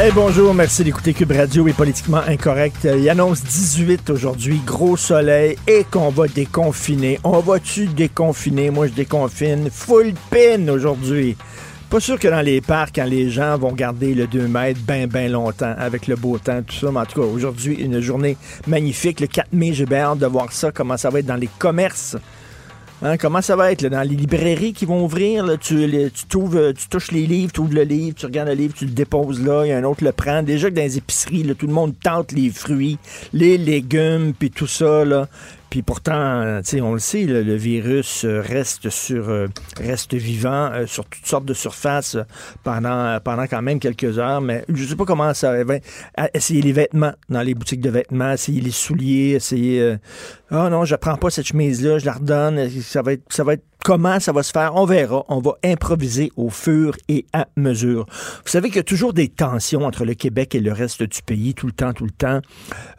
Hey, bonjour, merci d'écouter Cube Radio et Politiquement Incorrect. Euh, Il annonce 18 aujourd'hui, gros soleil et qu'on va déconfiner. On va-tu déconfiner? Moi, je déconfine. Full pin aujourd'hui. Pas sûr que dans les parcs, quand les gens vont garder le 2 mètres bien, bien longtemps avec le beau temps, tout ça. Mais en tout cas, aujourd'hui, une journée magnifique. Le 4 mai, j'ai bien hâte de voir ça, comment ça va être dans les commerces. Hein, comment ça va être là, dans les librairies qui vont ouvrir? là, tu, tu, t'ouvres, euh, tu touches les livres, tu ouvres le livre, tu regardes le livre, tu le déposes là, il y a un autre le prend. Déjà que dans les épiceries, là, tout le monde tente les fruits, les légumes, puis tout ça. Là. Puis pourtant, euh, on le sait, là, le virus euh, reste sur reste vivant euh, sur toutes sortes de surfaces pendant, pendant quand même quelques heures. Mais je sais pas comment ça va. Essayez les vêtements dans les boutiques de vêtements, essayez les souliers, essayez. Ah non, je prends pas cette chemise-là, je la redonne. Ça va être, ça va être comment ça va se faire, on verra. On va improviser au fur et à mesure. Vous savez qu'il y a toujours des tensions entre le Québec et le reste du pays, tout le temps, tout le temps.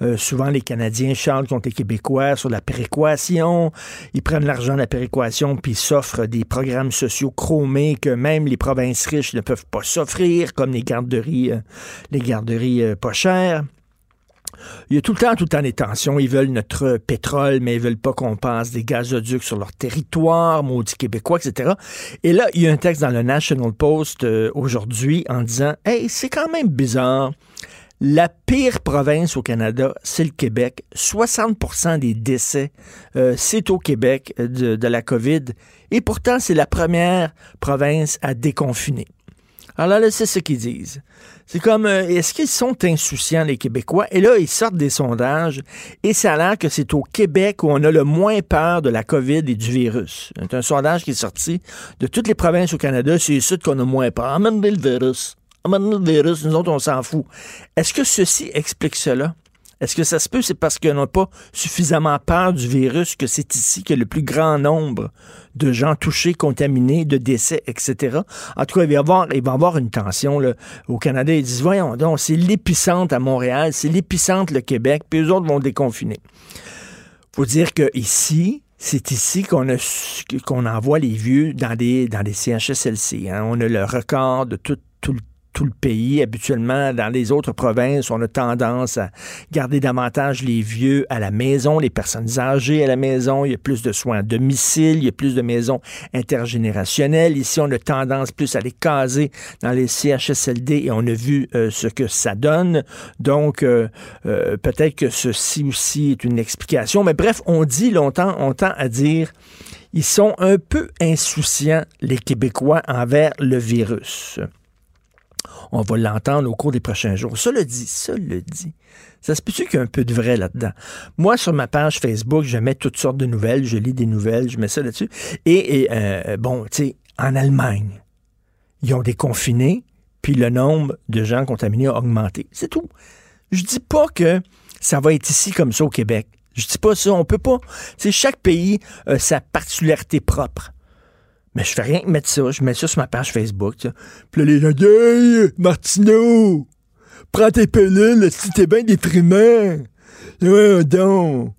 Euh, souvent, les Canadiens charlent contre les Québécois sur la péréquation. Ils prennent l'argent de la péréquation puis s'offrent des programmes sociaux chromés que même les provinces riches ne peuvent pas s'offrir, comme les garderies, euh, les garderies euh, pas chères. Il y a tout le temps, tout le temps des tensions. Ils veulent notre pétrole, mais ils veulent pas qu'on passe des gazoducs sur leur territoire, maudits Québécois, etc. Et là, il y a un texte dans le National Post euh, aujourd'hui en disant Hey, c'est quand même bizarre. La pire province au Canada, c'est le Québec. 60% des décès, euh, c'est au Québec euh, de, de la COVID. Et pourtant, c'est la première province à déconfiner. Alors là, c'est ce qu'ils disent. C'est comme, euh, est-ce qu'ils sont insouciants, les Québécois? Et là, ils sortent des sondages et ça a l'air que c'est au Québec où on a le moins peur de la COVID et du virus. C'est un sondage qui est sorti de toutes les provinces au Canada. C'est ici qu'on a moins peur. Amenez le virus. Amenez le virus. Nous autres, on s'en fout. Est-ce que ceci explique cela? Est-ce que ça se peut, c'est parce qu'on n'a pas suffisamment peur du virus que c'est ici que le plus grand nombre de gens touchés, contaminés, de décès, etc. En tout cas, il va y avoir, une tension au Canada. Ils disent, voyons donc, c'est l'épicentre à Montréal, c'est l'épicentre le Québec, puis eux autres vont déconfiner. faut dire que ici, c'est ici qu'on envoie les vieux dans des, dans des CHSLC. hein. On a le record de tout, tout le tout le pays. Habituellement, dans les autres provinces, on a tendance à garder davantage les vieux à la maison, les personnes âgées à la maison. Il y a plus de soins à domicile, il y a plus de maisons intergénérationnelles. Ici, on a tendance plus à les caser dans les CHSLD et on a vu euh, ce que ça donne. Donc, euh, euh, peut-être que ceci aussi est une explication. Mais bref, on dit longtemps, on tend à dire ils sont un peu insouciants, les Québécois, envers le virus. On va l'entendre au cours des prochains jours. Ça le dit, ça le dit. Ça se peut-tu qu'il y a un peu de vrai là-dedans? Moi, sur ma page Facebook, je mets toutes sortes de nouvelles, je lis des nouvelles, je mets ça là-dessus. Et, euh, bon, tu sais, en Allemagne, ils ont déconfiné, puis le nombre de gens contaminés a augmenté. C'est tout. Je dis pas que ça va être ici comme ça au Québec. Je dis pas ça. On peut pas. Sais, chaque pays a sa particularité propre. Mais je fais rien que mettre ça. Je mets ça sur ma page Facebook. Puis là, les gens disent Hey, Martineau, prends tes pelules, si t'es bien déprimant. Ouais, donc.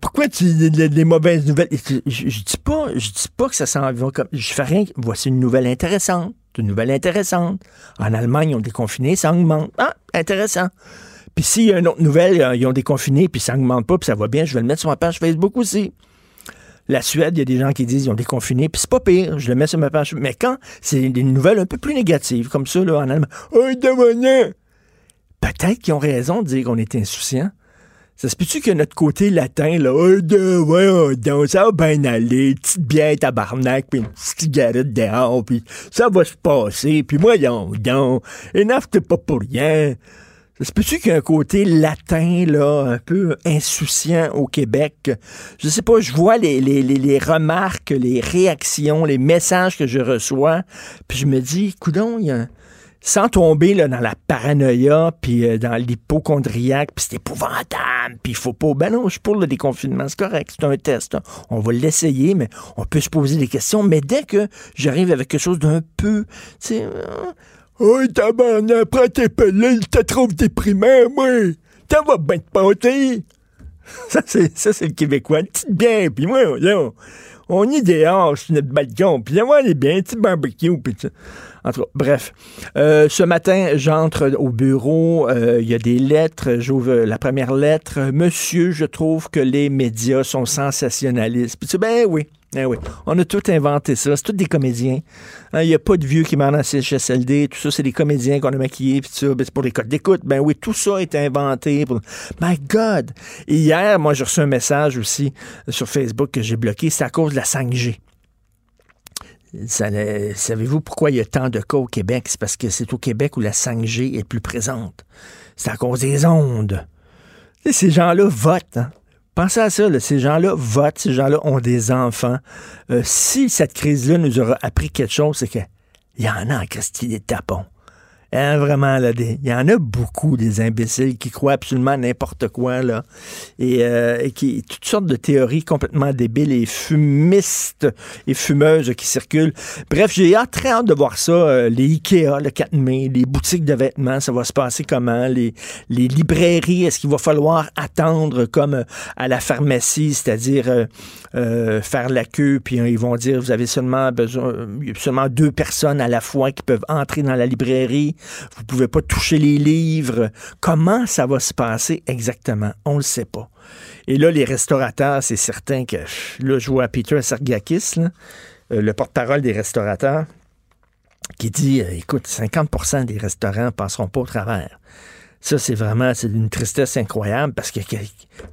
Pourquoi tu les, les- mauvaises nouvelles? Je, je, dis pas, je dis pas que ça s'en va comme. Je fais rien. Voici une nouvelle intéressante. Une nouvelle intéressante. En Allemagne, ils ont déconfiné, ça augmente. Ah, intéressant. Puis s'il y a une autre nouvelle, euh, ils ont déconfiné, puis ça augmente pas, puis ça va bien, je vais le mettre sur ma page Facebook aussi. La Suède, il y a des gens qui disent qu'ils ont déconfiné, puis c'est pas pire, je le mets sur ma page. Mais quand c'est des nouvelles un peu plus négatives, comme ça, là, en Allemagne, oh! Peut-être qu'ils ont raison de dire qu'on est insouciant. Ça se peut-tu que notre côté latin, là, oh, ça va bien aller, petite bière tabarnak, puis une petite cigarette dehors, puis ça va se passer, puis donc, donc, enough, t'es pas pour rien. Se peut-tu qu'il y a un côté latin, là, un peu insouciant au Québec? Je sais pas, je vois les, remarques, les réactions, les messages que je reçois, puis je me dis, coudon, sans tomber dans la paranoïa, puis euh, dans l'hypochondriaque, puis c'est épouvantable, puis il faut pas... Ben non, je suis pour le déconfinement, c'est correct, c'est un test. Hein. On va l'essayer, mais on peut se poser des questions. Mais dès que j'arrive avec quelque chose d'un peu... Tu sais... Euh, oh, tabarnak, prends tes pilules, te trouves déprimé, moi! Ça va bien te pâter! Ça, c'est, ça, c'est le Québécois. Petite bien, puis moi, là, on est dehors sur notre balcon, puis là, on est bien, petit barbecue, puis bref. Euh, ce matin, j'entre au bureau, euh, il y a des lettres, j'ouvre la première lettre. Monsieur, je trouve que les médias sont sensationnalistes. Puis tu ben oui. Eh oui, on a tout inventé ça. C'est tous des comédiens. Hein, il n'y a pas de vieux qui mènent en CHSLD. Tout ça, c'est des comédiens qu'on a maquillés. Puis ça, ben, c'est pour les codes d'écoute. Ben oui, tout ça est inventé. My God! hier, moi, j'ai reçu un message aussi sur Facebook que j'ai bloqué. C'est à cause de la 5G. Savez-vous pourquoi il y a tant de cas au Québec? C'est parce que c'est au Québec où la 5G est plus présente. C'est à cause des ondes. ces gens-là votent. Hein. Pensez à ça, ces gens-là votent, ces gens-là ont des enfants. Euh, si cette crise-là nous aura appris quelque chose, c'est qu'il y en a en Christie des tapons. Hein, vraiment, là, il y en a beaucoup des imbéciles qui croient absolument n'importe quoi, là, et, euh, qui toutes sortes de théories complètement débiles et fumistes et fumeuses qui circulent. Bref, j'ai très hâte de voir ça. Euh, les Ikea, le 4 mai, les boutiques de vêtements, ça va se passer comment? Les, les librairies, est-ce qu'il va falloir attendre comme euh, à la pharmacie, c'est-à-dire faire la queue, puis ils vont dire, vous avez seulement besoin, seulement deux personnes à la fois qui peuvent entrer dans la librairie vous pouvez pas toucher les livres. Comment ça va se passer exactement? On le sait pas. Et là, les restaurateurs, c'est certain que là, je vois Peter Sergakis, euh, le porte-parole des restaurateurs, qui dit, euh, écoute, 50% des restaurants passeront pas au travers. Ça, c'est vraiment c'est une tristesse incroyable parce que,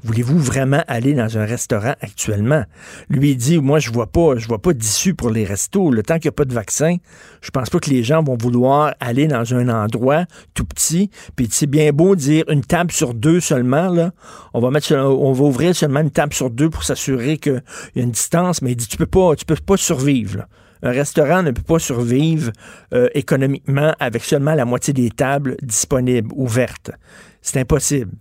voulez-vous vraiment aller dans un restaurant actuellement? Lui dit, moi, je vois pas, je vois pas d'issue pour les restos. Le temps qu'il n'y a pas de vaccin, je pense pas que les gens vont vouloir aller dans un endroit tout petit. Puis c'est bien beau dire une table sur deux seulement, là. On va mettre, on va ouvrir seulement une table sur deux pour s'assurer qu'il y a une distance, mais il dit, tu peux pas, tu peux pas survivre, un restaurant ne peut pas survivre euh, économiquement avec seulement la moitié des tables disponibles, ouvertes. C'est impossible.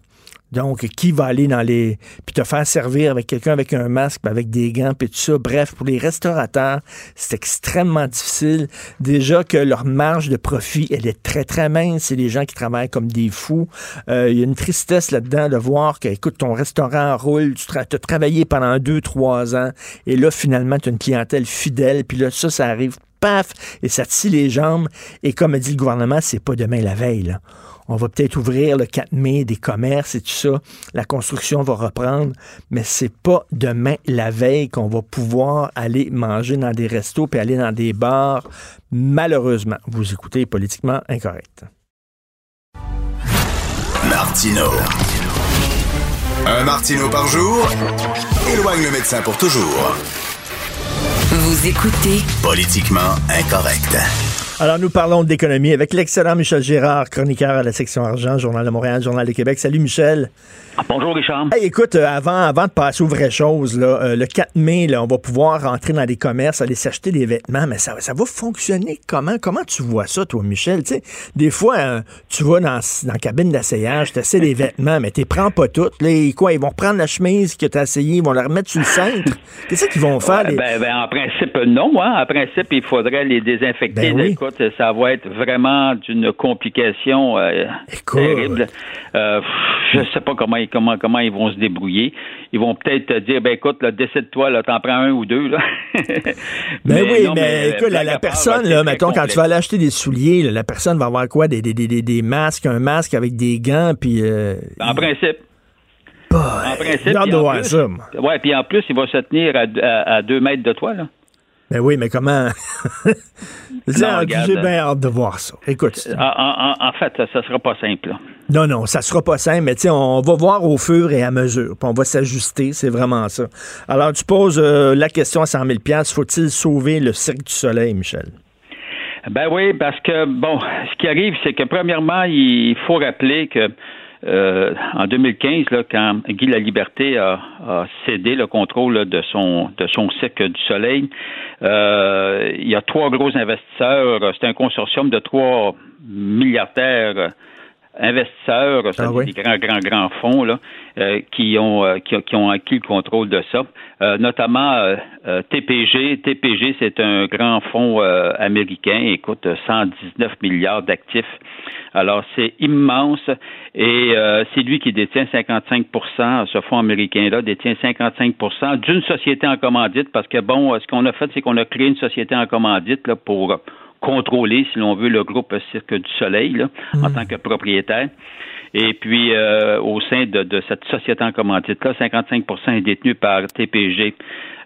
Donc, qui va aller dans les... puis te faire servir avec quelqu'un avec un masque, avec des gants, puis tout ça. Bref, pour les restaurateurs, c'est extrêmement difficile. Déjà que leur marge de profit, elle est très, très mince. C'est des gens qui travaillent comme des fous. Euh, il y a une tristesse là-dedans de voir que, écoute, ton restaurant roule, tu as travaillé pendant deux, trois ans, et là, finalement, tu as une clientèle fidèle, puis là, ça, ça arrive, paf, et ça scie les jambes. Et comme a dit le gouvernement, c'est pas demain la veille, là. On va peut-être ouvrir le 4 mai des commerces et tout ça. La construction va reprendre, mais c'est pas demain la veille qu'on va pouvoir aller manger dans des restos puis aller dans des bars. Malheureusement, vous écoutez politiquement incorrect. Martino. Un Martino par jour éloigne le médecin pour toujours. Vous écoutez Politiquement incorrect. Alors, nous parlons d'économie avec l'excellent Michel Gérard, chroniqueur à la section argent, Journal de Montréal, Journal de Québec. Salut, Michel. Ah, bonjour, Richard. écoute, euh, avant, avant de passer aux vraies choses, là, euh, le 4 mai, là, on va pouvoir rentrer dans des commerces, aller s'acheter des vêtements, mais ça, ça va fonctionner comment? Comment tu vois ça, toi, Michel? sais, des fois, euh, tu vas dans, dans la cabine d'essayage, tu essaies des vêtements, mais tu prends pas toutes. Là, quoi, ils vont reprendre la chemise que tu as essayée, ils vont la remettre sur le centre. Qu'est-ce qu'ils vont faire? ben, ben, en principe, non. Hein? En principe, il faudrait les désinfecter. Ben ça va être vraiment d'une complication euh, terrible. Euh, je sais pas comment, comment, comment ils vont se débrouiller. Ils vont peut-être dire, ben écoute, décide-toi, là, t'en prends un ou deux. Là. ben oui, mais, écoute, la, personne, là, mettons, quand tu vas aller acheter des souliers, la personne va avoir quoi? Des, des, des, des, masques, un masque avec des gants, puis... Euh, en principe. en principe. Puis ça, ouais, puis en plus, il va se tenir à, à deux mètres de toi, là. Ben oui, mais comment? J'ai bien hâte de voir ça. Écoute. En, fait, ça sera pas simple. Non, non, ça sera pas simple, mais on va voir au fur et à mesure. Puis on va s'ajuster, c'est vraiment ça. Alors, tu poses euh, la question à 100 000 faut-il sauver le Cirque du Soleil, Michel? Ben oui, parce que, bon, ce qui arrive, c'est que premièrement, il faut rappeler que en 2015, là, quand Guy Laliberté a, a cédé le contrôle de son de son cycle du Soleil, il y a trois gros investisseurs. C'est un consortium de trois milliardaires investisseurs, ah des grands, grands, grands fonds là, euh, qui, ont, euh, qui, ont acquis le contrôle de ça, euh, notamment TPG. TPG, c'est un grand fonds américain, écoute, 119 milliards d'actifs. Alors, c'est immense. Et c'est lui qui détient 55% ce fonds américain-là détient 55% d'une société en commandite parce que, bon, ce qu'on a fait, c'est qu'on a créé une société en commandite là, pour contrôler, si l'on veut, le groupe Cirque du Soleil en hmm. tant que propriétaire. Et puis, euh, au sein de, cette société en commandite-là, 55% est détenu par TPG,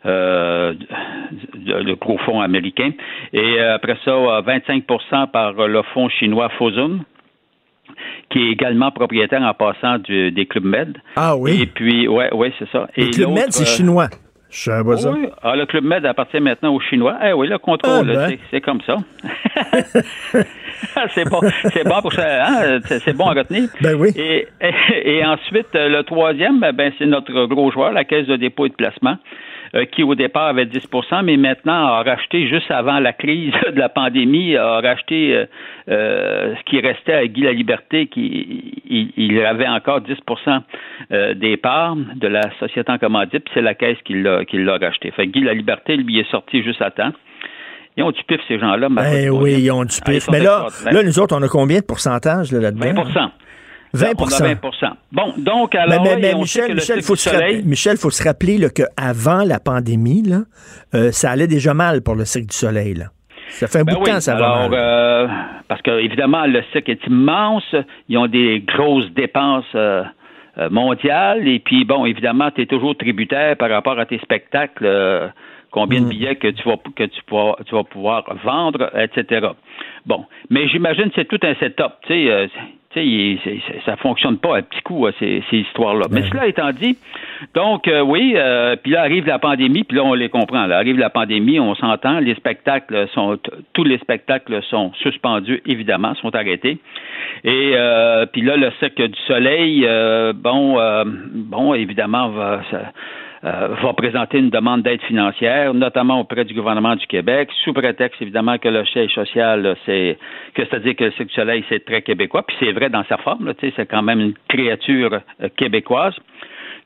euh, le gros fonds américain. Et euh, après ça, 25% par le fonds chinois Fosun qui est également propriétaire en passant des Club Med. Ah oui. Et puis, ouais, ouais, c'est ça. Les Club Med, c'est chinois. Oui, ah, le Club Med appartient maintenant aux Chinois. Eh oui, le contrôle, ah, ben. c'est comme ça. c'est bon, c'est bon pour ça, hein? c'est bon à retenir. Ben oui. Et, et, ensuite, le troisième, ben, c'est notre gros joueur, la Caisse de dépôt et de placement. Euh, qui au départ avait 10% mais maintenant a racheté, juste avant la crise de la pandémie, a racheté euh, euh, ce qui restait à Guy la Liberté, qui il, avait encore 10% des parts de la société en commandite, puis c'est la caisse qui l'a, qui l'a racheté. Fait Guy la Liberté, lui, est sorti juste à temps. Ils ont du pif, ces gens-là. Ben oui, ils ont du ah, pif. Mais là, là, nous autres, on a combien de pourcentage là-dedans? 20 20 Bon, donc, alors. Mais, Michel, Michel, faut Michel, faut se rappeler qu'avant la pandémie, là, euh, ça allait déjà mal pour le Cirque du Soleil. Là. Ça fait un ben bout de temps, ça alors, va euh, parce que, évidemment, le cirque est immense. Ils ont des grosses dépenses. Euh, mondiales et puis bon évidemment tu es toujours tributaire par rapport à tes spectacles combien de mm. billets que tu vas que tu vas, tu vas pouvoir vendre etc bon mais j'imagine que c'est tout un setup tu sais tu sais, ça fonctionne pas à petits coups, ces, ces histoires-là. Mais cela étant dit, donc euh, oui, euh, puis là arrive la pandémie, puis là on les comprend. Là arrive la pandémie, on s'entend, les spectacles sont, tous les spectacles sont suspendus, évidemment, sont arrêtés. Et euh, puis là, le cercle du soleil, bon, bon, évidemment, va, ça, va présenter une demande d'aide financière, notamment auprès du gouvernement du Québec, sous prétexte évidemment que le siège social, c'est que c'est-à-dire que le Cirque du Soleil, c'est très québécois, puis c'est vrai dans sa forme, c'est quand même une créature euh, québécoise.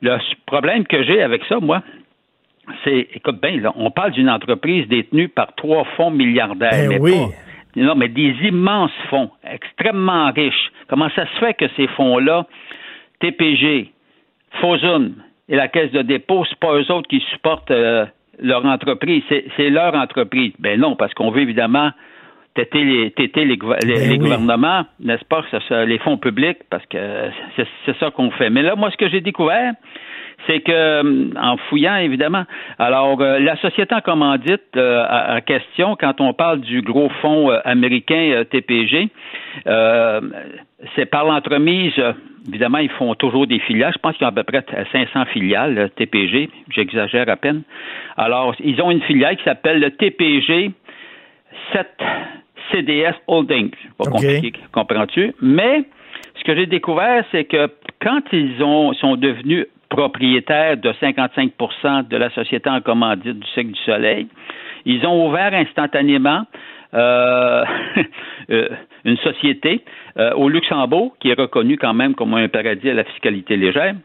Le problème que j'ai avec ça, moi, c'est, écoute bien, on parle d'une entreprise détenue par trois fonds milliardaires. Ben oui. non, mais des immenses fonds, extrêmement riches. Comment ça se fait que ces fonds-là, TPG, Fosun, et la caisse de dépôt, c'est pas eux autres qui supportent euh, leur entreprise, c'est leur entreprise. Ben non, parce qu'on veut évidemment têter les, têter les, ben gouvernements, n'est-ce pas, les fonds publics, parce que c'est ça qu'on fait. Mais là, moi, ce que j'ai découvert, c'est que euh, en fouillant évidemment, alors euh, la société en commandite euh, en question, quand on parle du gros fonds américain TPG, c'est par l'entremise. Évidemment, ils font toujours des filiales. Je pense qu'ils ont à peu près 500 filiales TPG. J'exagère à peine. Alors, ils ont une filiale qui s'appelle le TPG 7 CDS Holdings. Pas compliqué, comprends-tu? Mais ce que j'ai découvert, c'est que quand ils ont, sont devenus propriétaires de 55% de la société en commandite du Cirque du Soleil. Ils ont ouvert instantanément euh, euh, une société euh, au Luxembourg qui est reconnue quand même comme un paradis à la fiscalité légère.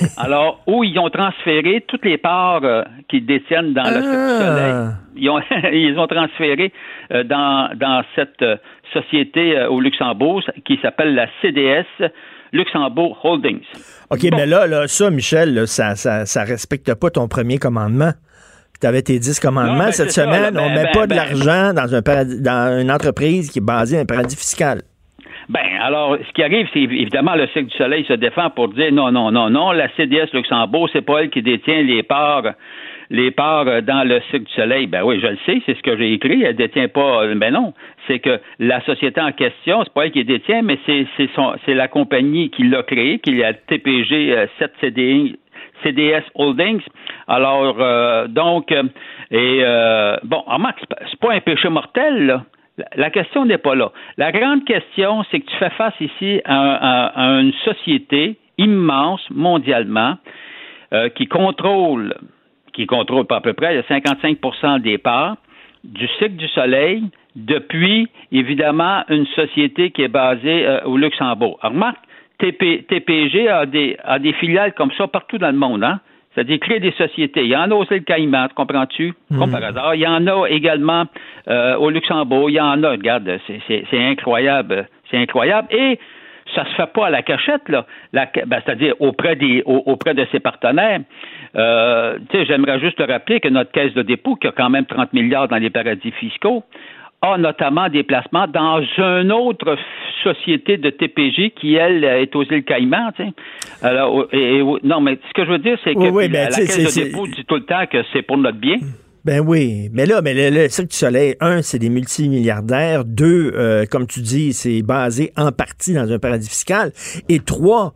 Alors, où ils ont transféré toutes les parts qu'ils détiennent dans le du Soleil. Ah. Ils ont, ils ont transféré dans, dans cette société au Luxembourg qui s'appelle la CDS Luxembourg Holdings. OK, mais là, là, ça, Michel, ça, ça, ça respecte pas ton premier commandement. Tu avais tes 10 commandements ben, cette semaine. on ne met ben, pas de ben. l'argent dans, un dans une entreprise qui est basée dans un paradis fiscal. Ben, alors, ce qui arrive, c'est évidemment le Cirque du Soleil se défend pour dire non, non, non, non, la CDS Luxembourg, c'est pas elle qui détient les parts les parts dans le Cirque du Soleil. Ben oui, je le sais, c'est ce que j'ai écrit. Elle détient pas. Ben non, c'est que la société en question, c'est pas elle qui détient, mais c'est c'est la compagnie qui l'a créée, qui a TPG 7 CDI, CDS Holdings. Alors, euh, donc, euh, et euh, bon, en c'est pas un péché mortel, là. La question n'est pas là. La grande question, c'est que tu fais face ici à, une société immense mondialement euh, qui contrôle, qui contrôle pas à peu près 55% des parts du cycle du soleil depuis, évidemment, une société qui est basée euh, au Luxembourg. Alors, remarque, TPG a des, a des filiales comme ça partout dans le monde, hein? C'est-à-dire créer des sociétés. Il y en a aussi le Caïman, comprends-tu? Comme mhm. par hasard. Il y en a également euh, au Luxembourg. Il y en a, regarde, c'est incroyable. C'est incroyable. Et ça se fait pas à la cachette, là. Ben, c'est-à-dire auprès des auprès de ses partenaires. Euh, j'aimerais juste te rappeler que notre caisse de dépôt, qui a quand même 30 milliards dans les paradis fiscaux, a notamment des placements dans une autre société de TPG qui, elle, est aux îles Caïmans. Alors, non, mais ce que je veux dire, c'est que ben, la, Caisse de dépôt dit tout le temps que c'est pour notre bien. Ben oui, mais là, mais le, Cirque du Soleil, un, c'est des multimilliardaires. Deux, euh, comme tu dis, c'est basé en partie dans un paradis fiscal. Et trois,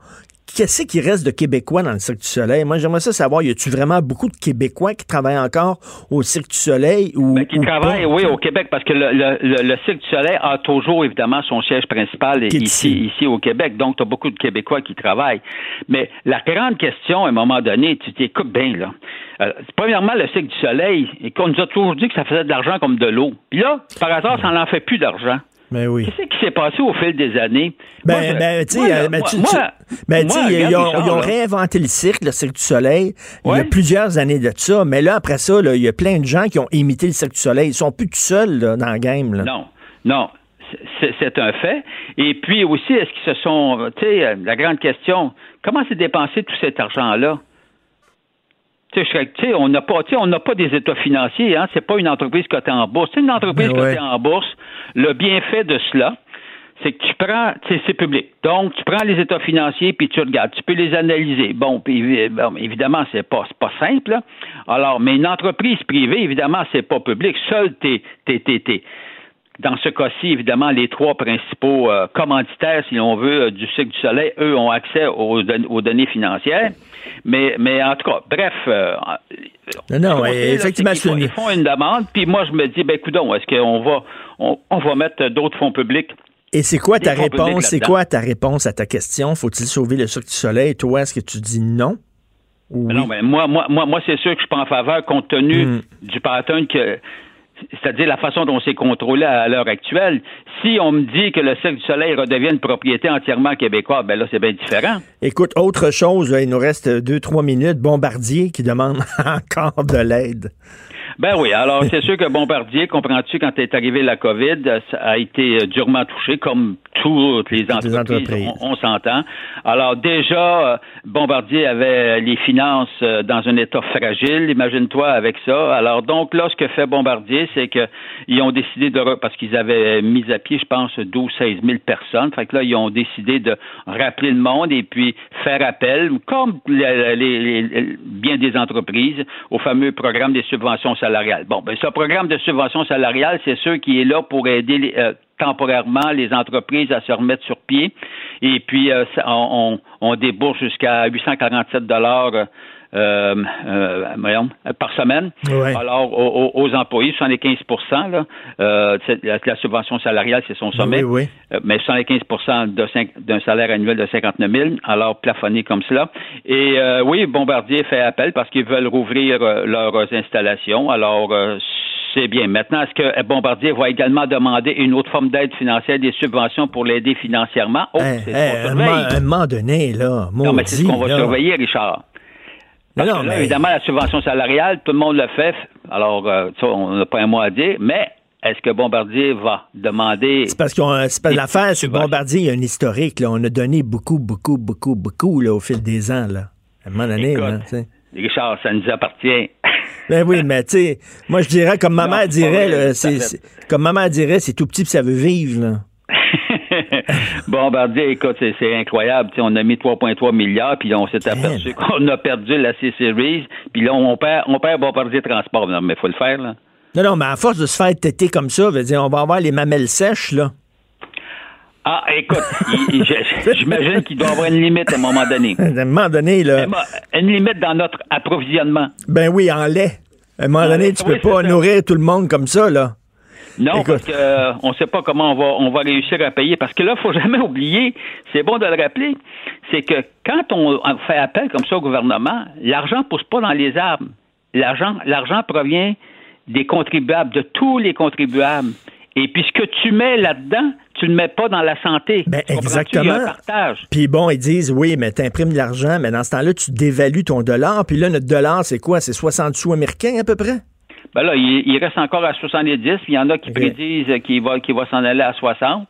qu'est-ce qui reste de Québécois dans le Cirque du Soleil? Moi, j'aimerais ça savoir, y a-tu vraiment beaucoup de Québécois qui travaillent encore au Cirque du Soleil ou. Ben, qui travaillent, oui, au Québec, parce que le, Cirque du Soleil a toujours, évidemment, son siège principal ici, ici, au Québec. Donc, tu as beaucoup de Québécois qui travaillent. Mais la grande question, à un moment donné, tu t'écoutes bien, là. Euh, premièrement, le Cirque du Soleil, et qu'on nous a toujours dit que ça faisait de l'argent comme de l'eau. Puis là, par hasard, ça n'en fait plus d'argent. Mais oui. Qu'est-ce qui s'est passé au fil des années? Ben, ben, tu sais, ben, ils, ont, réinventé le cirque, le Cirque du Soleil, il y a plusieurs années de ça. Mais là, après ça, il y a plein de gens qui ont imité le Cirque du Soleil. Ils sont plus tout seuls dans le game. Là. Non, non. C'est un fait. Et puis aussi, est-ce qu'ils se sont. Tu sais, la grande question, comment s'est dépensé tout cet argent-là? On n'a pas, on n'a pas des états financiers. Hein, c'est pas une entreprise cotée en bourse. C'est une entreprise ben cotée en bourse. Le bienfait de cela, c'est que tu prends, c'est public. Donc, tu prends les états financiers puis tu regardes. Tu peux les analyser. Bon, puis évidemment, c'est pas, pas simple. Alors, mais une entreprise privée, évidemment, c'est pas public. Seul tes, tes, tes, dans ce cas-ci, évidemment, les trois principaux euh, commanditaires, si on veut, euh, du cycle du soleil, eux, ont accès aux, aux données financières. Mais, mais en tout cas, bref. Euh, non, non, effectivement, ils, font, une demande, puis moi, je me dis, ben, coudon, est-ce qu'on va, on, va mettre d'autres fonds publics et c'est quoi ta réponse? C'est quoi ta réponse à ta question? Faut-il sauver le Cirque du Soleil? Toi, est-ce que tu dis non? Non, mais moi, moi, moi, moi c'est sûr que je suis pas en faveur compte tenu hmm. du pattern que c'est-à-dire la façon dont c'est contrôlé à l'heure actuelle. Si on me dit que le Cirque du Soleil redevient une propriété entièrement québécoise, ben là, c'est bien différent. Écoute, autre chose, il nous reste deux, trois minutes. Bombardier qui demande encore de l'aide. Ben oui, alors c'est sûr que Bombardier, comprends-tu, quand est arrivé la COVID, a été euh, durement touché, comme toutes les entreprises, on, s'entend. Alors déjà, euh, Bombardier avait les finances euh, dans un état fragile, imagine-toi avec ça. Alors donc là, ce que fait Bombardier, c'est qu'ils ont décidé de, parce qu'ils avaient mis à pied, je pense, 12 16 000 personnes. Fait que là, ils ont décidé de rappeler le monde et puis faire appel, comme les, bien des entreprises, au fameux programme des subventions Bon, ben, ce programme de subvention salariale, c'est sûr qui est là pour aider euh, temporairement les entreprises à se remettre sur pied. Et puis, euh, on, on, débourse jusqu'à 847 dollars euh, euh, par semaine. Alors, aux, employés, 75% là, euh, la, subvention salariale, c'est son sommet. Oui, mais 75% d'un salaire annuel de 59 000, alors plafonné comme cela. Et oui, Bombardier fait appel parce qu'ils veulent rouvrir leurs installations. Alors, c'est bien. Maintenant, est-ce que Bombardier va également demander une autre forme d'aide financière, des subventions pour l'aider financièrement? Oh, c'est un moment donné, là, Non, mais c'est ce qu'on va surveiller, Richard. Parce non, mais... évidemment, la subvention salariale, tout le monde le fait. Alors, euh, ça, on n'a pas un mot à dire, mais est-ce que Bombardier va demander. C'est parce qu'on c'est l'affaire sur Bombardier, il y a un historique. Là. On a donné beaucoup, beaucoup, beaucoup, beaucoup là, au fil des ans. Là. À un moment donné, là, Richard, ça nous appartient. Ben oui, mais tu sais, moi je dirais, comme ma mère dirait, c'est, comme maman dirait, c'est tout petit puis ça veut vivre. Là. Bombardier, écoute, c'est incroyable. on a mis 3,3 milliards, puis on s'est aperçu qu'on a perdu la C-Series, puis là, on perd, on perd Bombardier Transport. Non, mais il faut le faire, là. Non, non, mais à force de se faire têter comme ça, veut dire, on va avoir les mamelles sèches, là. Ah, écoute, j'imagine qu'il doit y avoir une limite à un moment donné. À un moment donné, là. Une limite dans notre approvisionnement. Ben oui, en lait. À un moment donné, tu peux pas nourrir tout le monde comme ça, là. Non, parce qu'on euh, ne sait pas comment on va, on va réussir à payer. Parce que là, il faut jamais oublier, c'est bon de le rappeler, c'est que quand on fait appel comme ça au gouvernement, l'argent ne pousse pas dans les arbres. L'argent, l'argent provient des contribuables, de tous les contribuables. Et puis ce que tu mets là-dedans, tu ne le mets pas dans la santé. Ben, exactement. Puis bon, ils disent oui, mais tu imprimes de l'argent, mais dans ce temps-là, tu dévalues ton dollar. Puis là, notre dollar, c'est quoi? C'est 60 sous américains à peu près? Ben là, il, reste encore à 70. Il y en a qui prédisent qu'il va, qu'il va s'en aller à 60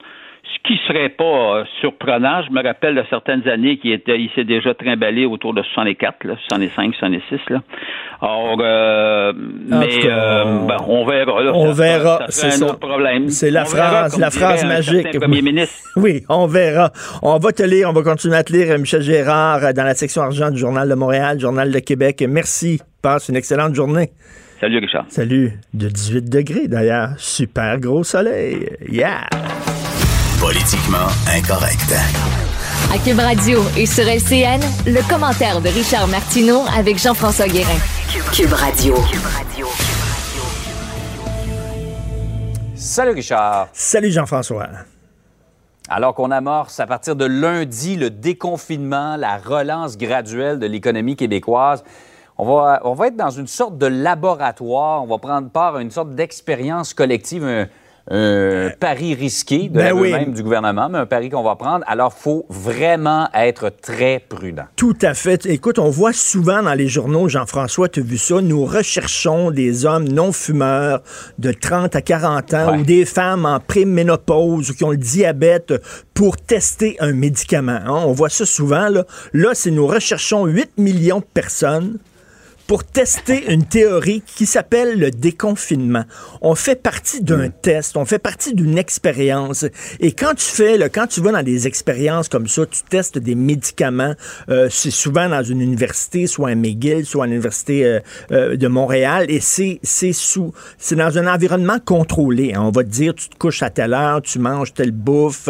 ce qui serait pas euh, surprenant. Je me rappelle de certaines années qu'il était, il s'est déjà trimballé autour de 64, là, 65, 66. Là. Or, euh, mais euh, ben, on verra. Là, on verra. C'est un autre problème. C'est la phrase, la phrase magique. Premier ministre. Oui, on verra. On va te lire, on va continuer à te lire, Michel Gérard, dans la section argent du Journal de Montréal, Journal de Québec. Merci. Passe une excellente journée. Salut, Richard. Salut. De 18 degrés, d'ailleurs. Super gros soleil. Yeah. Politiquement incorrect. À Cube Radio et sur LCN, le commentaire de Richard Martineau avec Jean-François Guérin. Cube Radio. Salut Richard. Salut Jean-François. Alors qu'on amorce à partir de lundi le déconfinement, la relance graduelle de l'économie québécoise, on va, on va être dans une sorte de laboratoire, on va prendre part à une sorte d'expérience collective, un pari risqué de ben même du gouvernement, mais un pari qu'on va prendre. Alors, faut vraiment être très prudent. Tout à fait. Écoute, on voit souvent dans les journaux, Jean-François, tu as vu ça, nous recherchons des hommes non-fumeurs de 30 à 40 ans ou des femmes en préménopause ou qui ont le diabète pour tester un médicament. Hein. On voit ça souvent. Là, là c'est nous recherchons 8 millions de personnes pour tester une théorie qui s'appelle le déconfinement. On fait partie d'un test, on fait partie d'une expérience. Et quand tu fais, là, quand tu vas dans des expériences comme ça, tu testes des médicaments. Euh, c'est souvent dans une université, soit à McGill, soit à l'université euh, euh, de Montréal, et c'est c'est sous, c'est dans un environnement contrôlé. Hein. On va te dire, tu te couches à telle heure, tu manges telle bouffe,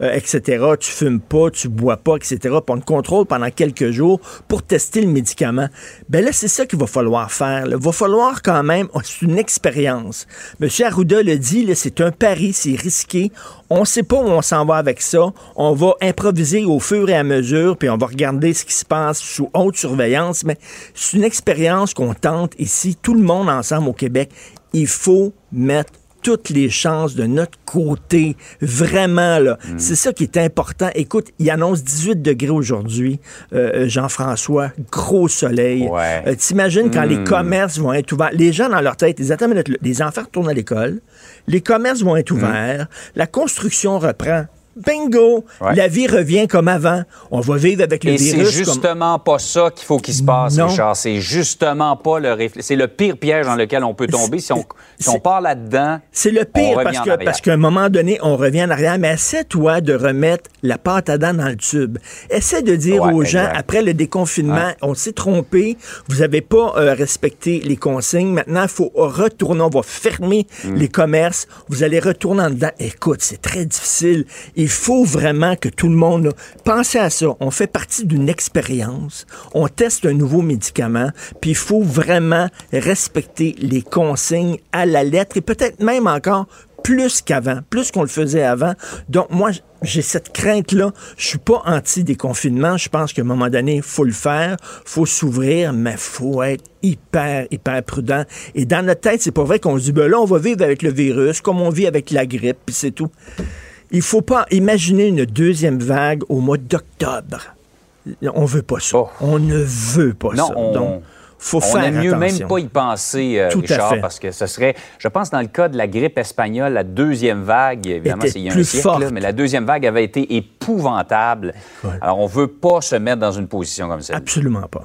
etc. Tu fumes pas, tu bois pas, etc. Puis on te contrôle pendant quelques jours pour tester le médicament. Ben là, c'est ça qu'il va falloir faire. Il va falloir quand même, oh, c'est une expérience. M. Arruda le dit, c'est un pari, c'est risqué. On ne sait pas où on s'en va avec ça. On va improviser au fur et à mesure, puis on va regarder ce qui se passe sous haute surveillance. Mais c'est une expérience qu'on tente ici, tout le monde ensemble au Québec. Il faut mettre toutes les chances de notre côté. Vraiment, là. Mm. C'est ça qui est important. Écoute, il annonce 18 degrés aujourd'hui, euh, Jean-François. Gros soleil. Euh, t'imagines quand les mm. commerces vont être ouverts? Les gens dans leur tête, ils attendent les enfants retournent à l'école. Les commerces vont être mm. ouverts. La construction reprend. Bingo! La vie revient comme avant. On va vivre avec le virus. Et c'est justement pas ça qu'il faut qu'il se passe, Richard. C'est justement pas le C'est le pire piège dans lequel on peut tomber. Si on, si on part là-dedans. C'est le pire parce que, parce qu'à un moment donné, on revient en arrière. Mais essaie-toi de remettre la pâte à dents dans le tube. Essaie de dire aux gens, après le déconfinement, on s'est trompé. Vous n'avez pas euh, respecté les consignes. Maintenant, il faut retourner. On va fermer mm. les commerces. Vous allez retourner en dedans. Écoute, c'est très difficile il faut vraiment que tout le monde... pense à ça. On fait partie d'une expérience. On teste un nouveau médicament. Puis il faut vraiment respecter les consignes à la lettre et peut-être même encore plus qu'avant, plus qu'on le faisait avant. Donc, moi, j'ai cette crainte-là. Je suis pas anti-déconfinement. Je pense qu'à un moment donné, il faut le faire, faut s'ouvrir, mais faut être hyper, hyper prudent. Et dans notre tête, c'est pas vrai qu'on se dit, ben là, on va vivre avec le virus comme on vit avec la grippe, puis c'est tout. Il faut pas imaginer une deuxième vague au mois d'octobre. On veut pas ça. Oh. On ne veut pas ça. On... Donc, faut on faire mieux même pas y penser, euh, Richard, parce que ce serait, je pense, dans le cas de la grippe espagnole, la deuxième vague, évidemment, c'est il y a un siècle, mais la deuxième vague avait été épouvantable. Alors, on veut pas se mettre dans une position comme ça. Absolument pas.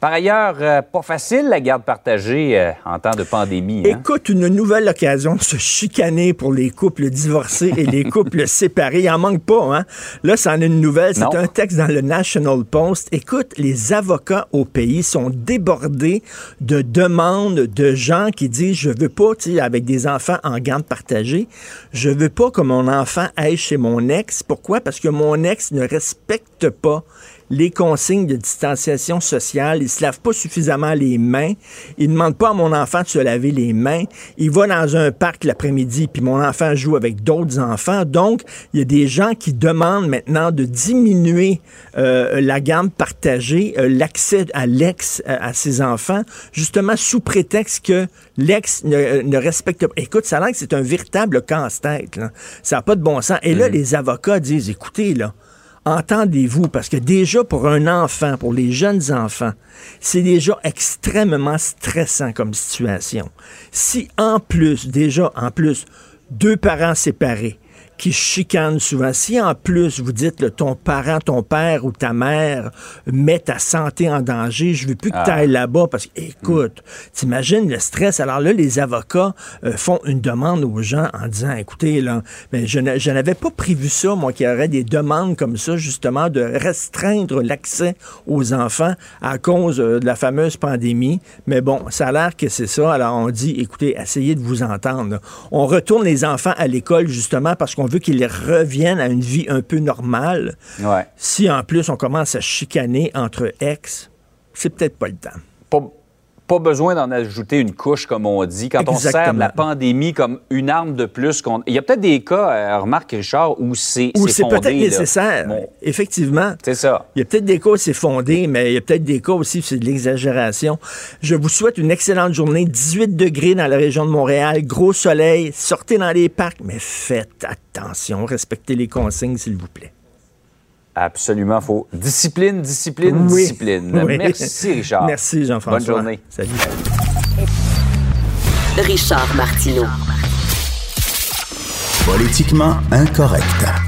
Par ailleurs, euh, pas facile la garde partagée euh, en temps de pandémie. Hein? Écoute, une nouvelle occasion de se chicaner pour les couples divorcés et les couples séparés. Il en manque pas, hein? Là, c'en est une nouvelle. C'est un texte dans le National Post. Écoute, les avocats au pays sont débordés de demandes de gens qui disent je veux pas, tu sais, avec des enfants en garde partagée, je veux pas que mon enfant aille chez mon ex. Pourquoi? Parce que mon ex ne respecte pas les consignes de distanciation sociale, il se lave pas suffisamment les mains, il demande pas à mon enfant de se laver les mains, il va dans un parc l'après-midi, puis mon enfant joue avec d'autres enfants. Donc, il y a des gens qui demandent maintenant de diminuer euh, la gamme partagée, euh, l'accès à l'ex à, ses enfants, justement sous prétexte que l'ex ne, respecte pas. Écoute, ça a l'air que c'est un véritable casse-tête. Ça n'a pas de bon sens. Et là, mm. les avocats disent, écoutez, là, entendez-vous, parce que déjà pour un enfant, pour les jeunes enfants, c'est déjà extrêmement stressant comme situation. Si en plus, déjà en plus, deux parents séparés, qui chicanent souvent. Si en plus vous dites ton parent, ton père ou ta mère met ta santé en danger, je veux plus que tu ailles ah. là-bas parce que, écoute, t'imagines le stress. Alors là, les avocats euh, font une demande aux gens en disant, écoutez, là, mais je, n'avais pas prévu ça, moi, qu'il y aurait des demandes comme ça, justement, de restreindre l'accès aux enfants à cause euh, de la fameuse pandémie. Mais bon, ça a l'air que c'est ça. Alors on dit, écoutez, essayez de vous entendre. On retourne les enfants à l'école, justement, parce qu'on on veut qu'ils reviennent à une vie un peu normale. Si en plus on commence à chicaner entre ex, c'est peut-être pas le temps pas besoin d'en ajouter une couche, comme on dit. Quand on sert la pandémie comme une arme de plus, qu'on... il y a peut-être des cas, euh, remarque Richard, où c'est Où c'est peut-être nécessaire, effectivement. C'est ça. Il y a peut-être des cas où c'est fondé, mais il y a peut-être des cas aussi où c'est de l'exagération. Je vous souhaite une excellente journée. 18 degrés dans la région de Montréal, gros soleil, sortez dans les parcs, mais faites attention, respectez les consignes, s'il vous plaît. Absolument faux. Discipline, discipline, discipline. Merci, Richard. Merci, Jean-François. Bonne journée. Salut. Richard Martineau. Politiquement incorrect.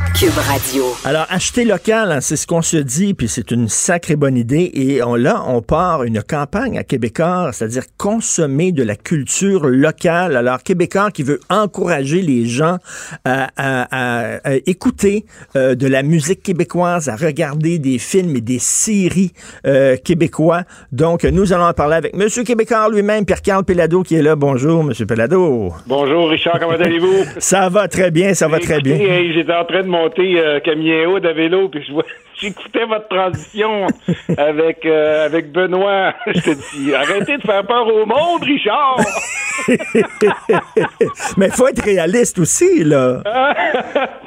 Alors, acheter local, hein, c'est ce qu'on se dit, puis c'est une sacrée bonne idée. Et on, là, on part une campagne à Québécois, c'est-à-dire consommer de la culture locale. Alors, Québécois qui veut encourager les gens à, écouter euh, de la musique québécoise, à regarder des films et des séries euh, québécois. Donc, nous allons en parler avec Monsieur Québécois lui-même, Pierre-Carl Pelado, qui est là. Bonjour, Monsieur Pelado. Bonjour, Richard, comment allez-vous? ça va très bien, ça va très bien. J'étais en train de monter euh, Camilleau de vélo, puis je vois, j'écoutais votre transition avec euh, avec Benoît. Je te dis, arrêtez de faire peur au monde, Richard. Mais il faut être réaliste aussi, là.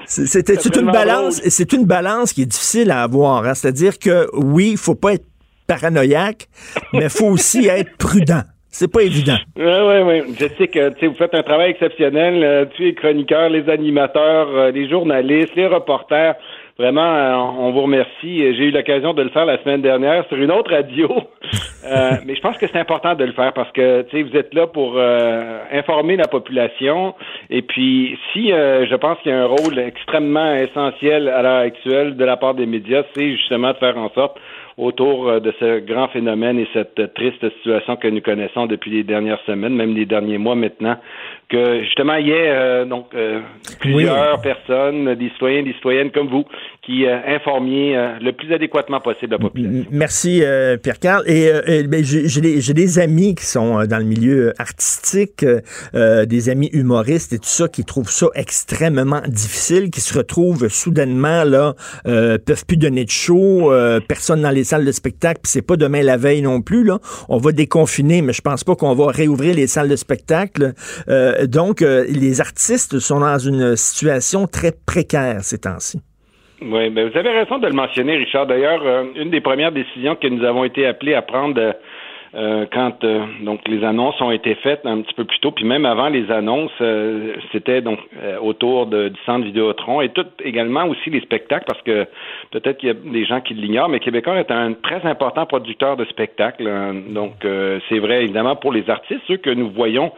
C'était une balance, c'est une balance qui est difficile à avoir. Hein. C'est-à-dire que oui, il faut pas être paranoïaque, mais il faut aussi être prudent. C'est pas évident. Oui, oui, oui. Je sais que vous faites un travail exceptionnel. Euh, tu les chroniqueurs, les animateurs, euh, les journalistes, les reporters. Vraiment, euh, on vous remercie. J'ai eu l'occasion de le faire la semaine dernière sur une autre radio. mais je pense que c'est important de le faire parce que vous êtes là pour informer la population. Et puis, si je pense qu'il y a un rôle extrêmement essentiel à l'heure actuelle de la part des médias, c'est justement de faire en sorte autour euh, de ce grand phénomène et cette triste situation que nous connaissons depuis les dernières semaines, même les derniers mois maintenant, que justement il y ait euh, donc euh, plusieurs personnes, des citoyens, des citoyennes comme vous, qui euh, informiez le plus adéquatement possible la population. Merci Pierre Carl. Et, ben, j'ai des amis qui sont dans le milieu artistique, des amis humoristes et tout ça, qui trouvent ça extrêmement difficile, qui se retrouvent soudainement là, peuvent plus donner de show, personne dans les salles de spectacle, puis c'est pas demain la veille non plus là. On va déconfiner, mais je pense pas qu'on va réouvrir les salles de spectacle. Euh, donc, euh, les artistes sont dans une situation très précaire ces temps-ci. Oui, ben vous avez raison de le mentionner, Richard. D'ailleurs, euh, une des premières décisions que nous avons été appelés à prendre euh, quand euh, donc les annonces ont été faites un petit peu plus tôt, puis même avant les annonces, euh, c'était donc autour de, du centre Vidéotron et tout également aussi les spectacles, parce que peut-être qu'il y a des gens qui l'ignorent, mais Québécois est un très important producteur de spectacles. Hein. donc c'est vrai évidemment pour les artistes, ceux que nous voyons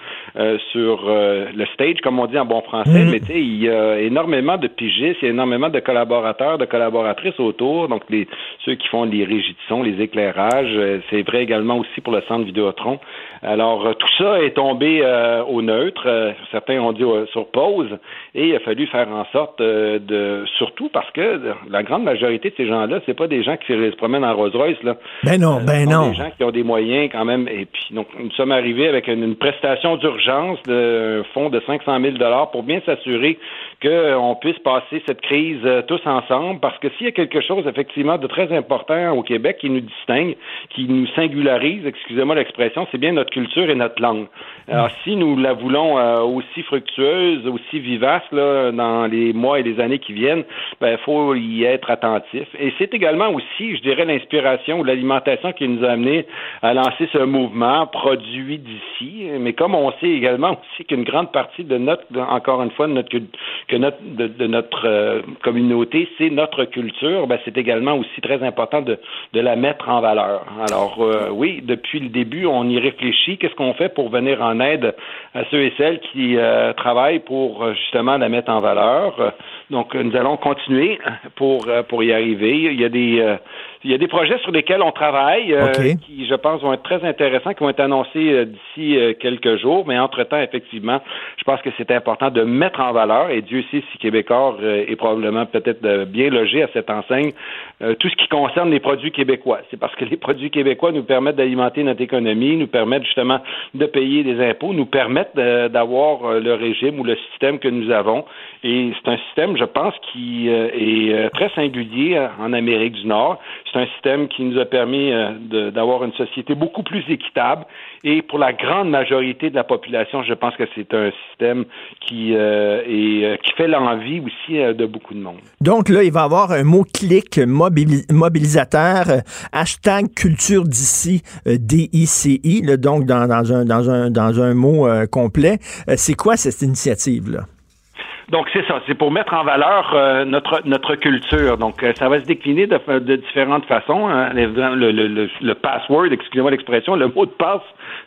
sur le stage, comme on dit en bon français, mm. mais tu sais, il y a énormément de pigistes, il y a énormément de collaborateurs, de collaboratrices autour, donc les ceux qui font les son, les éclairages, c'est vrai également aussi pour le centre Vidéotron. Alors, euh, tout ça est tombé euh, au neutre. Euh, certains ont dit sur pause. Et il a fallu faire en sorte de, surtout parce que la grande majorité de ces gens-là, c'est pas des gens qui se promènent en Rolls-Royce, là. Ben non, ben non. des gens qui ont des moyens quand même. Et puis, donc, nous sommes arrivés avec une, prestation d'urgence d'un fonds de 500 000 pour bien s'assurer qu'on puisse passer cette crise tous ensemble, parce que s'il y a quelque chose effectivement de très important au Québec qui nous distingue, qui nous singularise, excusez-moi l'expression, c'est bien notre culture et notre langue. Alors si nous la voulons euh, aussi fructueuse, aussi vivace là, dans les mois et les années qui viennent, il ben, faut y être attentif. Et c'est également aussi, je dirais, l'inspiration ou l'alimentation qui nous a amené à lancer ce mouvement produit d'ici. Mais comme on sait également aussi qu'une grande partie de notre, encore une fois, de notre, de, euh, communauté, c'est notre culture, ben, c'est également aussi très important de, de la mettre en valeur. Alors euh, oui, depuis le début, on y réfléchit. Qu'est-ce qu'on fait pour venir en aide à ceux et celles qui euh, travaillent pour justement la mettre en valeur? Donc, nous allons continuer pour, pour y arriver. Il y a des il y a des projets sur lesquels on travaille euh, qui, je pense, vont être très intéressants, qui vont être annoncés euh, d'ici euh, quelques jours. Mais entre-temps, effectivement, je pense que c'est important de mettre en valeur, et Dieu sait si Québécois est probablement peut-être bien logé à cette enseigne, tout ce qui concerne les produits québécois. C'est parce que les produits québécois nous permettent d'alimenter notre économie, nous permettent justement de payer des impôts, nous permettent d'avoir le régime ou le système que nous avons. Et c'est un système, je pense, qui est très singulier en Amérique du Nord c'est un système qui nous a permis euh, d'avoir une société beaucoup plus équitable. Et pour la grande majorité de la population, je pense que c'est un système qui, euh, euh, qui fait l'envie aussi de beaucoup de monde. Donc là, il va y avoir un mot-clic mobilisateur, hashtag culture d'ici, D-I-C-I, donc dans, dans, un, dans, un, dans un mot complet. c'est quoi cette initiative-là? Donc c'est ça, c'est pour mettre en valeur euh, notre notre culture. Donc euh, ça va se décliner de, de différentes façons. Hein. Le, le, le, password, excusez-moi l'expression, le mot de passe,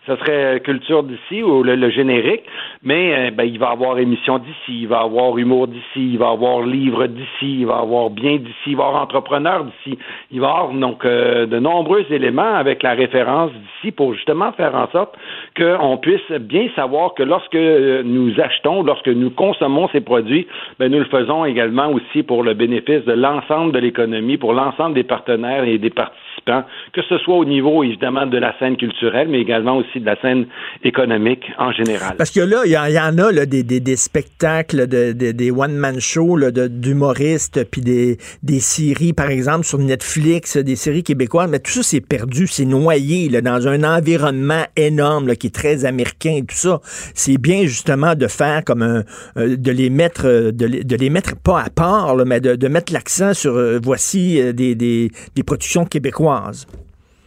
ça serait culture d'ici ou le, générique. Mais euh, ben, il va avoir émission d'ici, il va avoir humour d'ici, il va avoir livre d'ici, il va avoir bien d'ici, il va avoir entrepreneur d'ici. Il va y avoir donc de nombreux éléments avec la référence d'ici pour justement faire en sorte qu'on puisse bien savoir que lorsque nous achetons, lorsque nous consommons ces produits, ben, nous le faisons également aussi pour le bénéfice de l'ensemble de l'économie, pour l'ensemble des partenaires et des participants, que ce soit au niveau évidemment de la scène culturelle, mais également aussi de la scène économique en général. Parce que là, il y, en a là, des, des, des, spectacles, de, des one-man shows d'humoristes, puis des, des séries, par exemple, sur Netflix, des séries québécoises, mais tout ça, c'est perdu, c'est noyé là, dans un environnement énorme qui est très américain et tout ça. C'est bien justement de faire comme un, euh, de les mettre, euh, de les, de les mettre pas à part, mais de, de mettre l'accent sur euh, voici des, des, des productions québécoises. québécoise.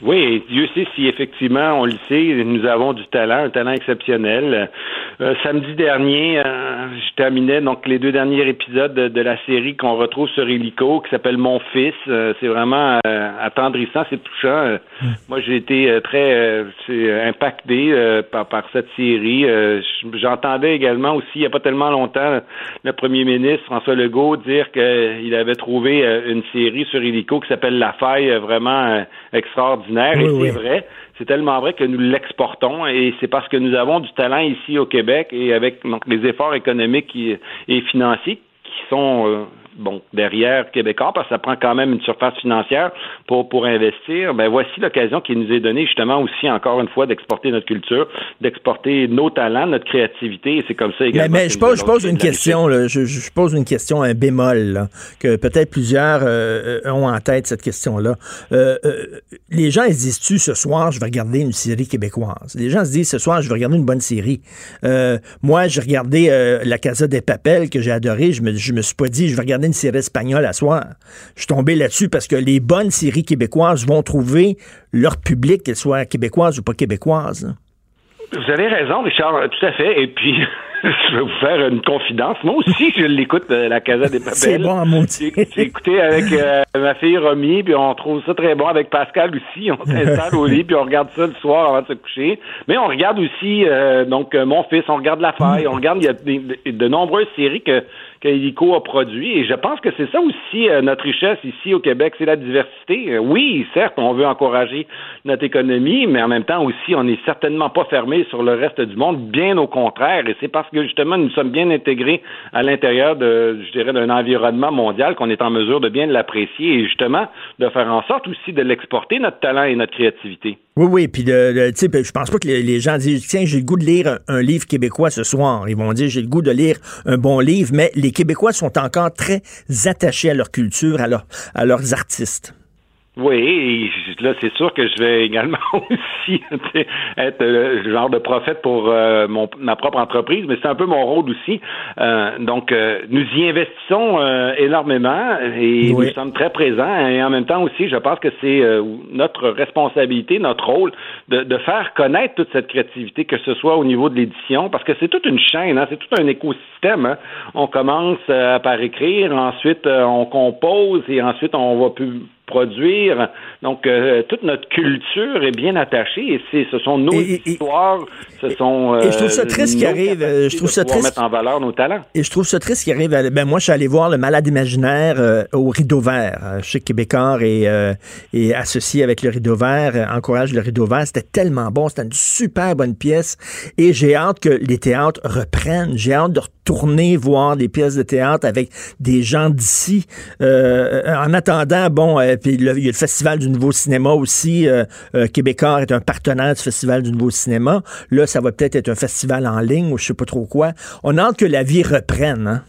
Oui, Dieu sait si effectivement, on le sait, nous avons du talent, un talent exceptionnel. Euh, samedi dernier, euh, je terminais donc les deux derniers épisodes de, la série qu'on retrouve sur Helico, qui s'appelle Mon Fils. Euh, c'est vraiment attendrissant, c'est touchant. Moi, j'ai été très impacté par, par cette série. J'entendais également aussi, il n'y a pas tellement longtemps, le premier ministre François Legault dire qu'il avait trouvé une série sur Helico qui s'appelle La Faille, vraiment extraordinaire et c'est vrai. C'est tellement vrai que nous l'exportons et c'est parce que nous avons du talent ici au Québec et avec donc, les efforts économiques et financiers qui sont euh, bon, derrière Québécois, parce que ça prend quand même une surface financière pour, pour investir, ben voici l'occasion qui nous est donnée justement aussi, encore une fois, d'exporter notre culture, d'exporter nos talents, notre créativité, et c'est comme ça également. Mais, je, pose, je pose une question, là, je, je, pose une question, un bémol, là, que peut-être plusieurs euh, euh, ont en tête cette question-là. Euh, euh, les gens, ils disent-tu, ce soir, je vais regarder une série québécoise? Les gens se disent, ce soir, je vais regarder une bonne série. moi, j'ai regardé La Casa des Papels, que j'ai adoré, je me, je me suis pas dit, je vais regarder une série espagnole à soir. Je suis tombé là-dessus parce que les bonnes séries québécoises vont trouver leur public, qu'elles soient québécoises ou pas québécoises. Vous avez raison, Richard, tout à fait. Et puis, je vais vous faire une confidence. Moi aussi, je l'écoute, euh, La Casa des Papels. C'est bon à J'ai écouté avec euh, ma fille Romy, puis on trouve ça très bon avec Pascal aussi. On s'installe au lit, puis on regarde ça le soir avant de se coucher. Mais on regarde aussi, euh, donc, mon fils, on regarde La Faille, on regarde, il y a de nombreuses séries que qu'Hélico a produit. Et je pense que c'est ça aussi euh, notre richesse ici au Québec, c'est la diversité. Euh, oui, certes, on veut encourager notre économie, mais en même temps aussi, on n'est certainement pas fermé sur le reste du monde, bien au contraire. Et c'est parce que justement, nous sommes bien intégrés à l'intérieur de, je dirais, d'un environnement mondial qu'on est en mesure de bien l'apprécier et justement de faire en sorte aussi de l'exporter, notre talent et notre créativité. Oui, oui, puis je pense pas que les, gens disent tiens, j'ai le goût de lire un, livre québécois ce soir. Ils vont dire j'ai le goût de lire un bon livre, mais les Québécois sont encore très attachés à leur culture, à, à leurs artistes. Oui, et là, c'est sûr que je vais également aussi être le genre de prophète pour euh, mon, ma propre entreprise, mais c'est un peu mon rôle aussi. Euh, donc, euh, nous y investissons énormément et nous sommes très présents. Et en même temps aussi, je pense que c'est notre responsabilité, notre rôle de, de, faire connaître toute cette créativité, que ce soit au niveau de l'édition, parce que c'est toute une chaîne, hein, c'est tout un écosystème. Hein. On commence par écrire, ensuite on compose et ensuite on va plus produire. Donc, euh, toute notre culture est bien attachée et c'est, ce sont nos histoires, ce sont. et je trouve ça euh, triste qui arrive. Euh, je trouve ça triste. mettre en valeur nos talents. Et je trouve ça triste qui arrive. Ben, moi, je suis allé voir le Malade imaginaire au Rideau Vert. Chez Québécois et, et associé avec le Rideau Vert, encourage le Rideau Vert. C'était tellement bon. C'était une super bonne pièce. Et j'ai hâte que les théâtres reprennent. J'ai hâte de retourner voir des pièces de théâtre avec des gens d'ici. en attendant, bon, puis il y a le Festival du Nouveau Cinéma aussi. Euh, euh, Québécois est un partenaire du Festival du Nouveau Cinéma. Là, ça va peut-être être un festival en ligne ou je sais pas trop quoi. On a hâte que la vie reprenne. Hein?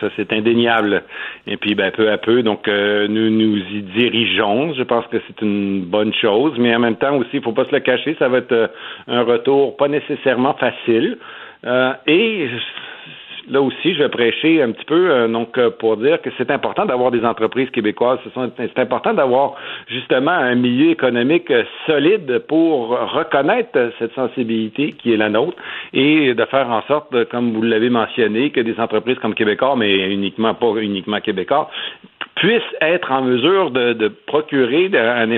ça c'est indéniable. Et puis ben, peu à peu, donc euh, nous nous y dirigeons. Je pense que c'est une bonne chose, mais en même temps aussi, il faut pas se le cacher, ça va être un retour pas nécessairement facile. Et là aussi, je vais prêcher un petit peu euh, donc euh, pour dire que c'est important d'avoir des entreprises québécoises. C'est important d'avoir justement un milieu économique euh, solide pour reconnaître cette sensibilité qui est la nôtre et de faire en sorte, comme vous l'avez mentionné, que des entreprises comme Québécois, mais uniquement pas uniquement Québécois, puissent être en mesure de, procurer un,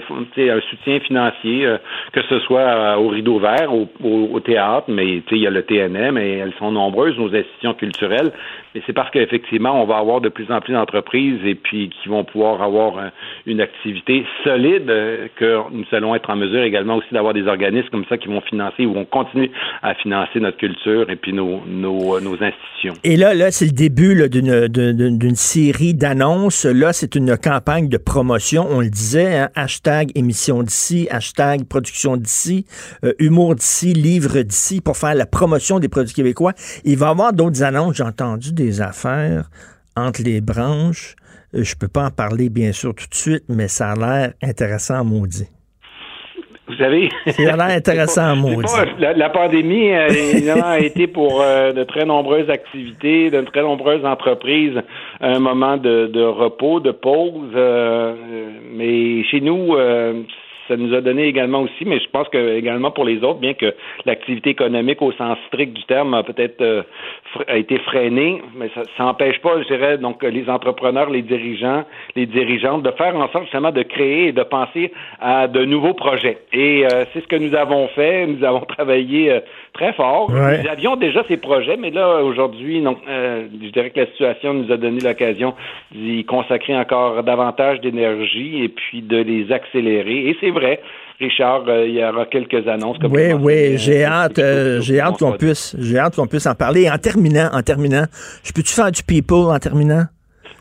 soutien financier, que ce soit au rideau vert, au, au, théâtre, mais il y a le TNM et elles sont nombreuses, nos institutions culturelles, culturelle mais c'est parce qu'effectivement, on va avoir de plus en plus d'entreprises et puis qui vont pouvoir avoir une activité solide euh, que nous allons être en mesure également aussi d'avoir des organismes comme ça qui vont financer ou vont continuer à financer notre culture et puis nos, nos, nos institutions. Et là, là c'est le début d'une série d'annonces. Là, c'est une campagne de promotion. On le disait, hein, hashtag émission d'ici, hashtag production d'ici, euh, humour d'ici, livre d'ici, pour faire la promotion des produits québécois. Il va y avoir d'autres annonces. J'ai entendu des affaires entre les branches. Euh, je peux pas en parler, bien sûr, tout de suite, mais ça a l'air intéressant à maudit. Vous savez. C'est a l'air intéressant, moi. La, la, pandémie a évidemment été pour euh, de très nombreuses activités, de très nombreuses entreprises un moment de, de repos, de pause. Euh, mais chez nous, euh, ça nous a donné également aussi, mais je pense que également pour les autres, bien que l'activité économique au sens strict du terme a peut-être euh, a été freinée, mais ça n'empêche pas, je dirais, donc les entrepreneurs, les dirigeants, les dirigeantes de faire en sorte justement de créer et de penser à de nouveaux projets. Et euh, c'est ce que nous avons fait. Nous avons travaillé euh, très fort. Nous avions déjà ces projets, mais là aujourd'hui, donc je dirais que la situation nous a donné l'occasion d'y consacrer encore davantage d'énergie et puis de les accélérer. Et c'est vrai. Richard, euh, il y aura quelques annonces. Comme oui, oui, j'ai hâte, euh, j'ai hâte qu'on puisse, j'ai hâte qu'on puisse en parler. En terminant, en terminant, je peux-tu faire du people en terminant?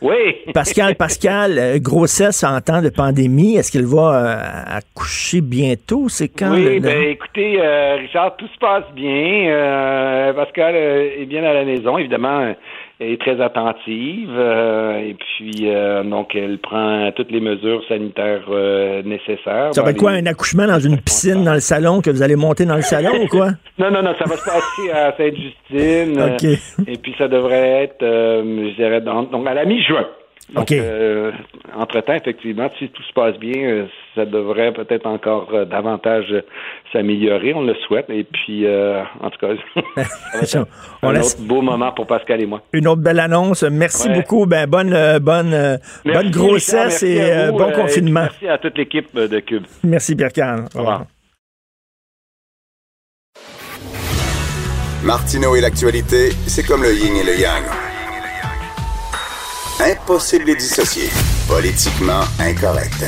Oui. Pascal, Pascal, euh, grossesse en temps de pandémie, est-ce qu'elle va accoucher bientôt? C'est quand? Oui, ben, écoutez, Richard, tout se passe bien. Pascal est bien à la maison, évidemment est très attentive euh, et puis euh, donc elle prend toutes les mesures sanitaires euh, nécessaires. Ça va être quoi, un accouchement dans une piscine dans le salon que vous allez monter dans le salon ou quoi? Non, non, non, ça va se passer à Sainte-Justine. OK. et puis ça devrait être, je dirais, donc à la mi-juin. Donc, euh, entre-temps, effectivement, si tout se passe bien, euh, ça devrait peut-être encore euh, davantage s'améliorer. On le souhaite. Et puis, en tout cas, ça va un autre beau moment pour Pascal et moi. Une autre belle annonce. Merci beaucoup. Ben, bonne, bonne, bonne grossesse et bon confinement. merci à toute l'équipe de Cube. Merci, Pierre-Carl. Au revoir. Martineau et l'actualité, c'est comme le yin et le yang. Impossible de dissocier. Politiquement incorrect.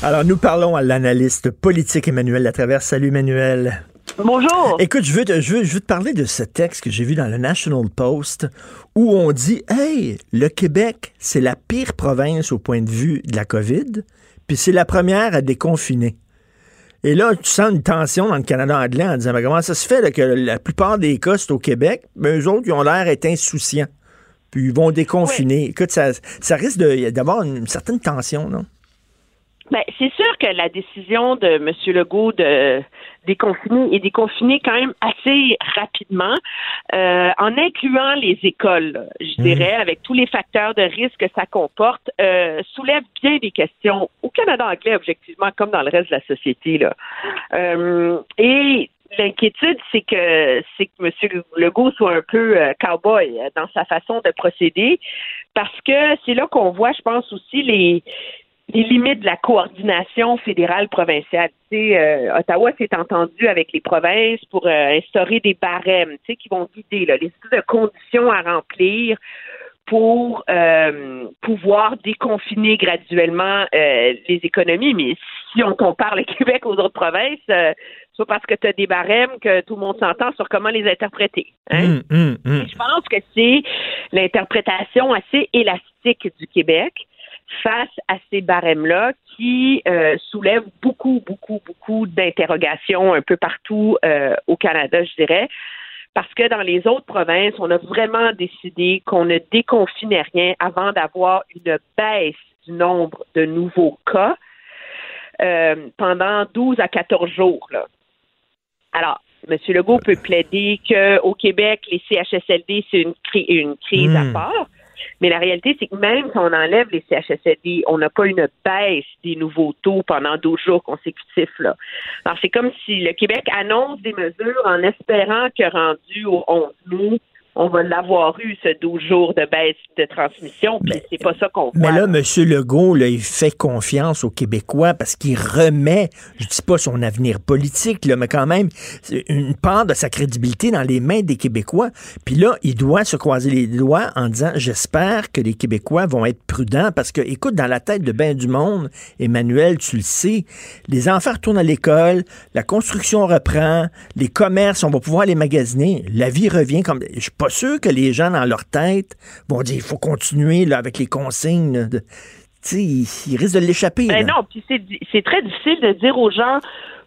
Alors, nous parlons à l'analyste politique Emmanuel Latraverse. Salut, Emmanuel. Bonjour. Écoute, je veux, te, je, veux, je veux te parler de ce texte que j'ai vu dans le National Post où on dit Hey, le Québec, c'est la pire province au point de vue de la COVID, puis c'est la première à déconfiner. Et là, tu sens une tension dans le Canada anglais en disant mais comment ça se fait que la plupart des cas, c'est au Québec, mais eux autres, ils ont l'air d'être insouciants. Puis ils vont déconfiner. Écoute, ça, ça risque d'avoir une certaine tension, non? Ben, c'est sûr que la décision de M. Legault de déconfiner est déconfiner quand même assez rapidement, euh, en incluant les écoles, je mmh. dirais, avec tous les facteurs de risque que ça comporte, euh, soulève bien des questions au Canada anglais, objectivement, comme dans le reste de la société. Là. Euh, et l'inquiétude, c'est que c'est que M. Legault soit un peu cowboy dans sa façon de procéder, parce que c'est là qu'on voit, je pense aussi les les limites de la coordination fédérale provinciale. Tu sais, euh, Ottawa s'est entendu avec les provinces pour euh, instaurer des barèmes, qui vont guider là, les de conditions à remplir pour euh, pouvoir déconfiner graduellement les économies. Mais si on compare le Québec aux autres provinces, c'est parce que tu as des barèmes que tout le monde s'entend sur comment les interpréter. Hein? Hum, hum, hum. Je pense que c'est l'interprétation assez élastique du Québec face à ces barèmes-là qui euh, soulèvent beaucoup, beaucoup, beaucoup d'interrogations un peu partout euh, au Canada, je dirais. Parce que dans les autres provinces, on a vraiment décidé qu'on ne déconfinait rien avant d'avoir une baisse du nombre de nouveaux cas euh, pendant 12 à 14 jours. Là. Alors, M. Legault peut plaider qu'au Québec, les CHSLD, c'est une, une, crise à hmm. part. Mais la réalité, c'est que même si on enlève les CHSLD, on n'a pas une baisse des nouveaux taux pendant 12 jours consécutifs. Là. Alors, c'est comme si le Québec annonce des mesures en espérant que rendu au 11 mai, on va l'avoir eu, ce 12 jours de baisse de transmission, mais c'est pas ça qu'on Mais là, M. Legault, là, il fait confiance aux Québécois parce qu'il remet, je dis pas son avenir politique, là, mais quand même une part de sa crédibilité dans les mains des Québécois. Puis là, il doit se croiser les doigts en disant, j'espère que les Québécois vont être prudents parce que, écoute, dans la tête de bien du monde, Emmanuel, tu le sais, les enfants retournent à l'école, la construction reprend, les commerces, on va pouvoir les magasiner, la vie revient comme, je pas sûr que les gens dans leur tête vont dire il faut continuer là, avec les consignes. De, ils, ils risquent de l'échapper. Ben non, puis c'est très difficile de dire aux gens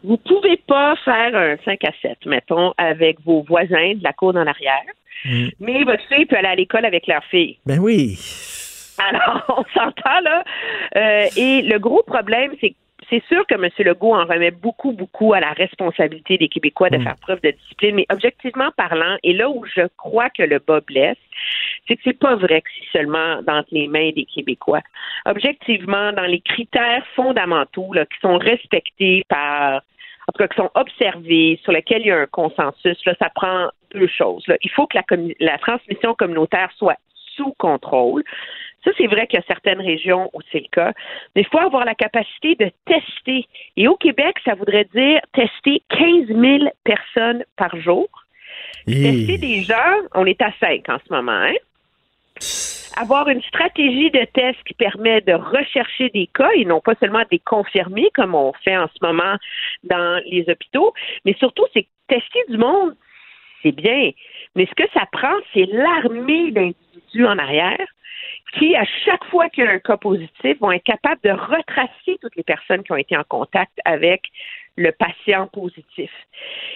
vous pouvez pas faire un 5 à 7, mettons, avec vos voisins de la cour dans l'arrière, mm. mais votre fille peut aller à l'école avec leur fille. Ben oui. Alors, on s'entend là. Euh, et le gros problème, c'est c'est sûr que M. Legault en remet beaucoup, beaucoup à la responsabilité des Québécois de mm. faire preuve de discipline, mais objectivement parlant, et là où je crois que le bas blesse, c'est que c'est pas vrai que c'est seulement dans les mains des Québécois. Objectivement, dans les critères fondamentaux là, qui sont respectés par en tout cas, qui sont observés, sur lesquels il y a un consensus, là, ça prend deux choses. Il faut que la, la transmission communautaire soit sous contrôle. Ça, c'est vrai qu'il y a certaines régions où c'est le cas. Mais il faut avoir la capacité de tester. Et au Québec, ça voudrait dire tester 15 000 personnes par jour. Tester des gens, on est à 5 en ce moment. Hein? Avoir une stratégie de test qui permet de rechercher des cas et non pas seulement des confirmer comme on fait en ce moment dans les hôpitaux, mais surtout, c'est tester du monde, c'est bien. Mais ce que ça prend, c'est l'armée d'individus en arrière qui, à chaque fois qu'il y a un cas positif, vont être capables de retracer toutes les personnes qui ont été en contact avec le patient positif.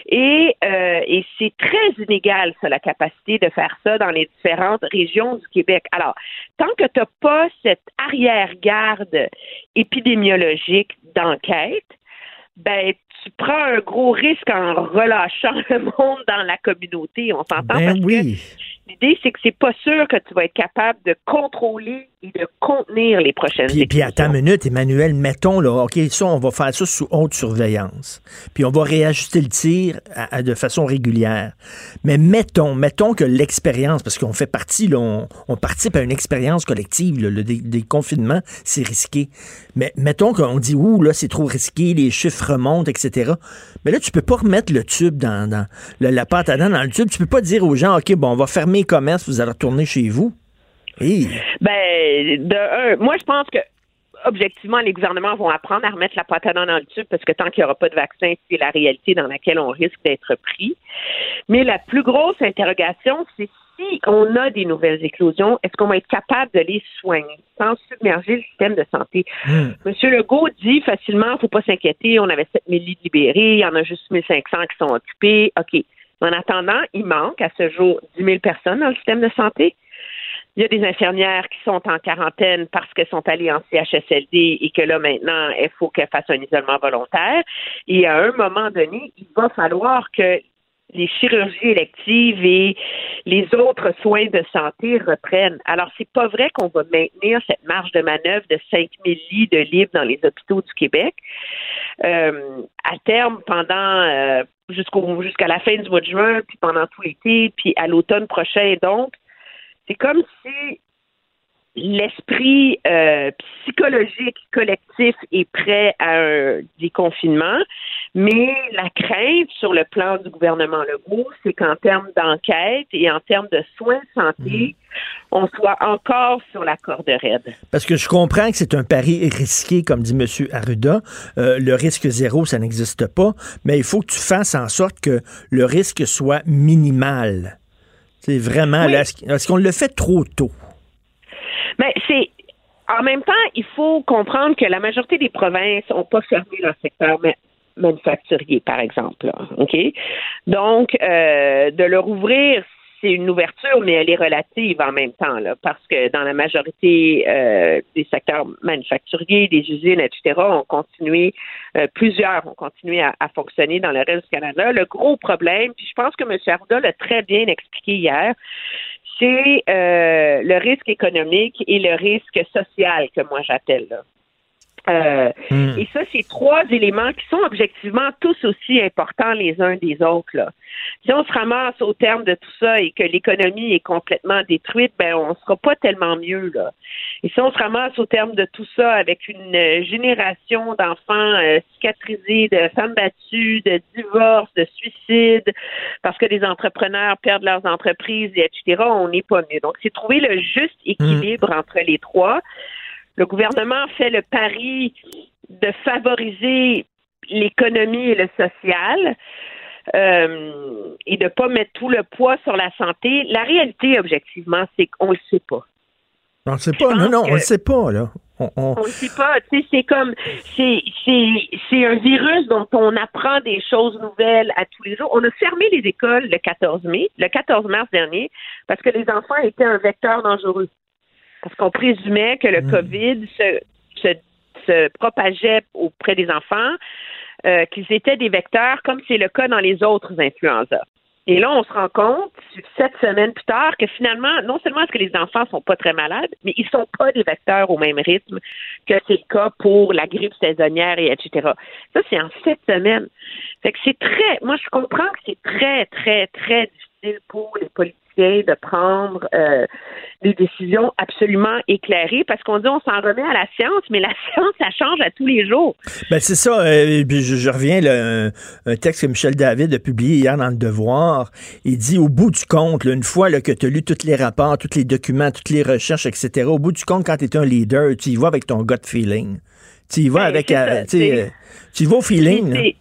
Et, euh, c'est très inégal, ça, la capacité de faire ça dans les différentes régions du Québec. Alors, tant que tu n'as pas cette arrière-garde épidémiologique d'enquête, ben, tu prends un gros risque en relâchant le monde dans la communauté. On s'entend ben oui. L'idée, c'est que c'est pas sûr que tu vas être capable de contrôler et de contenir les prochaines Puis, puis attends une minute, Emmanuel, mettons, là, OK, ça, on va faire ça sous haute surveillance. Puis on va réajuster le tir de façon régulière. Mais mettons, mettons que l'expérience, parce qu'on fait partie, là, on, participe à une expérience collective, le des, confinements, c'est risqué. Mais mettons qu'on dit, ouh, là, c'est trop risqué, les chiffres remontent, etc. Mais là, tu peux pas remettre le tube dans, dans la pâte à dents dans le tube. Tu peux pas dire aux gens, OK, bon, on va fermer les commerces, vous allez retourner chez vous? Ben, de un, moi, je pense que objectivement, les gouvernements vont apprendre à remettre la patate dans le tube parce que tant qu'il n'y aura pas de vaccin, c'est la réalité dans laquelle on risque d'être pris. Mais la plus grosse interrogation, c'est si on a des nouvelles éclosions, est-ce qu'on va être capable de les soigner sans submerger le système de santé? Hmm. Monsieur Legault dit facilement, il ne faut pas s'inquiéter, on avait 7000 lits libérés, il y en a juste 1500 qui sont occupés. OK. En attendant, il manque à ce jour 10 000 personnes dans le système de santé. Il y a des infirmières qui sont en quarantaine parce qu'elles sont allées en CHSLD et que là, maintenant, il faut qu'elles fassent un isolement volontaire. Et à un moment donné, il va falloir que les chirurgies électives et les autres soins de santé reprennent. Alors, c'est pas vrai qu'on va maintenir cette marge de manœuvre de 5000 lits de libre dans les hôpitaux du Québec. Euh, à terme, pendant euh, jusqu'au jusqu'à la fin du mois de juin, puis pendant tout l'été, puis à l'automne prochain, donc, c'est comme si l'esprit euh, psychologique collectif est prêt à un déconfinement, mais la crainte sur le plan du gouvernement Legault, c'est qu'en termes d'enquête et en termes de soins de santé, mhm. on soit encore sur la corde raide. Parce que je comprends que c'est un pari risqué, comme dit M. Arruda. Euh, le risque zéro, ça n'existe pas, mais il faut que tu fasses en sorte que le risque soit minimal. C'est vraiment, est-ce qu'on le fait trop tôt? Mais c'est en même temps, il faut comprendre que la majorité des provinces n'ont pas fermé leur secteur manufacturier, par exemple. OK? Donc, euh, de leur ouvrir, c'est une ouverture, mais elle est relative en même temps, là, parce que dans la majorité euh, des secteurs manufacturiers, des usines, etc., ont continué, euh, plusieurs ont continué à, fonctionner dans le reste du Canada. Le gros problème, puis je pense que M. Arda l'a très bien expliqué hier, c'est euh, le risque économique et le risque social que moi j'appelle. Euh, hmm. Et ça, c'est trois éléments qui sont objectivement tous aussi importants les uns des autres. Là. Si on se ramasse au terme de tout ça et que l'économie est complètement détruite, ben on sera pas tellement mieux là. Et si on se ramasse au terme de tout ça avec une génération d'enfants euh, cicatrisés, de femmes battues, de divorces, de suicides, parce que les entrepreneurs perdent leurs entreprises, etc., on n'est pas mieux. Donc, c'est trouver le juste équilibre hmm. entre les trois. Le gouvernement fait le pari de favoriser l'économie et le social. Euh, et de ne pas mettre tout le poids sur la santé. La réalité, objectivement, c'est qu'on ne le sait pas. On ne sait pas, non, non, on ne le sait pas, là. On ne le sait pas, tu sais, c'est comme, c'est, c'est un virus dont on apprend des choses nouvelles à tous les jours. On a fermé les écoles le 14 mai, le 14 mars dernier, parce que les enfants étaient un vecteur dangereux parce qu'on présumait que le hmm. COVID se, se, propageait auprès des enfants, euh, qu'ils étaient des vecteurs, comme c'est le cas dans les autres influenza. Et là, on se rend compte, sept semaines plus tard, que finalement, non seulement est-ce que les enfants sont pas très malades, mais ils sont pas des vecteurs au même rythme que c'est le cas pour la grippe saisonnière et etc. Ça, c'est en sept semaines. Fait que c'est très, moi, je comprends que c'est très, très, très difficile pour les politiques de prendre euh, des décisions absolument éclairées parce qu'on dit on s'en remet à la science, mais la science, ça change à tous les jours. Ben c'est ça. Euh, je, reviens, là, un, texte que Michel David a publié hier dans Le Devoir. Il dit au bout du compte, une fois que tu as lu tous les rapports, tous les documents, toutes les recherches, etc., au bout du compte, quand tu es un leader, tu y vas avec ton gut feeling. Tu y vas ben, avec. Euh, tu y vas au feeling.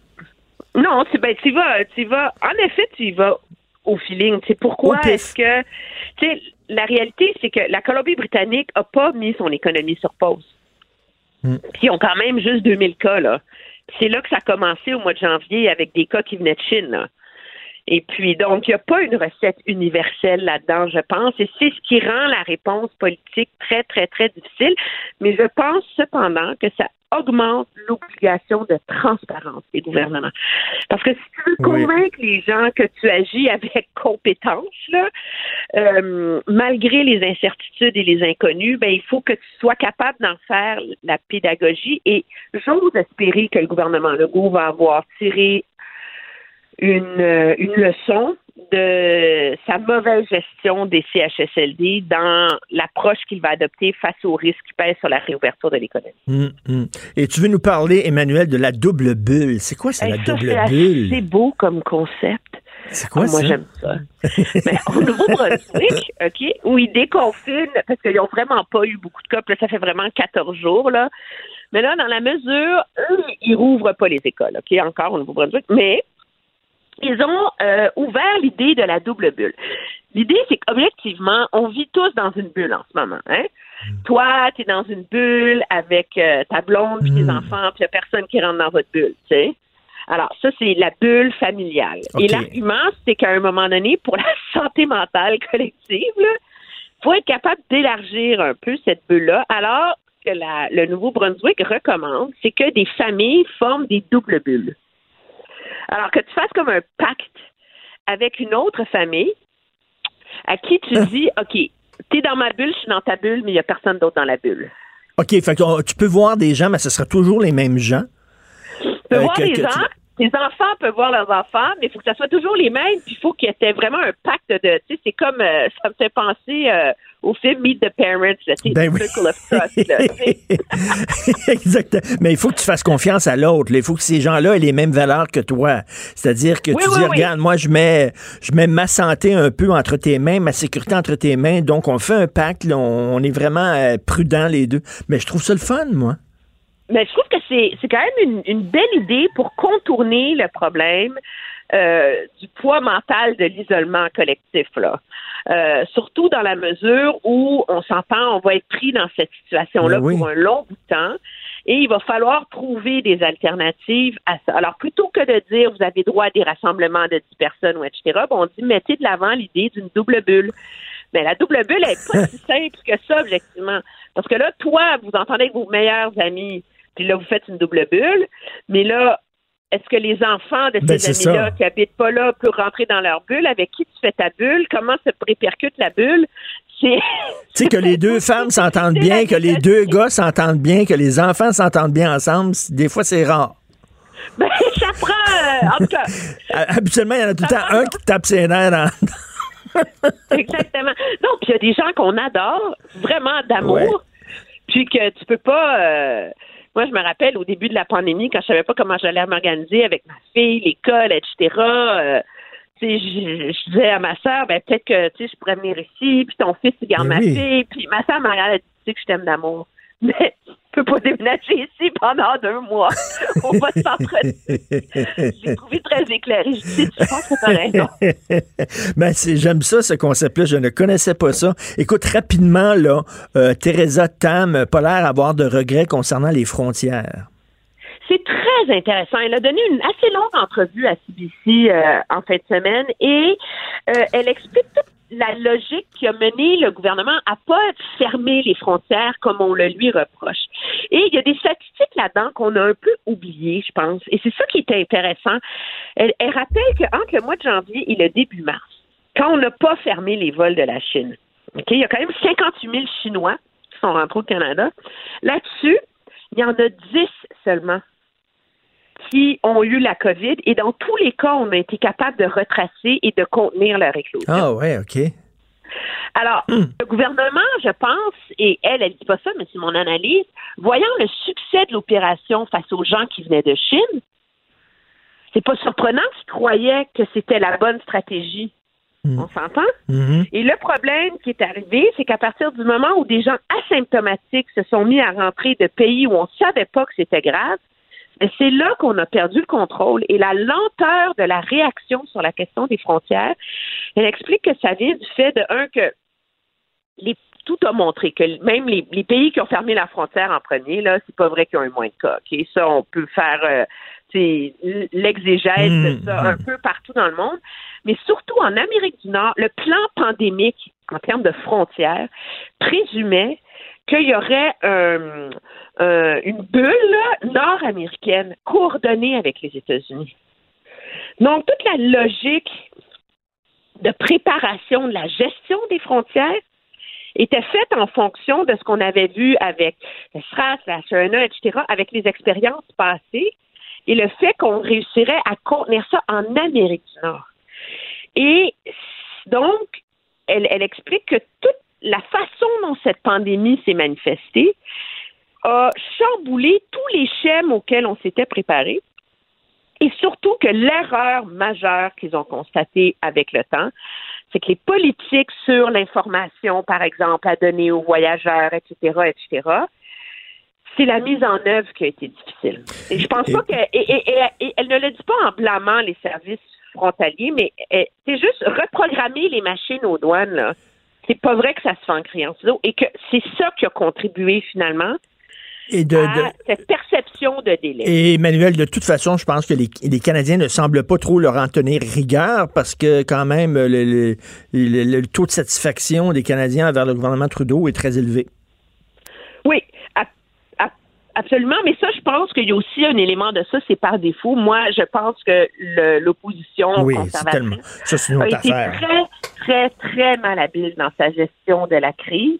Non, ben, tu vas, tu vas. En effet, tu y vas au feeling. C'est pourquoi est-ce que, tu sais, la réalité, c'est que la Colombie-Britannique a pas mis son économie sur pause. Hmm. Ils ont quand même juste 2000 cas, là. C'est là que ça a commencé au mois de janvier avec des cas qui venaient de Chine, là. Et puis, donc, il n'y a pas une recette universelle là-dedans, je pense, et c'est ce qui rend la réponse politique très, très, très difficile. Mais je pense cependant que ça augmente l'obligation de transparence des gouvernements. Parce que si tu veux convaincre les gens que tu agis avec compétence, là, euh, malgré les incertitudes et les inconnus, ben, il faut que tu sois capable d'en faire la pédagogie. Et j'ose espérer que le gouvernement Legault va avoir tiré une, euh, une leçon de sa mauvaise gestion des CHSLD dans l'approche qu'il va adopter face aux risques qui pèsent sur la réouverture de l'économie. Hum, hum. Et tu veux nous parler, Emmanuel, de la double bulle? C'est quoi ça, la double bulle? C'est beau comme concept. C'est quoi ah, ça? Moi, j'aime ça. Mais au Nouveau-Brunswick, OK, où ils déconfinent, parce qu'ils n'ont vraiment pas eu beaucoup de cas, là, ça fait vraiment 14 jours, là. Mais là, dans la mesure, eux, ils rouvrent pas les écoles, OK, encore au Nouveau-Brunswick, mais ils ont euh, ouvert l'idée de la double bulle. L'idée, c'est qu'objectivement, on vit tous dans une bulle en ce moment. Hein? Mm. Toi, tu es dans une bulle avec euh, ta blonde puis tes mm. enfants, puis il n'y a personne qui rentre dans votre bulle. Tu sais? Alors, ça, c'est la bulle familiale. Et l'argument, c'est qu'à un moment donné, pour la santé mentale collective, il faut être capable d'élargir un peu cette bulle-là. Alors, que la, le Nouveau-Brunswick recommande, c'est que des familles forment des doubles bulles. Alors que tu fasses comme un pacte avec une autre famille à qui tu hein? dis, OK, tu es dans ma bulle, je suis dans ta bulle, mais il n'y a personne d'autre dans la bulle. OK, fait que tu peux voir des gens, mais ce sera toujours les mêmes gens. Tu peux euh, voir des gens, tes enfants peuvent voir leurs enfants, mais il faut que ça soit toujours les mêmes, puis il faut qu'il y ait vraiment un pacte de, tu sais, c'est comme, euh, ça me fait penser euh, au film Meet the Parents, là, ben oui. Circle of Trust. exact. Mais il faut que tu fasses confiance à l'autre. Il faut que ces gens-là aient les mêmes valeurs que toi. C'est-à-dire que tu dis, regarde, moi, je mets, je mets ma santé un peu entre tes mains, ma sécurité entre tes mains. Donc, on fait un pacte. on, est vraiment euh, prudents les deux. Mais je trouve ça le fun, moi. Mais je trouve que c'est, c'est quand même une, une belle idée pour contourner le problème. Euh, du poids mental de l'isolement collectif là. Euh, surtout dans la mesure où on s'entend, on va être pris dans cette situation-là ben pour un long bout de temps. Et il va falloir trouver des alternatives à ça. Alors, plutôt que de dire vous avez droit à des rassemblements de 10 personnes ou etc., on dit mettez de l'avant l'idée d'une double bulle. Mais la double bulle n'est pas si simple que ça, objectivement. Parce que là, toi, vous entendez avec vos meilleurs amis, puis là, vous faites une double bulle. Mais là, est-ce que les enfants de ben, ces amis-là qui habitent pas là peuvent rentrer dans leur bulle? Avec qui tu fais ta bulle? Comment se répercute la bulle? Tu sais, que les deux femmes s'entendent bien, que les deux gars s'entendent bien, que les enfants s'entendent bien ensemble, des fois, c'est rare. Ben, ça prend. Euh, en tout cas. Habituellement, il y en a tout le temps un qui tape ses nerfs Exactement. Non, puis il y a des gens qu'on adore, vraiment d'amour, puis que tu peux pas. Euh, moi, je me rappelle au début de la pandémie, quand je savais pas comment j'allais m'organiser avec ma fille, l'école, etc. Euh, je, je, disais à ma soeur, ben peut-être que tu sais, je pourrais venir ici, puis ton fils il garde ma fille, puis ma soeur m'a regardé, tu sais que je t'aime d'amour. Mais tu peux pas déménager ici pendant deux mois. On va s'entretenir. J'ai trouvé très éclairé. Je dis, tu penses que t'as raison? ben, j'aime ça, ce concept-là. Je ne connaissais pas ça. Écoute, rapidement, là, euh, Teresa Tam, pas l'air d'avoir de regrets concernant les frontières. C'est très intéressant. Elle a donné une assez longue entrevue à CBC euh, en fin de semaine et euh, elle explique toute la logique qui a mené le gouvernement à pas fermer les frontières comme on le lui reproche. Et il y a des statistiques là-dedans qu'on a un peu oubliées, je pense. Et c'est ça qui est intéressant. Elle, rappelle qu'entre le mois de janvier et le début mars, quand on n'a pas fermé les vols de la Chine, il y a quand même 58 000 Chinois qui sont rentrés au Canada. Là-dessus, il y en a 10 seulement qui ont eu la COVID et dans tous les cas, on a été capable de retracer et de contenir leur éclosion. Ah ouais, OK. Alors, hmm. le gouvernement, je pense, et elle, elle dit pas ça, mais c'est mon analyse, voyant le succès de l'opération face aux gens qui venaient de Chine, c'est pas surprenant qu'ils croyaient que c'était la bonne stratégie. Hmm. On s'entend? Hmm. Et le problème qui est arrivé, c'est qu'à partir du moment où des gens asymptomatiques se sont mis à rentrer de pays où on savait pas que c'était grave, c'est là qu'on a perdu le contrôle et la lenteur de la réaction sur la question des frontières. Elle explique que ça vient du fait de un que les, tout a montré que même les, pays qui ont fermé la frontière en premier, là, c'est pas vrai qu'ils ont eu moins de cas. Okay? Ça, on peut faire euh, l'exégèse de mmh, ça un mmh. peu partout dans le monde. Mais surtout en Amérique du Nord, le plan pandémique en termes de frontières présumait qu'il y aurait un, euh, une bulle nord-américaine coordonnée avec les États-Unis. Donc, toute la logique de préparation de la gestion des frontières était faite en fonction de ce qu'on avait vu avec le SRAS, la Serena, etc., avec les expériences passées et le fait qu'on réussirait à contenir ça en Amérique du Nord. Et donc, elle, elle explique que toute la façon dont cette pandémie s'est manifestée, a chamboulé tous les schèmes auxquels on s'était préparé. Et surtout que l'erreur majeure qu'ils ont constatée avec le temps, c'est que les politiques sur l'information, par exemple, à donner aux voyageurs, etc., etc., c'est la mise en œuvre qui a été difficile. Et je pense pas que et, elle ne le dit pas en blâmant les services frontaliers, mais eh, c'est juste reprogrammer les machines aux douanes. Là. C'est pas vrai que ça se fait en créance d'eau et que c'est ça qui a contribué finalement et de, cette perception de délai. Et Emmanuel, de toute façon, je pense que les, Canadiens ne semblent pas trop leur en tenir rigueur parce que quand même le, le taux de satisfaction des Canadiens envers le gouvernement Trudeau est très élevé. Oui, Absolument, mais ça, je pense qu'il y a aussi un élément de ça, c'est par défaut. Moi, je pense que l'opposition oui, conservatrice ça, une autre a été très, très, très malhabile dans sa gestion de la crise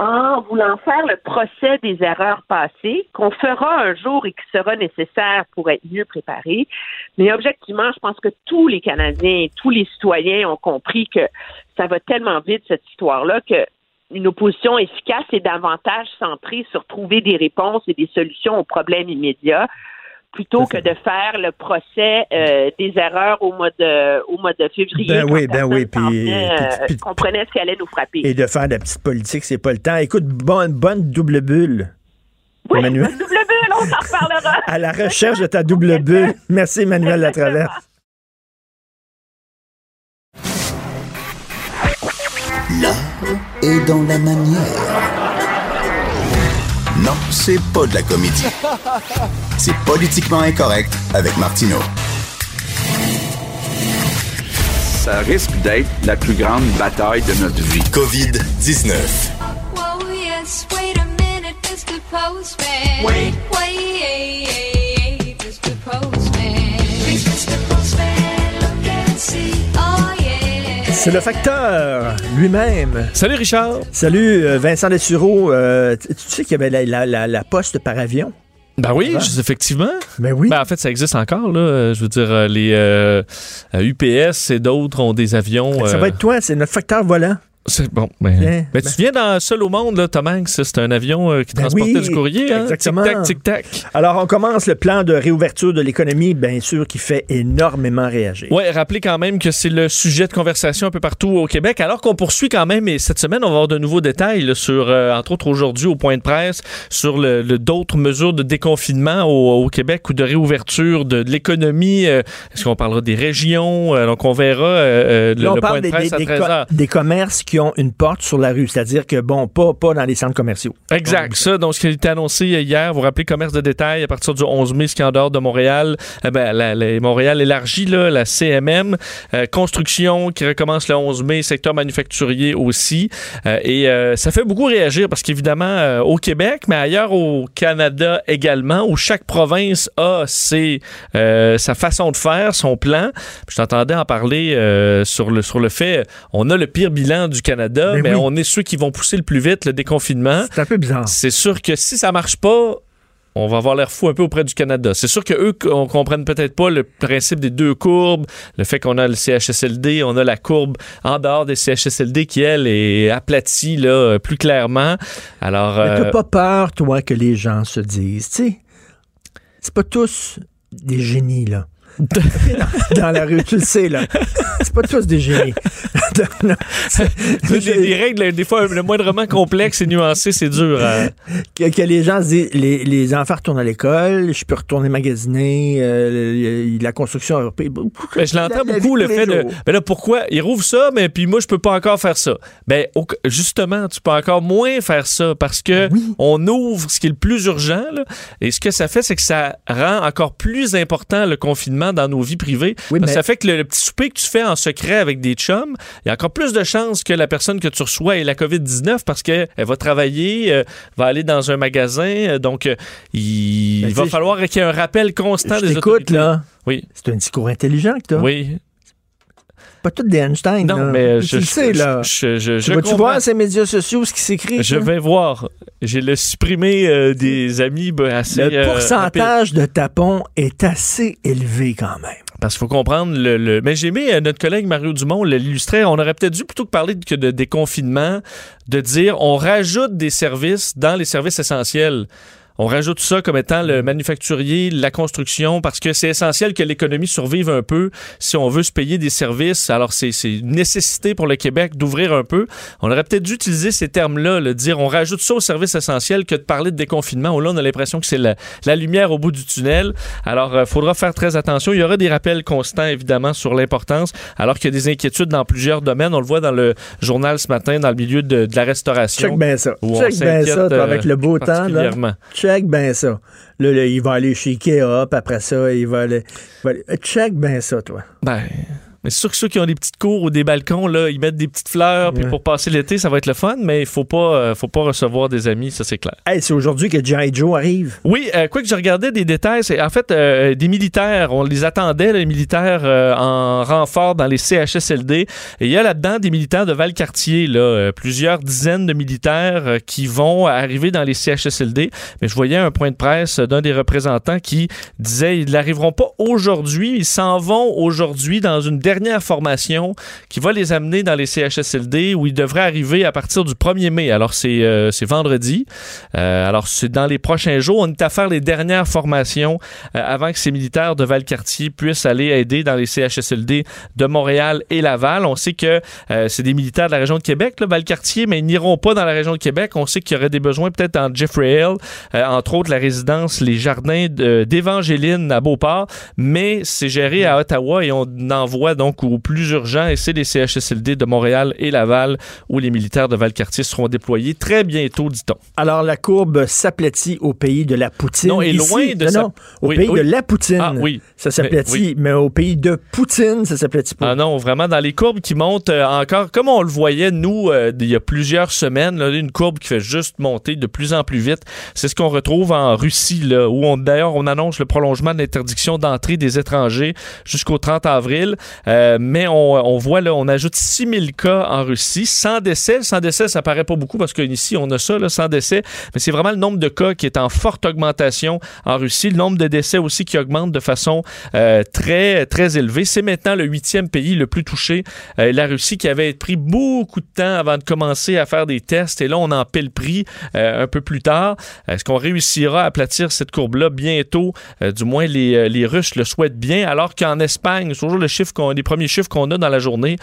en voulant faire le procès des erreurs passées, qu'on fera un jour et qui sera nécessaire pour être mieux préparé. Mais objectivement, je pense que tous les Canadiens tous les citoyens ont compris que ça va tellement vite, cette histoire-là, que une opposition efficace est davantage centrée sur trouver des réponses et des solutions aux problèmes immédiats plutôt que de faire le procès euh, des erreurs au mois de au mois de février. Ben oui, ben oui, puis, euh, comprenait ce qui allait nous frapper. Et de faire de la petite politique, c'est pas le temps. Écoute, bonne bonne double bulle. Oui, Emmanuel. double bulle, on en reparlera. à la recherche de ta double bulle. Merci Emmanuel Latraverse. Est dans la manière. Non, c'est pas de la comédie. C'est politiquement incorrect avec Martineau. Ça risque d'être la plus grande bataille de notre vie. COVID-19. Wait. C'est le facteur lui-même. Salut Richard. Salut euh, Vincent Dessureau. Euh, tu sais qu'il y avait la, poste par avion? Ben oui, effectivement. Ben oui. Ben en fait, ça existe encore, là. Je veux dire, euh, les UPS et d'autres ont des avions. Ça va être toi, c'est notre facteur volant. C'est bon. Mais, tu viens dans Seul au monde, là, Tom Hanks. C'est un avion euh, qui ben transportait du courrier. Hein? Tic-tac, tic-tac. Alors, on commence le plan de réouverture de l'économie, bien sûr, qui fait énormément réagir. Oui, rappelez quand même que c'est le sujet de conversation un peu partout au Québec, alors qu'on poursuit quand même, et cette semaine, on va avoir de nouveaux détails sur, euh, entre autres aujourd'hui, au point de presse, sur le, d'autres mesures de déconfinement au, Québec ou de réouverture de, l'économie. Euh, est-ce qu'on parlera des régions? donc, on verra le, point de presse à 13h. des commerces qui ont une porte sur la rue, c'est-à-dire que, bon, pas, pas dans les centres commerciaux. Exact. Ça, donc, ce qui a été annoncé hier, vous vous rappelez, commerce de détail à partir du 11 mai, ce qui est en dehors de Montréal. Eh ben, la, Montréal élargit, là, la CMM. Euh, construction qui recommence le 11 mai, secteur manufacturier aussi. Euh, et euh, ça fait beaucoup réagir parce qu'évidemment, au Québec, mais ailleurs au Canada également, où chaque province a ses, sa façon de faire, son plan. je t'entendais en parler sur, le, sur le fait, on a le pire bilan du Canada, ben mais, on est ceux qui vont pousser le plus vite le déconfinement. C'est un peu bizarre. C'est sûr que si ça marche pas, on va avoir l'air fou un peu auprès du Canada. C'est sûr qu'eux, on comprenne peut-être pas le principe des deux courbes, le fait qu'on a le CHSLD, on a la courbe en dehors des CHSLD qui, elle, est aplatie là, plus clairement. Alors, Mais t'as euh, pas peur, toi, que les gens se disent, tu sais, c'est pas tous des génies, là. dans la rue, tu le sais, là. C'est pas tous des génies. des, règles, des fois, le moindrement complexe et nuancé, c'est dur. Hein. Que, les gens se disent, les, enfants retournent à l'école, je peux retourner magasiner, euh, la construction européenne. Ben, je l'entends beaucoup, le fait de. Ben là, pourquoi? Ils rouvrent ça, mais puis moi, je peux pas encore faire ça. Ben, justement, tu peux encore moins faire ça parce que on ouvre ce qui est le plus urgent, et ce que ça fait, c'est que ça rend encore plus important le confinement dans nos vies privées. Ça fait que le, petit souper que tu fais en secret avec des chums, il y a encore plus de chances que la personne que tu reçois ait la COVID-19 parce qu'elle va travailler, euh, va aller dans un magasin. Euh, donc, euh, il, ben, va falloir qu'il y ait un rappel constant des autorités. là. Oui. C'est un discours intelligent que tu Oui pas tout des Einstein. Non, mais je, sais, là. Je, je, tu vas-tu voir ces médias sociaux ce qui s'écrit? Je vais voir. J'ai le supprimé euh, des amis ben, assez. Le euh, pourcentage de tapons est assez élevé quand même. Parce qu'il faut comprendre le. Mais j'ai aimé euh, notre collègue Mario Dumont l'illustrer. On aurait peut-être dû plutôt parler que de déconfinement, de dire on rajoute des services dans les services essentiels On rajoute ça comme étant le manufacturier, la construction, parce que c'est essentiel que l'économie survive un peu si on veut se payer des services. Alors, c'est une nécessité pour le Québec d'ouvrir un peu. On aurait peut-être dû utiliser ces termes-là, le dire on rajoute ça aux services essentiels que de parler de déconfinement. Là, on a l'impression que c'est la, lumière au bout du tunnel. Alors, il euh, faudra faire très attention. Il y aura des rappels constants, évidemment, sur l'importance, alors qu'il y a des inquiétudes dans plusieurs domaines. On le voit dans le journal ce matin, dans le milieu de, la restauration. Check bien ça. Check bien ça, avec le beau temps. Là. Check bien ça. Là, il va aller chez Ikea, puis après ça, il va aller... Check bien ça, toi. Ben... Mais c'est sûr que ceux qui ont des petites cours ou des balcons, là, ils mettent des petites fleurs, puis pour passer l'été, ça va être le fun, mais il faut pas, euh, faut pas recevoir des amis, ça c'est clair. Hey, c'est aujourd'hui que G.I. Joe arrive. Oui, euh, quoi que je regardais des détails, c'est en fait euh, des militaires, on les attendait, les militaires en renfort dans les CHSLD. Et il y a là-dedans des militaires de Valcartier, là, plusieurs dizaines de militaires qui vont arriver dans les CHSLD. Mais je voyais un point de presse d'un des représentants qui disait ils n'arriveront pas aujourd'hui, ils s'en vont aujourd'hui dans une dernière formation qui va les amener dans les CHSLD où ils devraient arriver à partir du 1er mai. Alors, c'est euh, vendredi. Euh, alors, c'est dans les prochains jours. On est à faire les dernières formations euh, avant que ces militaires de Valcartier puissent aller aider dans les CHSLD de Montréal et Laval. On sait que c'est des militaires de la région de Québec, là, Valcartier, mais ils n'iront pas dans la région de Québec. On sait qu'il y aurait des besoins peut-être en Jeffrey Hill, entre autres la résidence, les jardins d'Évangéline à Beauport, mais c'est géré à Ottawa et on envoie donc au plus urgent, et c'est les CHSLD de Montréal et Laval où les militaires de Valcartier seront déployés très bientôt, dit-on. Alors, la courbe s'aplatit au pays de la Poutine. Non, et loin de ça. Non, au pays de la Poutine. Ah, oui. Ça s'aplatit, mais, au pays de Poutine, ça s'aplatit pas. Ah non, vraiment, dans les courbes qui montent euh, encore, comme on le voyait, nous, euh, il y a plusieurs semaines, là, une courbe qui fait juste monter de plus en plus vite. C'est ce qu'on retrouve en Russie, là, où d'ailleurs, on annonce le prolongement de l'interdiction d'entrée des étrangers jusqu'au 30 avril. Euh, mais on, voit là, on ajoute 6000 cas en Russie, sans décès. Sans décès, ça paraît pas beaucoup parce qu'ici, on a ça, là, décès. Mais c'est vraiment le nombre de cas qui est en forte augmentation en Russie. Le nombre de décès aussi qui augmente de façon euh, très, très élevée. C'est maintenant le huitième pays le plus touché. Euh, la Russie qui avait pris beaucoup de temps avant de commencer à faire des tests. Et là, on en paie le prix un peu plus tard. Est-ce qu'on réussira à aplatir cette courbe-là bientôt? du moins, les, les Russes le souhaitent bien. Alors qu'en Espagne, c'est toujours le chiffre qu'on, les premiers chiffres qu'on a dans la journée.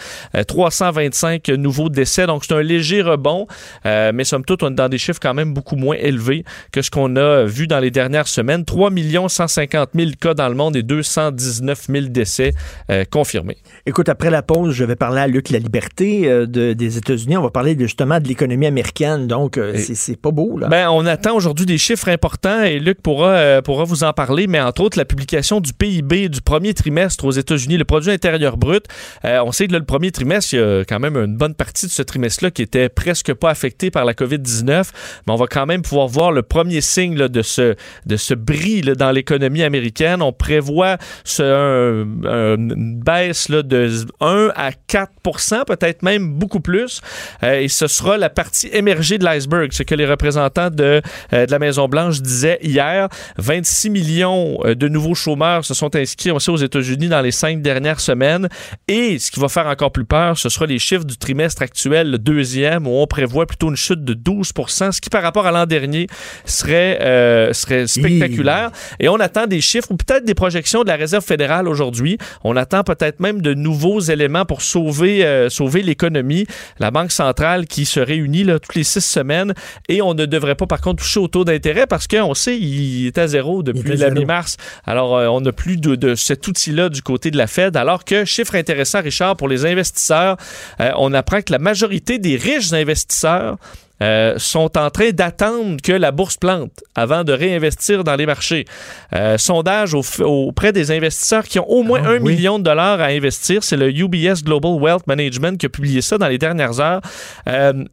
325 euh, nouveaux décès, donc c'est un léger rebond, euh, mais somme toute, on est dans des chiffres quand même beaucoup moins élevés que ce qu'on a vu dans les dernières semaines. 3 150 000 cas dans le monde et 219 000 décès euh, confirmés. Écoute, après la pause, je vais parler à Luc La Liberté des États-Unis. On va parler justement de l'économie américaine, donc c'est pas beau. Là. Ben, on attend aujourd'hui des chiffres importants et Luc pourra, pourra vous en parler, mais entre autres la publication du PIB du premier trimestre aux États-Unis, le produit intérieur brut. Euh, on sait que le premier trimestre, il y a quand même une bonne partie de ce trimestre-là qui était presque pas affecté par la COVID-19, mais on va quand même pouvoir voir le premier signe de, ce, de ce bris dans l'économie américaine. On prévoit une baisse de 1 à 4% peut-être même beaucoup plus, euh, et ce sera la partie émergée de l'iceberg, ce que les représentants de, euh, de la Maison-Blanche disaient hier. 26 millions de nouveaux chômeurs se sont inscrits aussi aux États-Unis dans les cinq dernières semaines. Et ce qui va faire encore plus peur, ce sera les chiffres du trimestre actuel, le deuxième, où on prévoit plutôt une chute de 12% ce qui par rapport à l'an dernier serait, euh, serait spectaculaire. Et on attend des chiffres ou peut-être des projections de la Réserve fédérale aujourd'hui. On attend peut-être même de nouveaux éléments pour sauver, euh, sauver l'économie. La Banque centrale qui se réunit là, toutes les six semaines et on ne devrait pas par contre toucher au taux d'intérêt parce qu'on sait il est à zéro depuis la mi-mars. Alors euh, on n'a plus de, de cet outil-là du côté de la Fed alors que, chiffre intéressant, Richard, pour les investisseurs, euh, on apprend que la majorité des riches investisseurs euh, sont en train d'attendre que la bourse plante avant de réinvestir dans les marchés. Euh, sondage auprès des investisseurs qui ont au moins ah un million de dollars à investir. C'est le UBS Global Wealth Management qui a publié ça dans les dernières heures.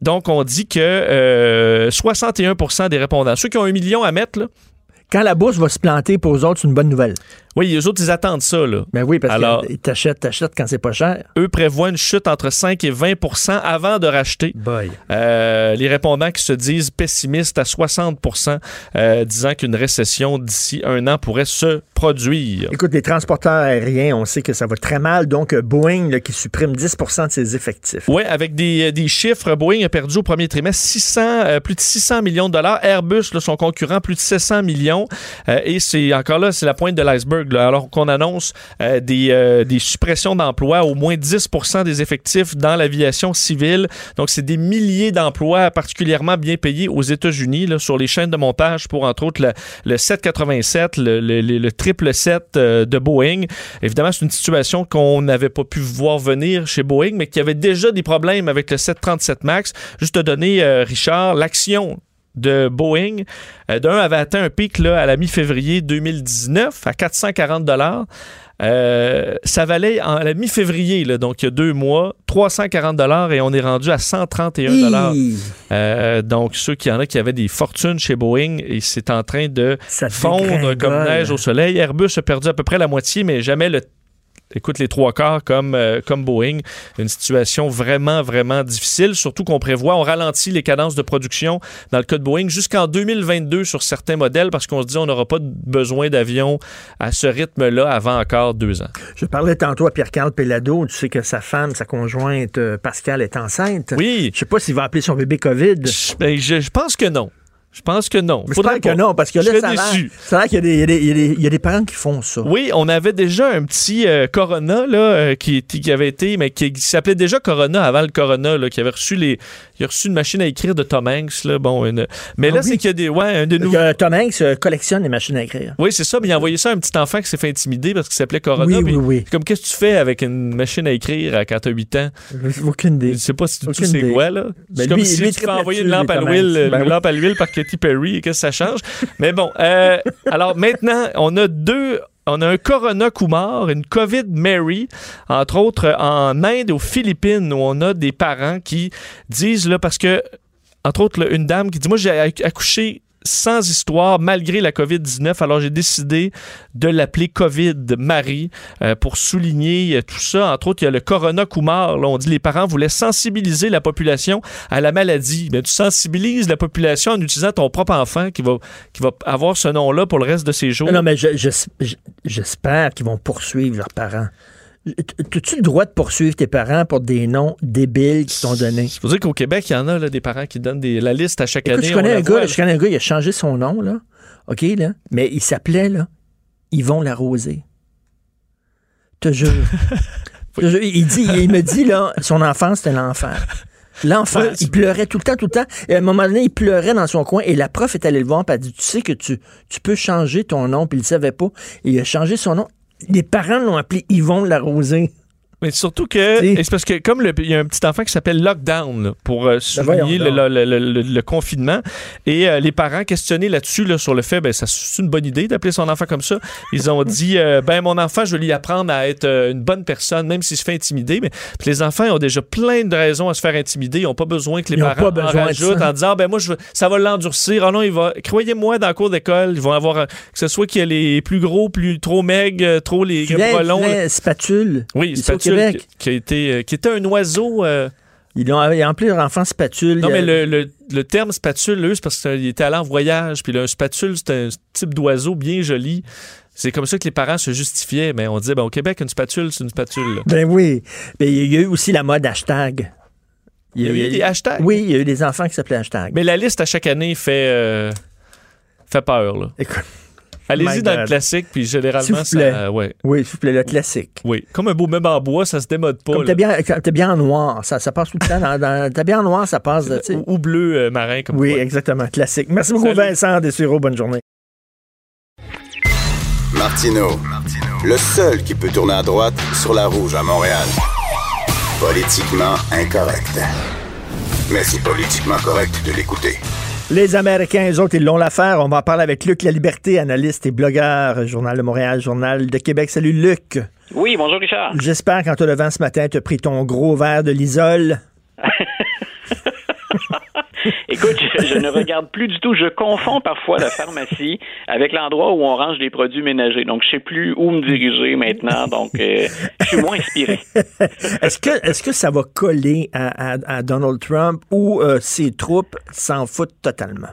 donc, on dit que 61% des répondants, ceux qui ont un million à mettre, là, quand la bourse va se planter pour eux autres, c'est une bonne nouvelle. Oui, eux autres, ils attendent ça. Là. Ben oui, parce qu'ils t'achètent, t'achètent quand c'est pas cher. Eux prévoient une chute entre 5 et 20% avant de racheter. Euh, les répondants qui se disent pessimistes à 60% euh, disant qu'une récession d'ici un an pourrait se produire. Écoute, les transporteurs aériens, on sait que ça va très mal. Donc, Boeing qui supprime 10% de ses effectifs. Oui, avec des, des, chiffres, Boeing a perdu au premier trimestre 600, plus de 600 millions de dollars. Airbus, son concurrent, plus de 700 millions. et c'est encore là, c'est la pointe de l'iceberg alors qu'on annonce euh, euh, des, suppressions d'emplois, au moins 10% des effectifs dans l'aviation civile. Donc, c'est des milliers d'emplois particulièrement bien payés aux États-Unis sur les chaînes de montage pour, entre autres, le, 787, le, le, triple 7 euh, de Boeing. Évidemment, c'est une situation qu'on n'avait pas pu voir venir chez Boeing, mais qui avait déjà des problèmes avec le 737 MAX. Juste te donner, Richard, l'action de Boeing. Euh, d'un avait atteint un pic là, à la mi-février 2019 à 440 dollars. Euh, ça valait en, à la mi-février, donc il y a deux mois, 340 dollars et on est rendu à 131 dollars. Euh, donc ceux qui en a qui avaient des fortunes chez Boeing et c'est en train de fondre comme neige au soleil. Airbus a perdu à peu près la moitié, mais jamais le écoute, les trois quarts comme, euh, comme Boeing. Une situation vraiment, vraiment difficile, surtout qu'on prévoit, on ralentit les cadences de production dans le cas de Boeing jusqu'en 2022 sur certains modèles parce qu'on se dit on n'aura pas besoin d'avions à ce rythme-là avant encore deux ans. Je parlais tantôt à Pierre-Carl Pellado, tu sais que sa femme, sa conjointe euh, Pascal est enceinte. Oui. Je sais pas s'il va appeler son bébé COVID. Ben, je pense que non. Je pense que non. Faudrait que non, parce que là, ça c'est vrai qu'il y, y, a des parents qui font ça. Oui, on avait déjà un petit euh, Corona là, euh, qui, qui, avait été, mais qui, s'appelait déjà Corona avant le Corona, là, qui avait reçu les. Il a reçu une machine à écrire de Tom Hanks. Là, bon, mais là, ah c'est qu'il y a des. Ouais, un de nous. Tom Hanks collectionne les machines à écrire. Oui, c'est ça, mais il a envoyé ça à un petit enfant qui s'est fait intimider parce qu'il s'appelait Corona. Oui, oui, oui. Comme qu'est-ce que tu fais avec une machine à écrire quand tu as 8 ans? Aucune idée. Je sais pas si tu sais quoi, là. Ben, c'est comme si tu fais envoyer une lampe à l'huile, ben une lampe à l'huile par Et que ça change. Mais bon, euh, alors maintenant, on a deux on a un Corona Kumar, une COVID Mary, entre autres en Inde et aux Philippines, où on a des parents qui disent, là, parce que, entre autres, une dame qui dit, moi, j'ai accouché sans histoire malgré la COVID-19. Alors j'ai décidé de l'appeler COVID-Marie euh, pour souligner tout ça. Entre autres, il y a le Corona Kumar. On dit les parents voulaient sensibiliser la population à la maladie. Mais tu sensibilises la population en utilisant ton propre enfant qui va, qui va avoir ce nom-là pour le reste de ses jours. Non, mais j'espère qu'ils vont poursuivre leurs parents. As-tu le droit de poursuivre tes parents pour des noms débiles qui t'ont donnés? Je veux dire qu'au Québec, il y en a des parents qui donnent des, la liste à chaque année. Je connais, un gars, je connais un gars, il a changé son nom, là. OK, là. Mais il s'appelait, là, Yvon Larosé. Te jure. Il, dit, il me dit, là, son enfance, c'était l'enfer. L'enfant, il pleurait tout le temps, tout le temps. Et à un moment donné, il pleurait dans son coin et la prof est allée le voir et a dit, tu sais que tu, tu peux changer ton nom, puis il ne savait pas. Et il a changé son nom les parents l'ont appelé Yvon Larosé. Mais surtout que, c'est parce que comme il y a un petit enfant qui s'appelle Lockdown pour euh, ben souligner le, confinement, et euh, les parents questionnaient là-dessus sur le fait, ben ça c'est une bonne idée d'appeler son enfant comme ça. Ils ont dit, euh, ben mon enfant, je vais lui apprendre à être une bonne personne, même s'il se fait intimider. Mais les enfants ont déjà plein de raisons à se faire intimider. Ils n'ont pas besoin que les parents en rajoutent en disant, ben moi je, ça va l'endurcir. Ah non, il va, croyez-moi, dans le cours d'école, ils vont avoir que ce soit qu'il y ait les plus gros, plus trop maigres, trop les longs. Spatule. Oui, spatule qui, a été, euh, qui était un oiseau. Euh, ils ont appelé leur enfant spatule. Non, mais le, le, terme spatule, c'est parce qu'il était allé en voyage. Puis un spatule, c'est un type d'oiseau bien joli. C'est comme ça que les parents se justifiaient. Mais on disait, ben, au Québec, une spatule, c'est une spatule. Ben oui. Mais il y a eu aussi la mode hashtag. Il y a, eu des hashtags? Oui, il y a eu des enfants qui s'appelaient hashtag. Mais la liste, à chaque année, fait, euh, fait peur. Là. Écoute. Allez-y dans le classique, puis généralement, ça. ouais. Oui, s'il vous plaît, le classique. Oui. Comme un beau meuble en bois, ça se démode pas. Comme t'es bien, bien en noir, ça, ça passe tout le temps. Dans, t'es bien en noir, ça passe. Ou, ou, bleu euh, marin, comme Oui, exactement. Classique. Merci beaucoup, Vincent Dessureau. Bonne journée. Martino, le seul qui peut tourner à droite sur la rouge à Montréal. Politiquement incorrect. Mais c'est politiquement correct de l'écouter. Les Américains, eux autres, ils l'ont l'affaire. On va en parler avec Luc La Liberté, analyste et blogueur, Journal de Montréal, Journal de Québec. Salut Luc. Oui, bonjour Richard. J'espère qu'en te levant ce matin, tu as pris ton gros verre de l'isole. Écoute, je, ne regarde plus du tout. Je confonds parfois la pharmacie avec l'endroit où on range les produits ménagers. Donc, je sais plus où me diriger maintenant. Donc, euh, je suis moins inspiré. est-ce que, est-ce que ça va coller à, Donald Trump ou euh, ses troupes s'en foutent totalement?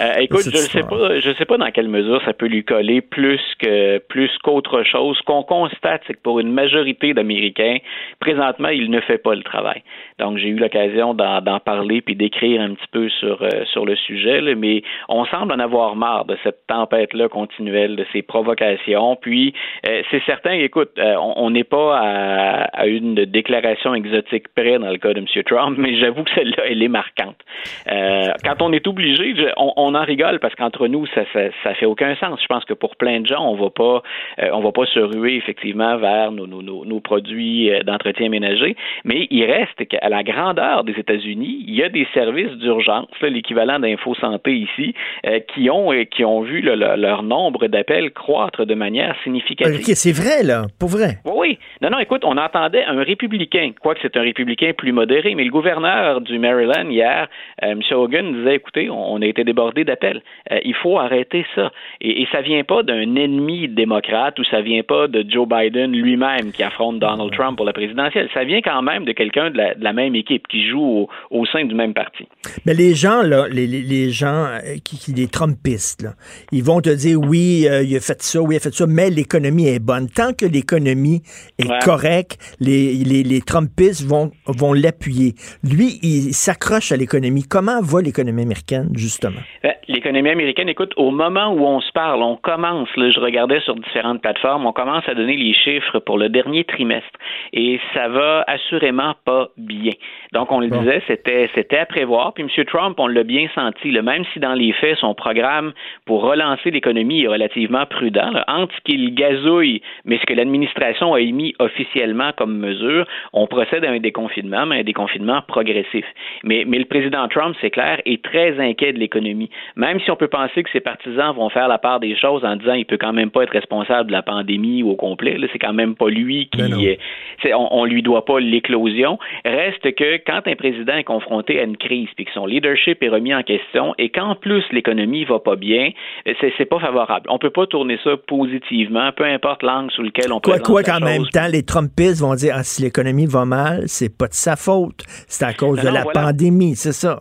Euh, écoute, je ne sais pas, je sais pas dans quelle mesure ça peut lui coller plus que plus qu'autre chose. Ce qu'on constate, c'est que pour une majorité d'Américains, présentement, il ne fait pas le travail. Donc, j'ai eu l'occasion d'en parler puis d'écrire un petit peu sur euh, sur le sujet, mais on semble en avoir marre de cette tempête-là continuelle, de ces provocations. Puis, euh, c'est certain, écoute, on n'est pas à, à, une déclaration exotique près dans le cas de M. Trump, mais j'avoue que celle-là, elle est marquante. quand on est obligé, on on en rigole parce qu'entre nous, ça, ça, fait aucun sens. Je pense que pour plein de gens, on va pas, euh, on va pas se ruer effectivement vers nos, nos, nos, produits euh, d'entretien ménager, mais il reste qu'à la grandeur des États-Unis, il y a des services d'urgence, l'équivalent d'Info Santé ici, euh, qui ont qui ont vu leur nombre d'appels croître de manière significative. Ok, c'est vrai là, pour vrai. Oui, oui. Non, non. Écoute, on entendait un républicain, quoique c'est un républicain plus modéré, mais le gouverneur du Maryland hier, M. Hogan, disait, écoutez, on a été débordé d'appels. Euh, il faut arrêter ça. Et, et ça vient pas d'un ennemi démocrate ou ça vient pas de Joe Biden lui-même qui affronte Donald Trump pour la présidentielle. Ça vient quand même de quelqu'un de, la, même équipe qui joue au, sein du même parti. Mais les gens, là, les, gens euh, qui, les Trumpistes, ils vont te dire oui, euh, il a fait ça, oui, il a fait ça, mais l'économie est bonne. Tant que l'économie est correcte, les, les, Trumpistes vont, vont l'appuyer. Lui, il s'accroche à l'économie. Comment va l'économie américaine, justement? Ben, l'économie américaine, écoute, au moment où on se parle, on commence, là, je regardais sur différentes plateformes, on commence à donner les chiffres pour le dernier trimestre et ça va assurément pas bien. Donc, on le disait, c'était, c'était à prévoir. Puis M. Trump, on l'a bien senti, là, même si dans les faits, son programme pour relancer l'économie est relativement prudent, là, entre ce qu'il gazouille, mais ce que l'administration a émis officiellement comme mesure, on procède à un déconfinement, mais un déconfinement progressif. Mais, mais le président Trump, c'est clair, est très inquiet de l'économie. Même si on peut penser que ses partisans vont faire la part des choses en disant il peut quand même pas être responsable de la pandémie au complet, c'est quand même pas lui qui, est, on, on lui doit pas l'éclosion. Reste que quand un président est confronté à une crise, puis que son leadership est remis en question, et qu'en plus l'économie va pas bien, c'est, c'est pas favorable. On peut pas tourner ça positivement, peu importe l'angle sous lequel on peut. Quoi, quoi qu'en même temps, les Trumpistes vont dire ah, si l'économie va mal, c'est pas de sa faute, c'est à cause de la pandémie, c'est ça.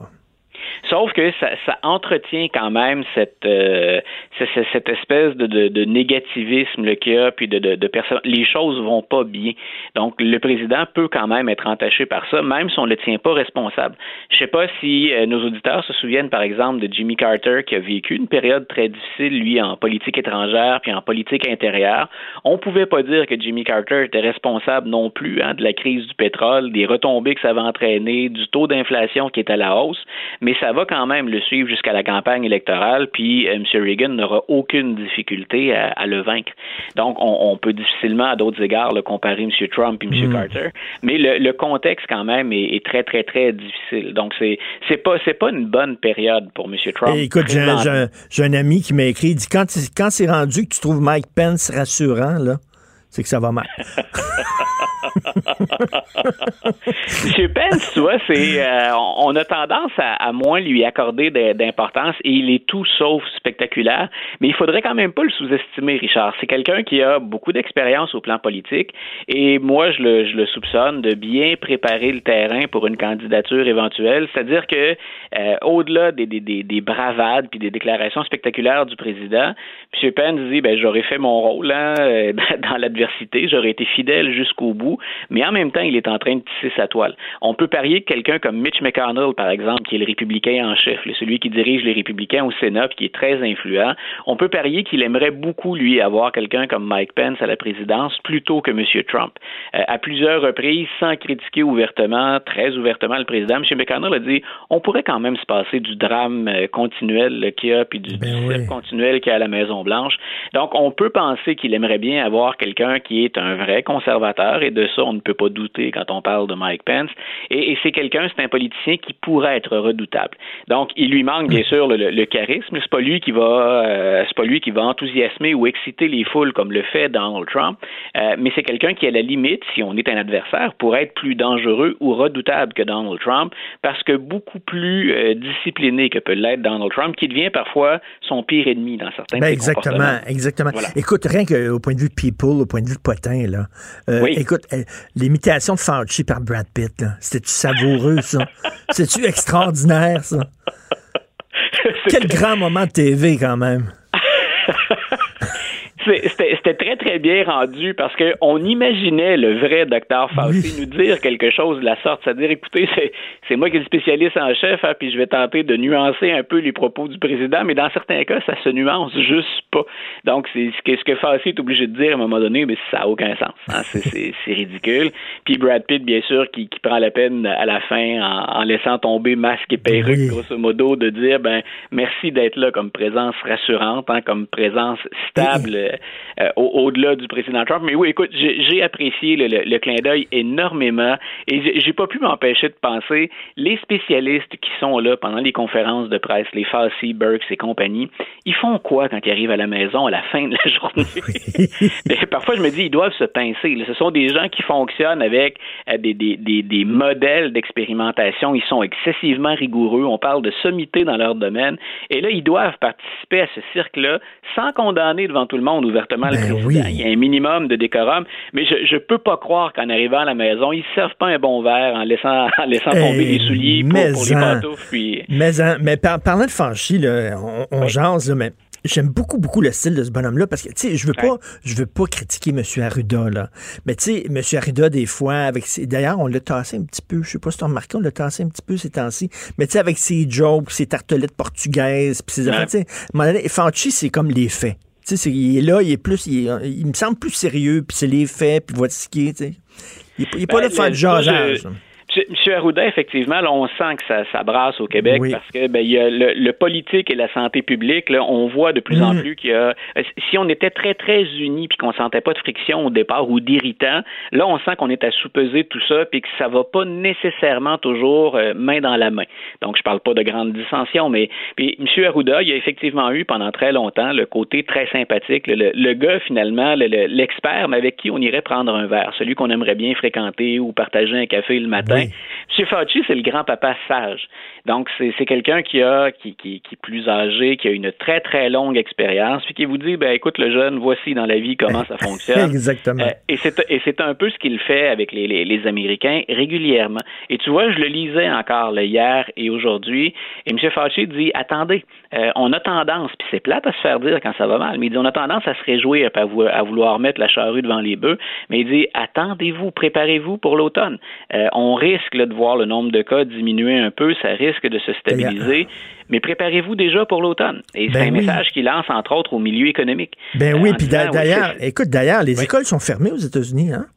Sauf que ça, ça entretient quand même cette, euh, cette, espèce de, de, négativisme qu'il y a, puis de, personnes. Les choses vont pas bien. Donc, le président peut quand même être entaché par ça, même si on ne le tient pas responsable. Je sais pas si euh, nos auditeurs se souviennent, par exemple, de Jimmy Carter, qui a vécu une période très difficile, lui, en politique étrangère, puis en politique intérieure. On pouvait pas dire que Jimmy Carter était responsable non plus hein, de la crise du pétrole, des retombées que ça va entraîner, du taux d'inflation qui est à la hausse, mais ça va quand même le suivre jusqu'à la campagne électorale, puis euh, M. Reagan n'aura aucune difficulté à, le vaincre. Donc, on, peut difficilement, à d'autres égards, le comparer M. Trump et M. Mm. Carter, mais le, contexte quand même est, très, très, très difficile. Donc, c'est c'est pas c'est pas une bonne période pour M. Trump. écoute, j'ai un, ami qui m'a écrit, il dit quand, quand c'est rendu que tu trouves Mike Pence rassurant, là, c'est que ça va mal. Monsieur Pence, tu vois, c'est euh, on a tendance à, moins lui accorder d'importance et il est tout sauf spectaculaire, mais il faudrait quand même pas le sous-estimer, Richard. C'est quelqu'un qui a beaucoup d'expérience au plan politique et moi je le, soupçonne de bien préparer le terrain pour une candidature éventuelle, c'est-à-dire que euh, au-delà des, bravades puis des déclarations spectaculaires du président, M. Pence dit ben j'aurais fait mon rôle hein, dans l'adversité, j'aurais été fidèle jusqu'au bout mais en même temps, il est en train de tisser sa toile. On peut parier que quelqu'un comme Mitch McConnell, par exemple, qui est le républicain en chef, celui qui dirige les républicains au Sénat, qui est très influent, on peut parier qu'il aimerait beaucoup, lui, avoir quelqu'un comme Mike Pence à la présidence plutôt que M. Trump. Euh, à plusieurs reprises, sans critiquer ouvertement, très ouvertement le président, M. McConnell a dit on pourrait quand même se passer du drame euh, continuel qu'il y a, puis du, ben continuel qu'il y a à la Maison-Blanche. Donc, on peut penser qu'il aimerait bien avoir quelqu'un quelqu'un qui est un vrai conservateur, et de ça, on ne peut pas douter quand on parle de Mike Pence. Et, c'est quelqu'un, c'est un politicien qui pourrait être redoutable. Donc, il lui manque bien sûr le, charisme. C'est pas lui qui va, euh, c'est pas lui qui va enthousiasmer ou exciter les foules comme le fait Donald Trump. Euh, mais c'est quelqu'un qui, à la limite, si on est un adversaire, pourrait être plus dangereux ou redoutable que Donald Trump, parce que beaucoup plus euh, discipliné que peut l'être Donald Trump, qui devient parfois son pire ennemi dans certains ben Exactement, exactement. Écoute, rien qu'au point de vue de people, au point de vue de potin, là. Euh, écoute, l'imitation de Fauci par Brad Pitt, c'était-tu savoureux, ça? C'est-tu extraordinaire, ça? Quel grand moment de TV, quand même. C'était très, très bien rendu parce qu'on imaginait le vrai docteur Fauci nous dire quelque chose de la sorte, c'est-à-dire, écoutez, c'est moi qui suis spécialiste en chef, hein, puis je vais tenter de nuancer un peu les propos du président, mais dans certains cas, ça se nuance juste pas. Donc, c'est ce que, Fauci est obligé de dire à un moment donné, mais ça n'a aucun sens. Hein, c'est ridicule. Puis Brad Pitt, bien sûr, qui, qui prend la peine à la fin, en, laissant tomber masque et perruque, grosso modo, de dire, ben, merci d'être là comme présence rassurante, hein, comme présence stable euh, au-delà du président Trump. Mais oui, écoute, j'ai apprécié le, clin d'œil énormément et j'ai pas pu m'empêcher de penser les spécialistes qui sont là pendant les conférences de presse, les Fauci, Burks et compagnie, ils font quoi quand ils arrivent à la maison à la fin de la journée? Parfois, je me dis, ils doivent se pincer. Ce sont des gens qui fonctionnent avec euh, des, des, des, des modèles d'expérimentation. Ils sont excessivement rigoureux. On parle de sommité dans leur domaine. Et là, ils doivent participer à ce cirque-là sans condamner devant tout le monde ouvertement le ben président. Il y a un minimum de décorum, mais je ne peux pas croire qu'en arrivant à la maison, ils ne servent pas un bon verre en laissant, en laissant tomber les souliers pour, les pantoufles. Puis... Mais, mais parlant de Fanchi, on, on jase, mais J'aime beaucoup, beaucoup le style de ce bonhomme-là parce que, tu sais, je veux pas, je veux pas critiquer M. Arruda, là. Mais, tu sais, M. Arruda, des fois, avec ses, d'ailleurs, on l'a tassé un petit peu. Je sais pas si tu as remarqué, on l'a tassé un petit peu ces temps-ci. Mais, tu sais, avec ses jokes, ses tartelettes portugaises, puis ses affaires, tu sais, Fanchi, c'est comme les faits. Tu sais, il est là, il est plus, il, me semble plus sérieux, puis c'est les faits, puis voici ce qui est, tu sais. Il n'est pas là de faire du jageage. M. Arruda, effectivement, là, on sent que ça, ça brasse au Québec parce que ben, il y a le, politique et la santé publique. Là, on voit de plus en mm. plus qu'il y a. Si on était très très unis puis qu'on sentait pas de friction au départ ou d'irritant, là, on sent qu'on est à sous-peser tout ça puis que ça va pas nécessairement toujours euh, main dans la main. Donc, je parle pas de grandes dissensions, mais puis M. Arruda, il y a effectivement eu pendant très longtemps le côté très sympathique, le, le gars finalement, l'expert, mais avec qui on irait prendre un verre, celui qu'on aimerait bien fréquenter ou partager un café le matin. Okay M. Fauci, c'est le grand-papa sage. Donc, c'est quelqu'un qui a qui, qui, qui, est plus âgé, qui a une très, très longue expérience, puis qui vous dit, ben écoute, le jeune, voici dans la vie comment ça fonctionne. Exactement. Euh, et c'est un peu ce qu'il fait avec les, les, les, Américains régulièrement. Et tu vois, je le lisais encore là, hier et aujourd'hui, et M. Fauci dit, attendez, euh, on a tendance, puis c'est plate à se faire dire quand ça va mal, mais il dit, on a tendance à se réjouir, à, à vouloir mettre la charrue devant les bœufs, mais il dit, attendez-vous, préparez-vous pour l'automne. Euh, on risque de voir le nombre de cas diminuer un peu, ça risque de se stabiliser. Mais préparez-vous déjà pour l'automne. Et c'est ben un message qu'il lance, entre autres, au milieu économique. Ben oui, puis d'ailleurs, écoute, d'ailleurs, les écoles sont fermées aux États-Unis, hein?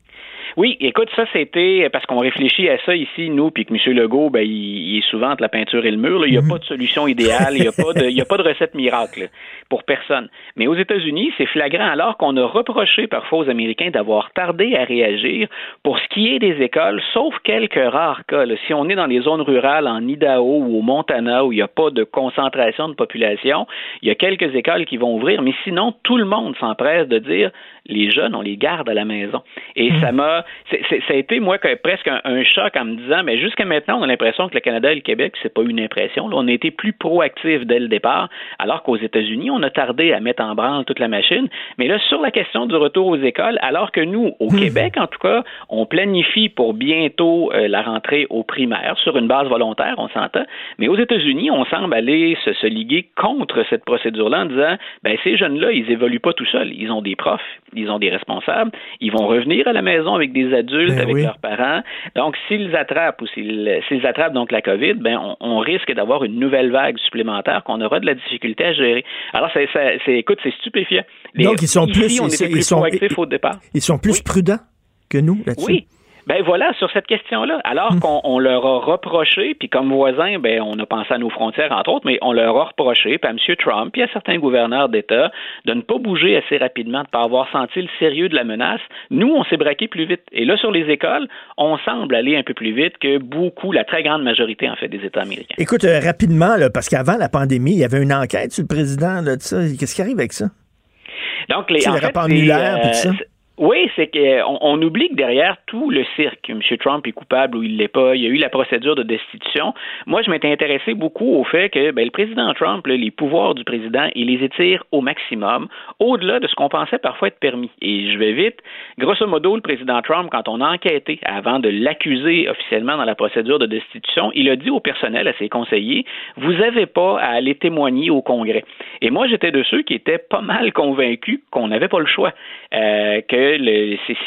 Oui, écoute, ça c'était parce qu'on réfléchit à ça ici, nous, puis que M. Legault, ben, il, est souvent entre la peinture et le mur. Il n'y a mhm. pas de solution idéale, il n'y a, pas de, a pas de recette miracle pour personne. Mais aux États-Unis, c'est flagrant alors qu'on a reproché parfois aux Américains d'avoir tardé à réagir pour ce qui est des écoles, sauf quelques rares cas. Si on est dans les zones rurales en Idaho ou au Montana où il n'y a pas de concentration de population, il y a quelques écoles qui vont ouvrir, mais sinon, tout le monde s'empresse de dire les jeunes, on les garde à la maison. Et mhm. ça m'a ça a été, moi, presque un, choc en me disant, mais jusqu'à maintenant, on a l'impression que le Canada et le Québec, c'est pas une impression. on a été plus proactifs dès le départ, alors qu'aux États-Unis, on a tardé à mettre en branle toute la machine. Mais là, sur la question du retour aux écoles, alors que nous, au hmm. Québec, en tout cas, on planifie pour bientôt euh, la rentrée aux primaires sur une base volontaire, on s'entend. Mais aux États-Unis, on semble aller se, se liguer contre cette procédure-là en disant, ben, ces jeunes-là, ils évoluent pas tout seuls. Ils ont des profs, ils ont des responsables, ils vont revenir à la maison avec des adultes, ben avec leurs parents. Donc, s'ils attrapent ou s'ils attrapent donc la COVID, ben, on, risque d'avoir une nouvelle vague supplémentaire qu'on aura de la difficulté à gérer. Alors, c'est, écoute, c'est stupéfiant. donc, ils sont plus, on ils, plus sont, proactifs au départ. Ils sont plus prudents que nous là-dessus? Oui. Ben voilà, sur cette question-là. Alors hmm. qu'on leur a reproché, puis comme voisin, ben on a pensé à nos frontières, entre autres, mais on leur a reproché, puis à M. Trump, puis à certains gouverneurs d'État, de ne pas bouger assez rapidement, de ne pas avoir senti le sérieux de la menace. Nous, on s'est braqué plus vite. Et là, sur les écoles, on semble aller un peu plus vite que beaucoup, la très grande majorité, en fait, des États américains. Écoute, euh, rapidement, là, parce qu'avant la pandémie, il y avait une enquête sur le président de ça. Qu'est-ce qui arrive avec ça? Donc, les, en fait, euh, oui, c'est qu'on on oublie que derrière tout le cirque, M. Trump est coupable ou il l'est pas. Il y a eu la procédure de destitution. Moi, je m'étais intéressé beaucoup au fait que ben, le président Trump, les pouvoirs du président, il les étire au maximum, au-delà de ce qu'on pensait parfois être permis. Et je vais vite. Grosso modo, le président Trump, quand on a enquêté avant de l'accuser officiellement dans la procédure de destitution, il a dit au personnel, à ses conseillers, vous n'avez pas à aller témoigner au Congrès. Et moi, j'étais de ceux qui étaient pas mal convaincus qu'on n'avait pas le choix, euh, que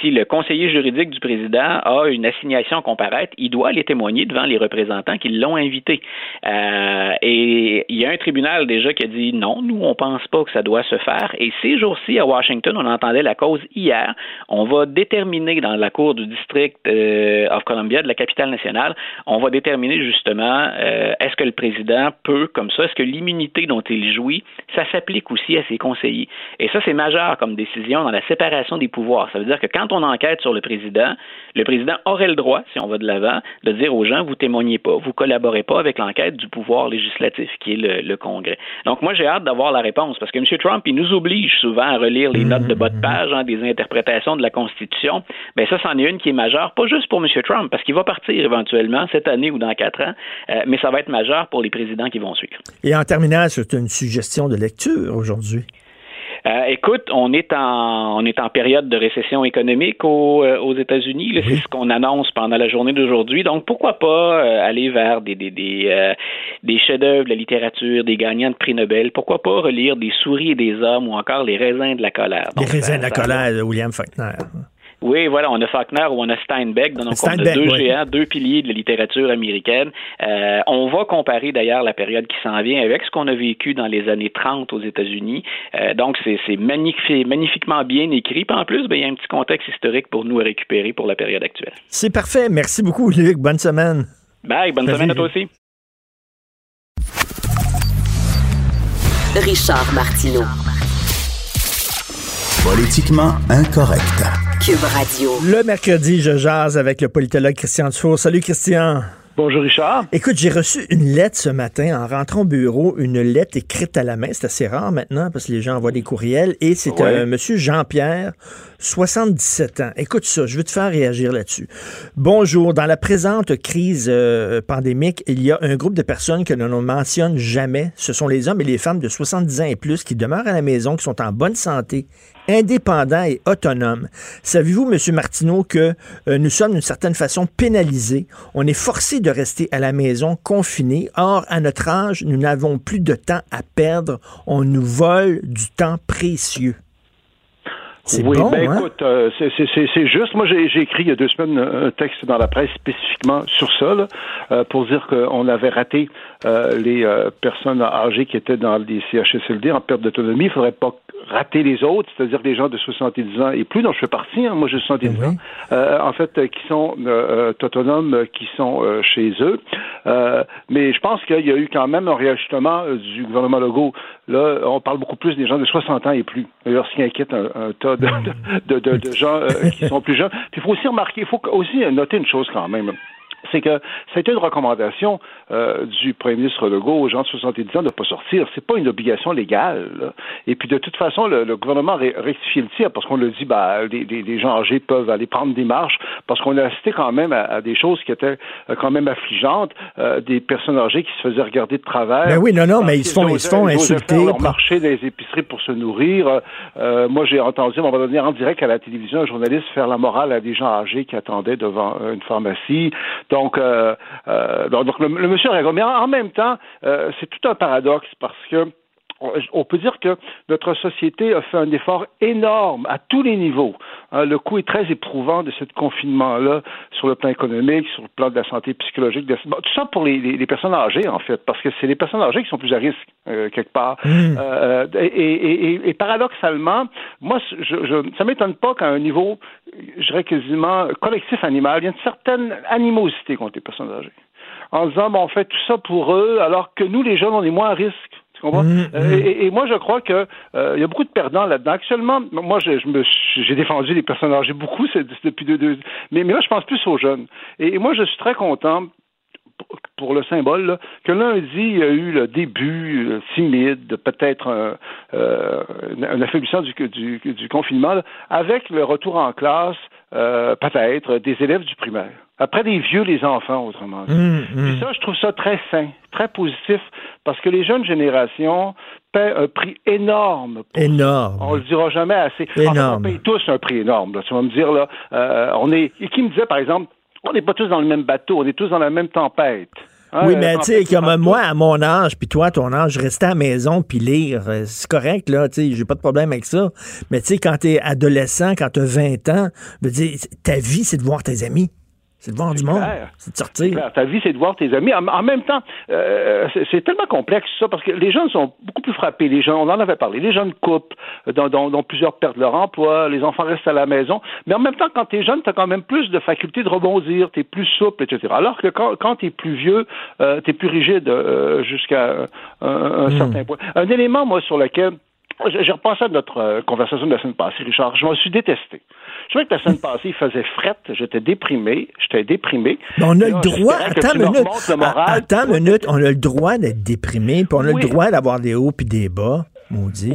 si le conseiller juridique du président a une assignation à comparaître, il doit aller témoigner devant les représentants qui l'ont invité. Euh, et il y a un tribunal déjà qui a dit non, nous, on pense pas que ça doit se faire. Et ces jours-ci, à Washington, on entendait la cause hier. On va déterminer dans la cour du district euh, of Columbia, de la capitale nationale, on va déterminer justement euh, est-ce que le président peut, comme ça, est-ce que l'immunité dont il jouit, ça s'applique aussi à ses conseillers. Et ça, c'est majeur comme décision dans la séparation des pouvoirs ça veut dire que quand on enquête sur le président, le président aurait le droit, si on va de l'avant, de dire aux gens, vous témoignez pas, vous collaborez pas avec l'enquête du pouvoir législatif, qui est le, Congrès. Donc, moi, j'ai hâte d'avoir la réponse, parce que M. Trump, il nous oblige souvent à relire les notes de bas de page, hein, des interprétations de la Constitution. Ben ça, c'en est une qui est majeure, pas juste pour M. Trump, parce qu'il va partir éventuellement cette année ou dans quatre ans, euh, mais ça va être majeur pour les présidents qui vont suivre. Et en terminant, c'est une suggestion de lecture aujourd'hui. Euh, écoute, on est en on est en période de récession économique aux, euh, aux États-Unis. C'est ce qu'on annonce pendant la journée d'aujourd'hui. Donc pourquoi pas euh, aller vers des des des, des chefs-d'œuvre de la littérature, des gagnants de prix Nobel? Pourquoi pas relire des souris et des hommes ou encore les raisins de la colère? les raisins de la colère de William Faulkner. Oui, voilà, on a Faulkner ou on a Steinbeck, donc on a deux géants, deux piliers de la littérature américaine. Euh, on va comparer d'ailleurs la période qui s'en vient avec ce qu'on a vécu dans les années 30 aux États-Unis. Euh, donc c'est magnifiquement bien écrit. Puis en plus, ben, il y a un petit contexte historique pour nous à récupérer pour la période actuelle. C'est parfait. Merci beaucoup, Luc. Bonne semaine. Bye, bonne semaine à toi aussi. Richard Martineau. Politiquement incorrect. Le mercredi, je jase avec le politologue Christian Dufour. Salut Christian. Bonjour Richard. Écoute, j'ai reçu une lettre ce matin en rentrant au bureau, une lettre écrite à la main. C'est assez rare maintenant parce que les gens envoient des courriels. Et c'est un monsieur Jean-Pierre 77 ans. Écoute ça, je veux te faire réagir là-dessus. Bonjour, dans la présente crise euh, pandémique, il y a un groupe de personnes que l'on ne mentionne jamais. Ce sont les hommes et les femmes de 70 ans et plus qui demeurent à la maison, qui sont en bonne santé, indépendants et autonomes. Savez-vous, M. Martineau, que euh, nous sommes d'une certaine façon pénalisés? On est forcé de rester à la maison, confinés. Or, à notre âge, nous n'avons plus de temps à perdre. On nous vole du temps précieux oui, ben hein? écoute, euh, c'est juste. Moi, j'ai écrit il y a deux semaines un texte dans la presse spécifiquement sur ça, là, euh, pour dire qu'on avait raté euh, les personnes âgées qui étaient dans les CHSLD en perte d'autonomie. Il faudrait pas rater les autres, c'est-à-dire les gens de 70 ans et plus, dont je fais partie, hein, moi j'ai 70 ben ans, euh, en fait, euh, qui sont euh, autonomes, qui sont chez eux. mais je pense qu'il y a eu quand même un réajustement du gouvernement Legault. Là, on parle beaucoup plus des gens de 60 ans et plus. D'ailleurs, ce qui inquiète un, tas de, de, de, gens qui sont plus jeunes. Puis il faut aussi remarquer, il faut aussi noter une chose quand même c'est que c'était une recommandation euh, du premier ministre Legault aux gens de 70 ans de ne pas sortir. C'est pas une obligation légale. Et puis de toute façon, le, gouvernement rectifie le tir parce qu'on le dit, bah, les, gens âgés peuvent aller prendre des marches parce qu'on a assisté quand même à, des choses qui étaient euh, quand même affligeantes, euh, des personnes âgées qui se faisaient regarder de travers. Ben oui, non, non, mais ils se font, ils se font insulter. Ils marcher dans les épiceries pour se nourrir. moi, j'ai entendu, on va donner en direct à la télévision un journaliste faire la morale à des gens âgés qui attendaient devant une pharmacie. Donc, euh, euh, donc le, monsieur Mais en même temps, euh, c'est tout un paradoxe parce que on peut dire que notre société a fait un effort énorme à tous les niveaux. Hein, le coût est très éprouvant de ce confinement-là sur le plan économique, sur le plan de la santé psychologique, tout ça pour les, personnes âgées, en fait, parce que c'est les personnes âgées qui sont plus à risque, euh, quelque part. Mmh. Euh, et, paradoxalement, moi, je, je, ça m'étonne pas qu'à un niveau, je dirais quasiment collectif animal, il y a une certaine animosité contre les personnes âgées en disant bon, on fait tout ça pour eux, alors que nous, les jeunes, on est moins à risque. Mmh, mmh. Et, moi, je crois que euh, il y a beaucoup de perdants là-dedans. Actuellement, moi, je, me, j'ai défendu les personnes âgées beaucoup depuis deux, deux mais, mais là, je pense plus aux jeunes. Et, moi, je suis très content pour le symbole, que lundi, il y a eu le début euh, timide, peut-être un, euh, un affaiblissement du, du, du confinement, avec le retour en classe, euh, peut-être, des élèves du primaire. Après des vieux, les enfants, autrement dit. Mmh, mmh. Puis ça, je trouve ça très sain, très positif, parce que les jeunes générations paient un prix énorme. énorme. On le dira jamais assez. Énorme. on paye tous un prix énorme. Tu vas me dire, là, euh, on est... Et qui me disait, par exemple, on n'est pas tous dans le même bateau, on est tous dans la même tempête. Oui, mais tu sais, comme moi, à mon âge, puis toi, ton âge, rester à la maison puis lire, euh, c'est correct, là, tu sais, j'ai pas de problème avec ça. Mais tu sais, quand t'es adolescent, quand t'as 20 ans, veux dire, ta vie, c'est de voir tes amis. C'est de voir du monde. C'est de sortir. Ta vie, c'est de voir tes amis. En, même temps, euh, c'est tellement complexe, ça, parce que les jeunes sont beaucoup plus frappés. Les jeunes, on en avait parlé, les jeunes coupent, dont, dont, plusieurs perdent leur emploi, les enfants restent à la maison. Mais en même temps, quand tu es jeune, tu as quand même plus de faculté de rebondir, tu es plus souple, etc. Alors que quand, quand tu es plus vieux, euh, tu es plus rigide euh, jusqu'à un, hmm. certain point. Un élément, moi, sur lequel j'ai repensé à notre euh, conversation de la semaine passée, Richard. Je m'en suis détesté. Je trouvais que la semaine passée, il faisait frette, j'étais déprimé, j'étais déprimé. Mais on a le droit, attends une minute, attends une minute, on a le droit d'être déprimé, puis on a le droit d'avoir des hauts puis des bas.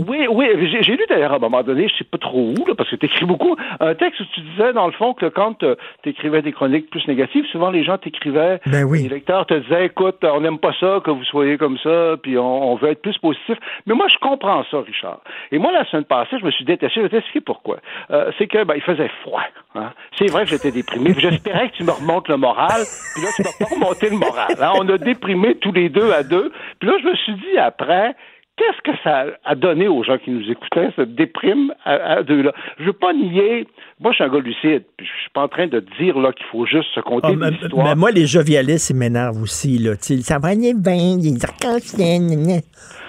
Oui, oui. J'ai lu d'ailleurs à un moment donné, je sais pas trop où, parce que tu écris beaucoup, un texte où tu disais, dans le fond, que quand euh, tu écrivais des chroniques plus négatives, souvent les gens t'écrivaient, ben oui. les lecteurs te disaient, écoute, on n'aime pas ça que vous soyez comme ça, puis on, veut être plus positif. Mais moi, je comprends ça, Richard. Et moi, la semaine passée, je me suis détaché. Je vais t'expliquer pourquoi. Euh, c'est que ben, il faisait froid. Hein. C'est vrai que j'étais déprimé. J'espérais que tu me remontes le moral. Puis là, tu m'as pas remonté le moral. Hein. On a déprimé tous les deux à deux. Puis là, je me suis dit après, qu'est-ce que ça a donné aux gens qui nous écoutaient, cette déprime à, deux-là? Je veux pas nier. Moi, je suis un gars lucide. Je suis pas en train de dire là qu'il faut juste se compter oh, histoires. Mais moi, les jovialistes, ils m'énervent aussi. Là. ça va aller bien, les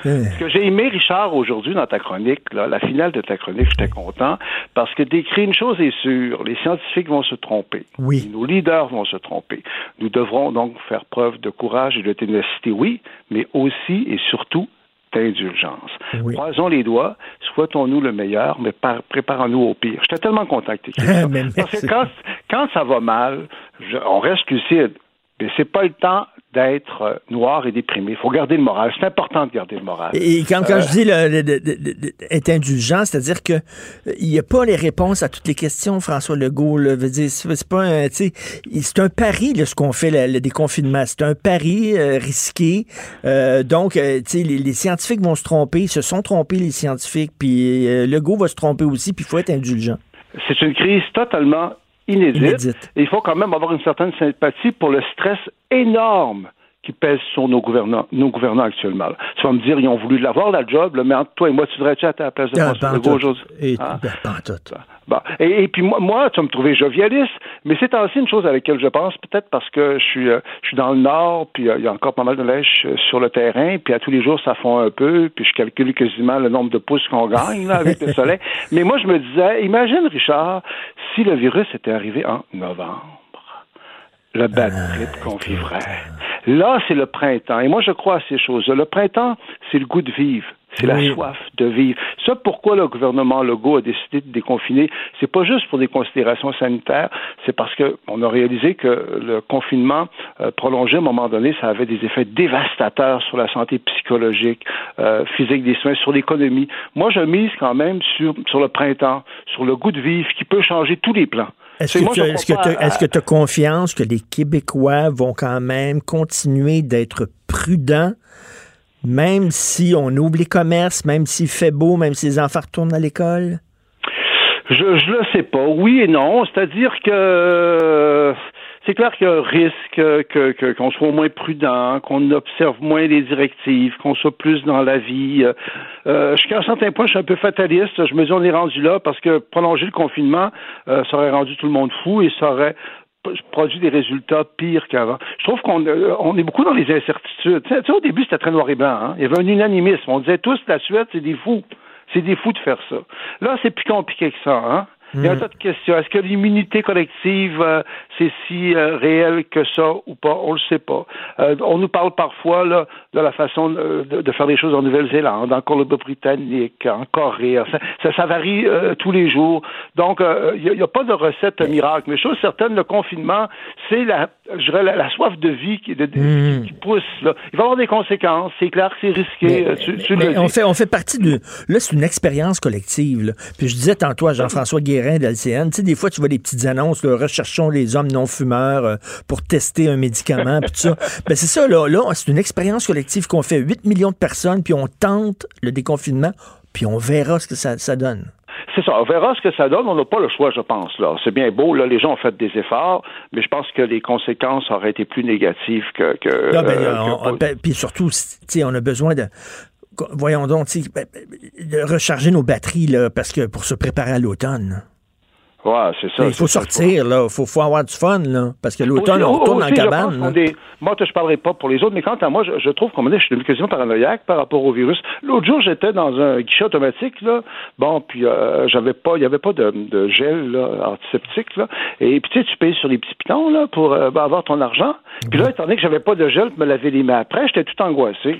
Ce que j'ai aimé, Richard, aujourd'hui dans ta chronique, là, la finale de ta chronique, j'étais content, parce que d'écrire une chose est sûre, les scientifiques vont se tromper. Oui. Nos leaders vont se tromper. Nous devrons donc faire preuve de courage et de ténacité, oui, mais aussi et surtout d'indulgence. Croisons les doigts, souhaitons-nous le meilleur, mais préparons-nous au pire. J'étais tellement content. Parce que quand, quand ça va mal, on reste lucide. Mais c'est pas le temps d'être euh, noir et déprimé. Il faut garder le moral. C'est important de garder le moral. Et quand, quand je euh, dis être indulgent, c'est-à-dire que euh, il n'y a pas les réponses à toutes les questions, François Legault. c'est pas un, c'est un pari ce qu'on fait le, déconfinement. C'est un pari risqué. donc, les, les, scientifiques vont se tromper, se sont trompés les scientifiques, puis Legault va se tromper aussi, puis il faut être indulgent. C'est une crise totalement inédite. il faut quand même avoir une certaine sympathie pour le stress énorme qui pèse sur nos gouvernants, nos gouvernants actuellement. Tu vas me dire, ils ont voulu l'avoir, la job, mais entre toi et moi, tu devrais-tu à ta place de ah, François aujourd'hui? Et, hein? ben, et, puis moi, moi, tu vas me trouver jovialiste, mais c'est aussi une chose à laquelle je pense, peut-être parce que je suis, euh, je suis dans le nord, puis euh, il y a encore pas mal de neige euh, sur le terrain, puis à tous les jours, ça fond un peu, puis je calcule quasiment le nombre de pouces qu'on gagne là, avec le soleil. Mais moi, je me disais, imagine, Richard, si le virus était arrivé en novembre le bad trip qu'on vivrait. Là, c'est le printemps. Et moi, je crois à ces choses-là. Le printemps, c'est le goût de vivre. C'est la soif de vivre. Ça, pourquoi le gouvernement Legault a décidé de déconfiner, c'est pas juste pour des considérations sanitaires, c'est parce qu'on a réalisé que le confinement euh, prolongé à un moment donné, ça avait des effets dévastateurs sur la santé psychologique, euh, physique des soins, sur l'économie. Moi, je mise quand même sur, sur le printemps, sur le goût de vivre qui peut changer tous les plans. Est-ce que tu as confiance que les Québécois vont quand même continuer d'être prudents, même si on ouvre les commerces, même s'il fait beau, même si les enfants retournent à l'école? Je ne le sais pas. Oui et non. C'est-à-dire que c'est clair qu'il y a un risque que qu'on soit moins prudent, qu'on observe moins les directives, qu'on soit plus dans la vie. Euh, jusqu'à un certain point, je suis un peu fataliste. Je me dis on est rendu là parce que prolonger le confinement, ça aurait rendu tout le monde fou et ça aurait produit des résultats pires qu'avant. Je trouve qu'on euh, est beaucoup dans les incertitudes. Tu sais, au début, c'était très noir et blanc. Hein? Il y avait un unanimisme. On disait tous, la Suède, c'est des fous. C'est des fous de faire ça. Là, c'est plus compliqué que ça. Hein? Il y a un mm. tas de questions. Est-ce que l'immunité collective, euh, c'est si euh, réel que ça ou pas? On le sait pas. Euh, on nous parle parfois là, de la façon de, de faire des choses en Nouvelle-Zélande, en Colombie-Britannique, en Corée. Ça, ça, varie tous les jours. Donc, il n'y a, pas de recette miracle. Mais chose certaine, le confinement, c'est la, je dirais, la, soif de vie qui, de, mm. qui pousse. Là. Il va y avoir des conséquences. C'est clair que c'est risqué. Mais, on, fait, on fait partie de... Là, c'est une expérience collective. Là. Puis je disais tantôt à Jean-François Guérin, tu sais, des fois, tu vois des petites annonces, recherchons les hommes non-fumeurs euh, pour tester un médicament, puis tout ça. Ben, c'est ça, là, là c'est une expérience collective qu'on fait 8 millions de personnes, puis on tente le déconfinement, puis on verra ce que ça, donne. C'est ça. On verra ce que ça donne. On n'a pas le choix, je pense. Là, c'est bien beau. Là, les gens ont fait des efforts, mais je pense que les conséquences auraient été plus négatives que. que, ben, euh, ben, puis surtout, on a besoin de voyons donc, ben, de recharger nos batteries là, parce que pour se préparer à l'automne. Ouais, c'est ça. il faut sortir, là. Il faut, avoir du fun, là. Parce que l'automne, on retourne en cabane. Moi, je ne parlerai pas pour les autres, mais quant à moi, je, trouve qu'on je suis quasiment paranoïaque par rapport au virus. L'autre jour, j'étais dans un guichet automatique, là. Bon, puis euh, j'avais pas, il n'y avait pas de, gel là, antiseptique, là. Et puis, tu sais, tu payes sur les petits pitons, là, pour euh, ben, avoir ton argent. Puis là, étant donné que j'avais pas de gel pour me laver les mains après, j'étais tout angoissé.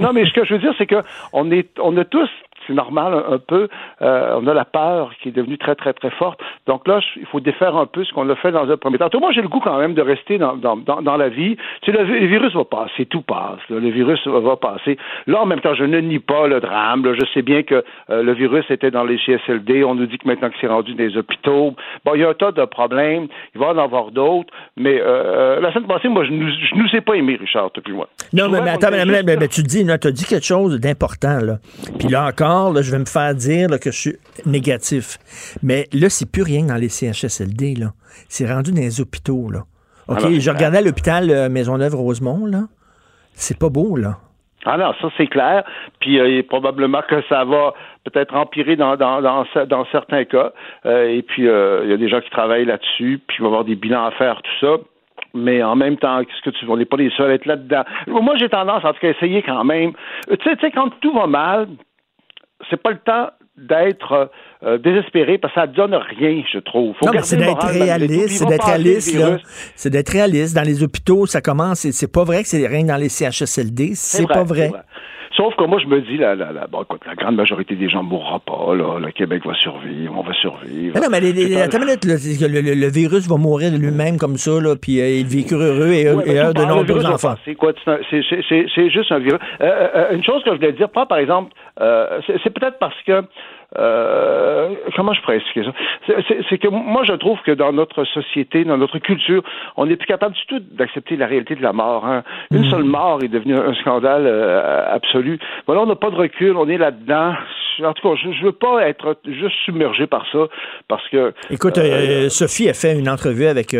Non, mais ce que je veux dire, c'est que on est, on a tous c'est normal un, peu. Euh, on a la peur qui est devenue très, très, très forte. Donc là, il faut défaire un peu ce qu'on a fait dans un premier temps. moi, j'ai le goût quand même de rester dans, dans, dans, la vie. Tu sais, le, virus va passer, tout passe. Le virus va passer. Là, en même temps, je ne nie pas le drame. Je sais bien que euh, le virus était dans les CSLD. On nous dit que maintenant que c'est rendu dans les hôpitaux, bon, il y a un tas de problèmes. Il va en avoir d'autres. Mais euh, la semaine passée, moi, je ne nous, ai pas aimé, Richard, depuis moi. Non, mais, attends, mais, tu dis, tu as dit quelque chose d'important, là. Puis là encore, je vais me faire dire que je suis négatif. Mais là, c'est plus rien dans les CHSLD. Là. C'est rendu dans les hôpitaux. Là. OK, je regardais à l'hôpital euh, Maisonneuve-Rosemont. Là. C'est pas beau, là. Ah non, ça c'est clair. Puis euh, probablement que ça va peut-être empirer dans, dans, dans, certains cas. Euh, et puis il y a des gens qui travaillent là-dessus, puis il va y avoir des bilans à faire, tout ça mais en même temps, qu'est-ce que tu on n'est pas les seuls à être là-dedans. Moi, j'ai tendance, en tout cas, à essayer quand même. Tu sais, tu sais, quand tout va mal, c'est pas le temps d'être euh, désespéré parce que ça donne rien, je trouve. non, c'est d'être réaliste, c'est d'être réaliste, C'est d'être réaliste. Dans les hôpitaux, ça commence, c'est pas vrai que c'est rien dans les CHSLD, c'est pas vrai. Sauf que moi, je me dis, la, la, la, bon, écoute, la grande majorité des gens ne mourra pas. Là. Le Québec va survivre, on va survivre. non, mais attends une minute, le, virus va mourir de lui-même comme ça, là, puis euh, il vécu heureux et, heureux de nombreux enfants. C'est quoi? C'est juste un virus. Euh, euh, une chose que je voulais dire, pas par exemple, c'est peut-être parce que euh, comment je pourrais expliquer ça? C'est que moi, je trouve que dans notre société, dans notre culture, on n'est plus capable du tout d'accepter la réalité de la mort. Hein. Une mm. seule mort est devenue un scandale euh, absolu. Voilà, on n'a pas de recul, on est là-dedans. En tout cas, je, ne veux pas être juste submergé par ça, parce que... Écoute, euh, Sophie a fait une entrevue avec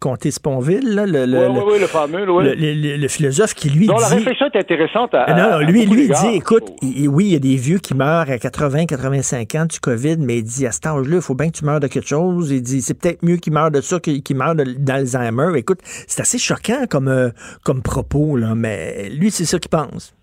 Comté Sponville, là, le, le, oui, le, fameux, le, philosophe qui lui dit... la réflexion est intéressante. À, non, lui, lui dit, écoute, oui, il y a des vieux qui meurent à 80, 80 5 ans du COVID, mais il dit à cet âge-là, il faut bien que tu meurs de quelque chose. Il dit c'est peut-être mieux qu'il meure de ça qu'il meure d'Alzheimer. Écoute, c'est assez choquant comme, euh, comme propos, là, mais lui, c'est ça qu'il pense.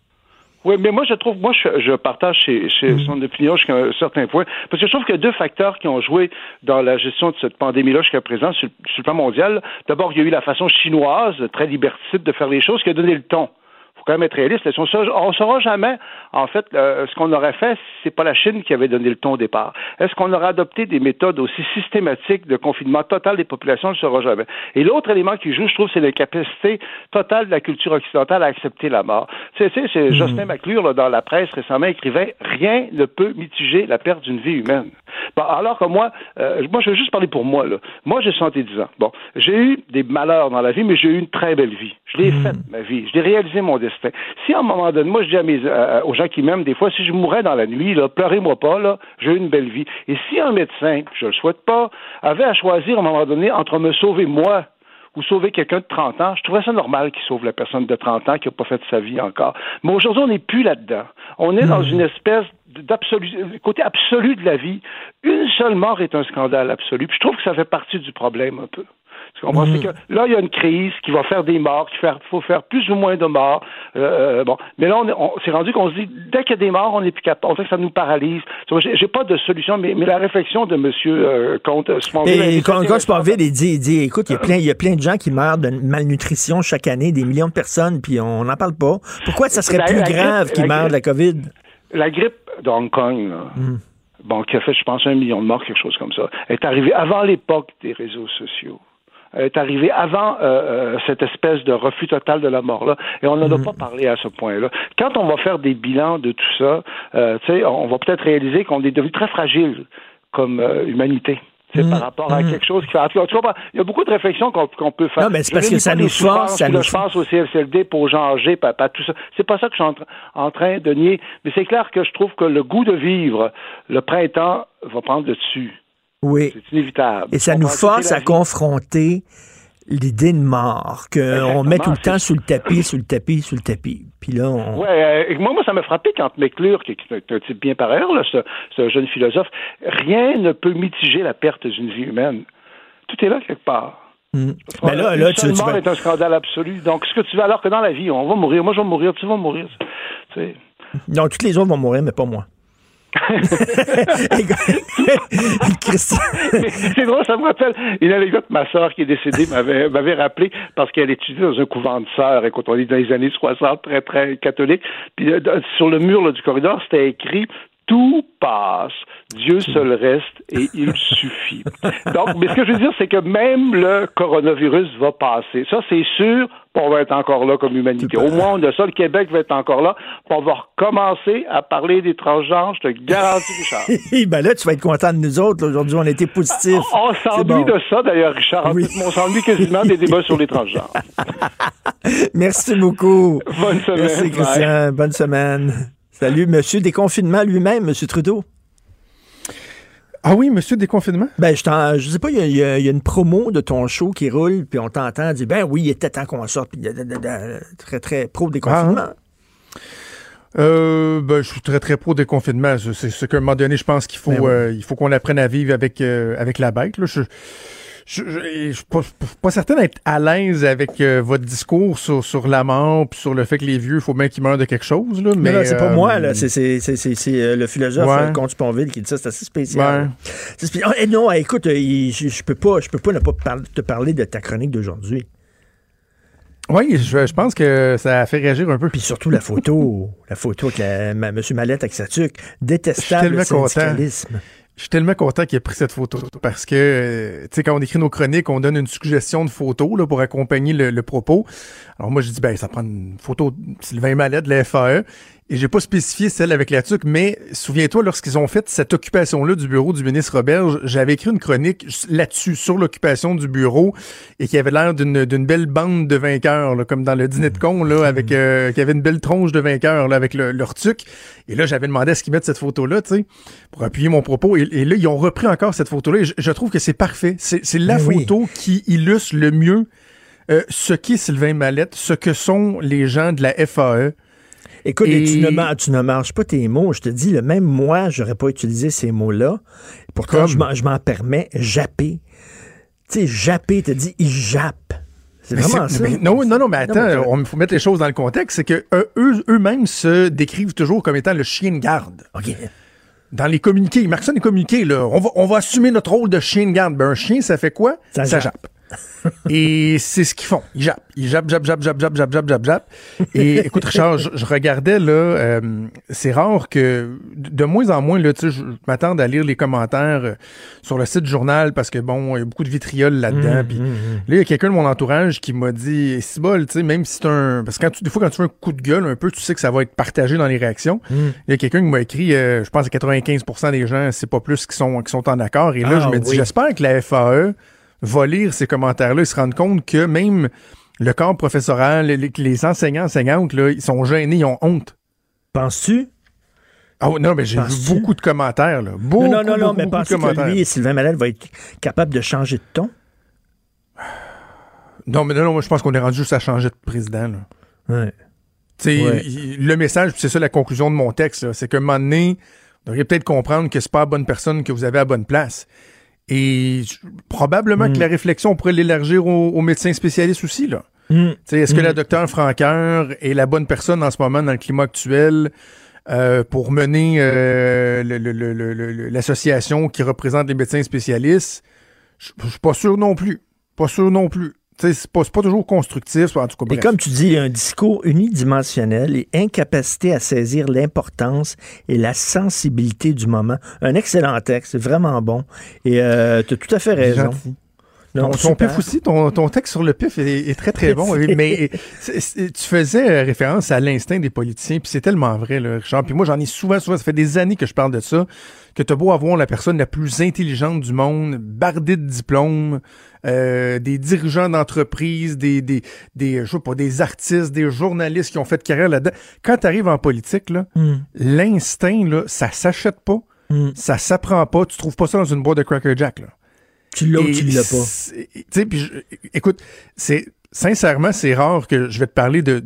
Oui, mais moi, je trouve, moi, je, partage chez, chez mm. son opinion jusqu'à un certain point, parce que je trouve qu'il y a deux facteurs qui ont joué dans la gestion de cette pandémie-là jusqu'à présent sur, sur, le plan mondial. D'abord, il y a eu la façon chinoise, très liberticide de faire les choses, qui a donné le ton faut quand même être réaliste. On ne saura jamais, en fait, euh, ce qu'on aurait fait, c'est pas la Chine qui avait donné le ton au départ. Est-ce qu'on aurait adopté des méthodes aussi systématiques de confinement total des populations? On ne saura jamais. Et l'autre élément qui joue, je trouve, c'est la capacité totale de la culture occidentale à accepter la mort. Tu sais, c'est mmh. Justin McClure, dans la presse récemment, écrivait Rien ne peut mitiger la perte d'une vie humaine. alors que moi, euh, moi, je vais juste parler pour moi. Là. Moi, j'ai 70 ans. Bon, j'ai eu des malheurs dans la vie, mais j'ai eu une très belle vie. Je l'ai hmm. faite, ma vie. Je l'ai réalisé, mon destin. Si à un moment donné, moi, je dis à mes, euh, aux gens qui m'aiment, des fois, si je mourrais dans la nuit, là, pleurez-moi pas, là, j'ai eu une belle vie. Et si un médecin, je le souhaite pas, avait à choisir à un moment donné entre me sauver moi ou sauver quelqu'un de 30 ans, je trouverais ça normal qu'il sauve la personne de 30 ans qui n'a pas fait sa vie encore. Mais aujourd'hui, on n'est plus là-dedans. On est dans hmm. une espèce d'absolu, côté absolu de la vie. Une seule mort est un scandale absolu. Puis je trouve que ça fait partie du problème un peu. Mhm. que là, il y a une crise qui va faire des morts, qu'il faut faire plus ou moins de morts. Euh, euh, bon, mais là, on, s'est rendu qu'on se dit, dès qu'il y a des morts, on n'est plus capable. On sait que ça nous paralyse. J'ai pas de solution, mais, la réflexion de M. Euh, Comte Sponville... Et Comte Sponville, il dit, il dit, écoute, il y, a plein, il y a plein de gens qui meurent de malnutrition chaque année, des millions de personnes, puis on n'en parle pas. Pourquoi ça serait plus grave qu'ils meurent de la COVID? La grippe de Hong Kong, hmm. bon, qui a fait, je pense, un million de morts, quelque chose comme ça, est arrivée avant l'époque des réseaux sociaux est arrivé avant euh, euh, cette espèce de refus total de la mort-là. Et on n'en a mhm. pas parlé à ce point-là. Quand on va faire des bilans de tout ça, euh, on va peut-être réaliser qu'on est devenu très fragile comme euh, humanité. C'est par mhm. rapport à mhm. quelque chose qui fait. En tout cas, il y a beaucoup de réflexions qu'on peut faire. Non, mais c'est parce que ça nous force. Ça nous... Je pense au CFCLD pour gens âgés, papa, tout ça. C'est pas ça que je suis en, train de nier. Mais c'est clair que je trouve que le goût de vivre, le printemps, va prendre le dessus. Oui. C'est inévitable. Et ça nous force à confronter l'idée de mort, qu'on met tout le temps sous le tapis, sous le tapis, sous le tapis. Puis là, on... Ouais, euh, moi, moi, ça m'a frappé quand McClure, qui est un type bien par ailleurs, là, ce, jeune philosophe, rien ne peut mitiger la perte d'une vie humaine. Tout est là quelque part. Hmm. Mais là, là, tu, mort est un scandale absolu. Donc, ce que tu veux, alors que dans la vie, on va mourir. Moi, je vais mourir, tu vas mourir. Non, toutes les autres vont mourir, mais pas moi. c'est drôle, ça me rappelle une anecdote. Ma soeur qui est décédée m'avait, m'avait rappelé parce qu'elle étudiait dans un couvent de sœurs, et quand on est dans les années 60, très, très catholique. Puis euh, sur le mur du corridor, c'était écrit tout passe, Dieu seul reste et il suffit. Donc, mais ce que je veux dire, c'est que même le coronavirus va passer. Ça, c'est sûr, on va être encore là comme humanité. Au moins, on a ça, le Québec va être encore là, on va recommencer à parler des transgenres, je te garantis, Richard. ben là, tu vas être content de nous autres. Aujourd'hui, on était positifs. On, s'ennuie de ça, d'ailleurs, Richard. Oui. On s'ennuie quasiment des débats sur les transgenres. Merci beaucoup. Bonne semaine. Merci, Christian. Bonne semaine. Salut, monsieur déconfinement lui-même, monsieur Trudeau. Ah oui, monsieur déconfinement? Ben, je, je sais pas, il y, a une promo de ton show qui roule, puis on t'entend dire, ben oui, il était temps qu'on sorte, puis très, très pro déconfinement. Ah, hein? euh, ben, je suis très, très pro déconfinement. C'est ce qu'à un moment donné, je pense qu'il faut, ben euh, il faut qu'on apprenne à vivre avec, euh, avec la bête. Là. Je, je, je, suis pas, pas certain d'être à l'aise avec euh, votre discours sur, sur la mort puis sur le fait que les vieux, il faut bien qu'ils meurent de quelque chose. Là, mais, c'est pas moi, là. C'est, c'est, c'est, euh, le philosophe ouais. Comte Ponville qui dit ça. C'est assez spécial. Ouais. Oh, non, écoute, euh, je, je, peux pas, je peux pas ne pas te parler de ta chronique d'aujourd'hui. Oui, je, je, pense que ça a fait réagir un peu. Puis surtout la photo, la photo avec M. Mallette avec sa tuque. Détestable syndicalisme. Je suis tellement content qu'il ait pris cette photo parce que, euh, tu sais, quand on écrit nos chroniques, on donne une suggestion de photo là, pour accompagner le, propos. Alors moi, je dis, ben, ça prend une photo de Sylvain Mallet de la FAE. Et j'ai pas spécifié celle avec la tuque, mais souviens-toi, lorsqu'ils ont fait cette occupation-là du bureau du ministre Roberge, j'avais écrit une chronique là-dessus, sur l'occupation du bureau, et qui avait l'air d'une belle bande de vainqueurs, là, comme dans le dîner de con, là, avec euh, qui avait une belle tronche de vainqueurs là, avec leur tuque. Et là, j'avais demandé à ce qu'ils mettent cette photo-là, tu sais, pour appuyer mon propos. Et, là, ils ont repris encore cette photo-là. Et je, trouve que c'est parfait. C'est la photo qui illustre le mieux euh, ce qu'est Sylvain Mallette, ce que sont les gens de la FAE. Écoute, tu, ne, tu ne marches pas tes mots. Je te dis, le même moi, j'aurais pas utilisé ces mots-là. Pourtant, je m'en permets, japper. Tu sais, japper, te dit, il jappe. C'est vraiment ça. non, non, non, mais attends, il faut mettre les choses dans le contexte. C'est que eux, eux-mêmes se décrivent toujours comme étant le chien de garde. OK. Dans les communiqués, ça les communiqués, là. On va, on va assumer notre rôle de chien de garde. Ben, un chien, ça fait quoi? Ça, jappe. Et c'est ce qu'ils font. Ils jappent. Ils jappent, jappent, jappent, jappent, jappent, jappent, jappent, jappent, jappent. Et écoute, Richard, je, regardais, là, euh, c'est rare que, de moins en moins, là, tu sais, je m'attends à lire les commentaires euh, sur le site du journal parce que, bon, il y a beaucoup de vitriol là-dedans. Mmh, puis mmh, mmh. là, il y a quelqu'un de mon entourage qui m'a dit, si bol, tu sais, même si c'est un... Parce que quand tu, des fois, quand tu fais un coup de gueule un peu, tu sais que ça va être partagé dans les réactions. Il y a quelqu'un qui m'a écrit, euh, je pense à 95% des gens, c'est pas plus qui sont, qui sont en accord. Et là, je ah me dis, j'espère que la FAE va lire ces commentaires-là et se rendre compte que même le corps professoral, les, enseignants, enseignantes, là, ils sont gênés, ils ont honte. Penses-tu? Ah non, mais j'ai vu beaucoup de commentaires. Là. Beaucoup, non, non, non, mais penses-tu que lui, Sylvain Mallet, va être capable de changer de ton? Non, mais non, non moi, je pense qu'on est rendu juste à changer de président. Là. Ouais. Le message, c'est ça la conclusion de mon texte, c'est qu'à un moment donné, vous devriez peut-être comprendre que c'est pas la bonne personne que vous avez à bonne place. Et probablement que la réflexion, on pourrait l'élargir aux, médecins spécialistes aussi. Là. Hmm. Est-ce que la hmm. docteur Franqueur est la bonne personne en ce moment dans le climat actuel euh, pour mener euh, l'association qui représente les médecins spécialistes? Je suis pas sûr non plus. Pas sûr non plus c'est pas, pas toujours constructif. En tout cas, Et comme tu dis, un discours unidimensionnel et incapacité à saisir l'importance et la sensibilité du moment. Un excellent texte, vraiment bon. Et euh, tu as tout à fait raison. Non, ton, pif aussi, ton, texte sur le pif est, très, très bon. mais tu faisais euh, référence à l'instinct des politiciens, puis c'est tellement vrai, là, Richard. Puis moi, j'en ai souvent, souvent, ça fait des années que je parle de ça, que tu as beau avoir la personne la plus intelligente du monde, bardée de diplômes, euh, des dirigeants d'entreprise, des, des, des, je sais pas, des artistes, des journalistes qui ont fait carrière là-dedans. Quand tu arrives en politique, là, hmm. l'instinct, là, ça s'achète pas, hmm. ça s'apprend pas, tu trouves pas ça dans une boîte de Cracker Jack, là. Tu l'as ou tu l'as pas. Tu sais, puis écoute, c'est sincèrement, c'est rare que je vais te parler de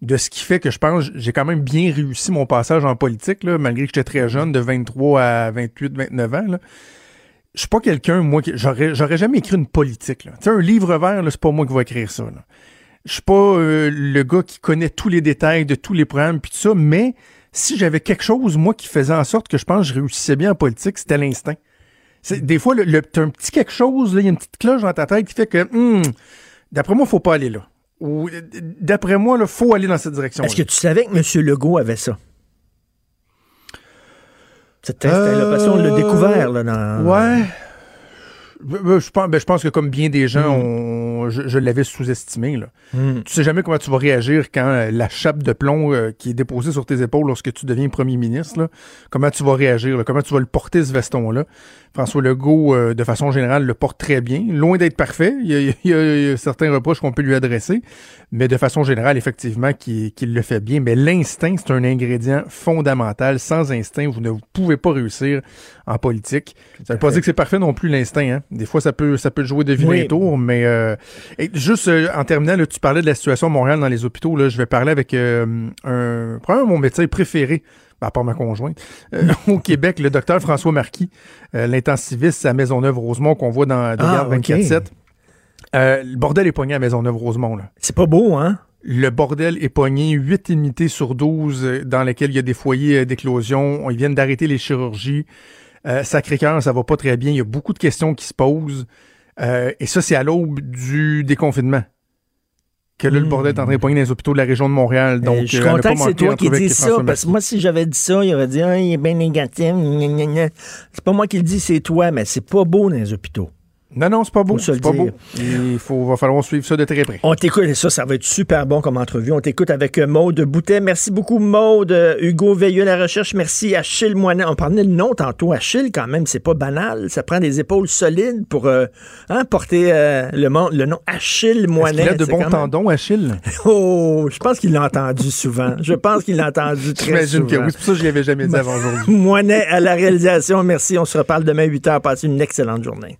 de ce qui fait que je pense j'ai quand même bien réussi mon passage en politique, là, malgré que j'étais très jeune, de 23 à 28, 29 ans. Là. Je suis pas quelqu'un, moi, qui j'aurais, j'aurais jamais écrit une politique. Tu sais, un livre vert, c'est pas moi qui vais écrire ça. Là. Je suis pas euh, le gars qui connaît tous les détails de tous les programmes puis tout ça, mais si j'avais quelque chose, moi, qui faisait en sorte que je pense que je réussissais bien en politique, c'était l'instinct des fois, le, un petit quelque chose, il y a une petite cloche dans ta tête qui fait que, hmm, d'après moi, il faut pas aller là. Ou d'après moi, il faut aller dans cette direction. Est-ce que tu savais que M. Legault avait ça? Cette installation, on l'a découvert là, dans. Ouais. Je pense, ben, je pense que comme bien des gens, hmm. je, l'avais sous-estimé. Là. Hmm. Tu sais jamais comment tu vas réagir quand euh, la chape de plomb euh, qui est déposée sur tes épaules lorsque tu deviens premier ministre, là, comment tu vas réagir, comment tu vas le porter ce veston-là? François Legault, euh, de façon générale, le porte très bien. Loin d'être parfait. Il y, a, certains reproches qu'on peut lui adresser, mais de façon générale, effectivement, qu'il le fait bien. Mais l'instinct, c'est un ingrédient fondamental. Sans instinct, vous ne pouvez pas réussir en politique. Ça ne veut pas dire que c'est parfait non plus, l'instinct. Hein. Des fois, ça peut, ça peut jouer de vilains tours, mais euh, juste euh, en terminant, tu parlais de la situation à Montréal dans les hôpitaux. Là, je vais parler avec un, probablement mon médecin préféré à part ma conjointe, euh, au Québec, le docteur François Marquis, euh, l'intensiviste à Maisonneuve-Rosemont qu'on voit dans des ah, 24-7. Euh, le bordel est pogné à Maisonneuve-Rosemont. C'est pas beau, hein? Le bordel est pogné, 8 unités sur 12 dans lesquelles il y a des foyers d'éclosion. Ils viennent d'arrêter les chirurgies. Sacré-Cœur, ça va pas très bien. Il y a beaucoup de questions qui se posent. et ça, c'est à l'aube du déconfinement que là, le bordel est en train de pogner dans les hôpitaux de la région de Montréal. Donc, je suis euh, content que c'est toi qui dis ça, parce que moi, si j'avais dit ça, il aurait dit, ah, il est bien négatif. C'est pas moi qui le dis, c'est toi, mais c'est pas beau dans les hôpitaux. Non, non, c'est pas beau. C'est pas beau. Il faut, va falloir suivre ça de très près. On t'écoute, et ça, ça va être super bon comme entrevue. On t'écoute avec euh, Maude Boutet. Merci beaucoup, Maude. Euh, Hugo Veilleux, la recherche. Merci, Achille Moinet. On parlait le nom tantôt. Achille, quand même, c'est pas banal. Ça prend des épaules solides pour euh, hein, porter le, le, nom Achille Moinet. Il a de bons tendons, Achille? Oh, je pense qu'il l'a entendu souvent. Je pense qu'il l'a entendu très souvent. J'imagine que oui. C'est pour ça que je l'avais jamais dit avant aujourd'hui. Moinet à la réalisation. Merci. On se reparle demain 8 h. Passez une excellente journée.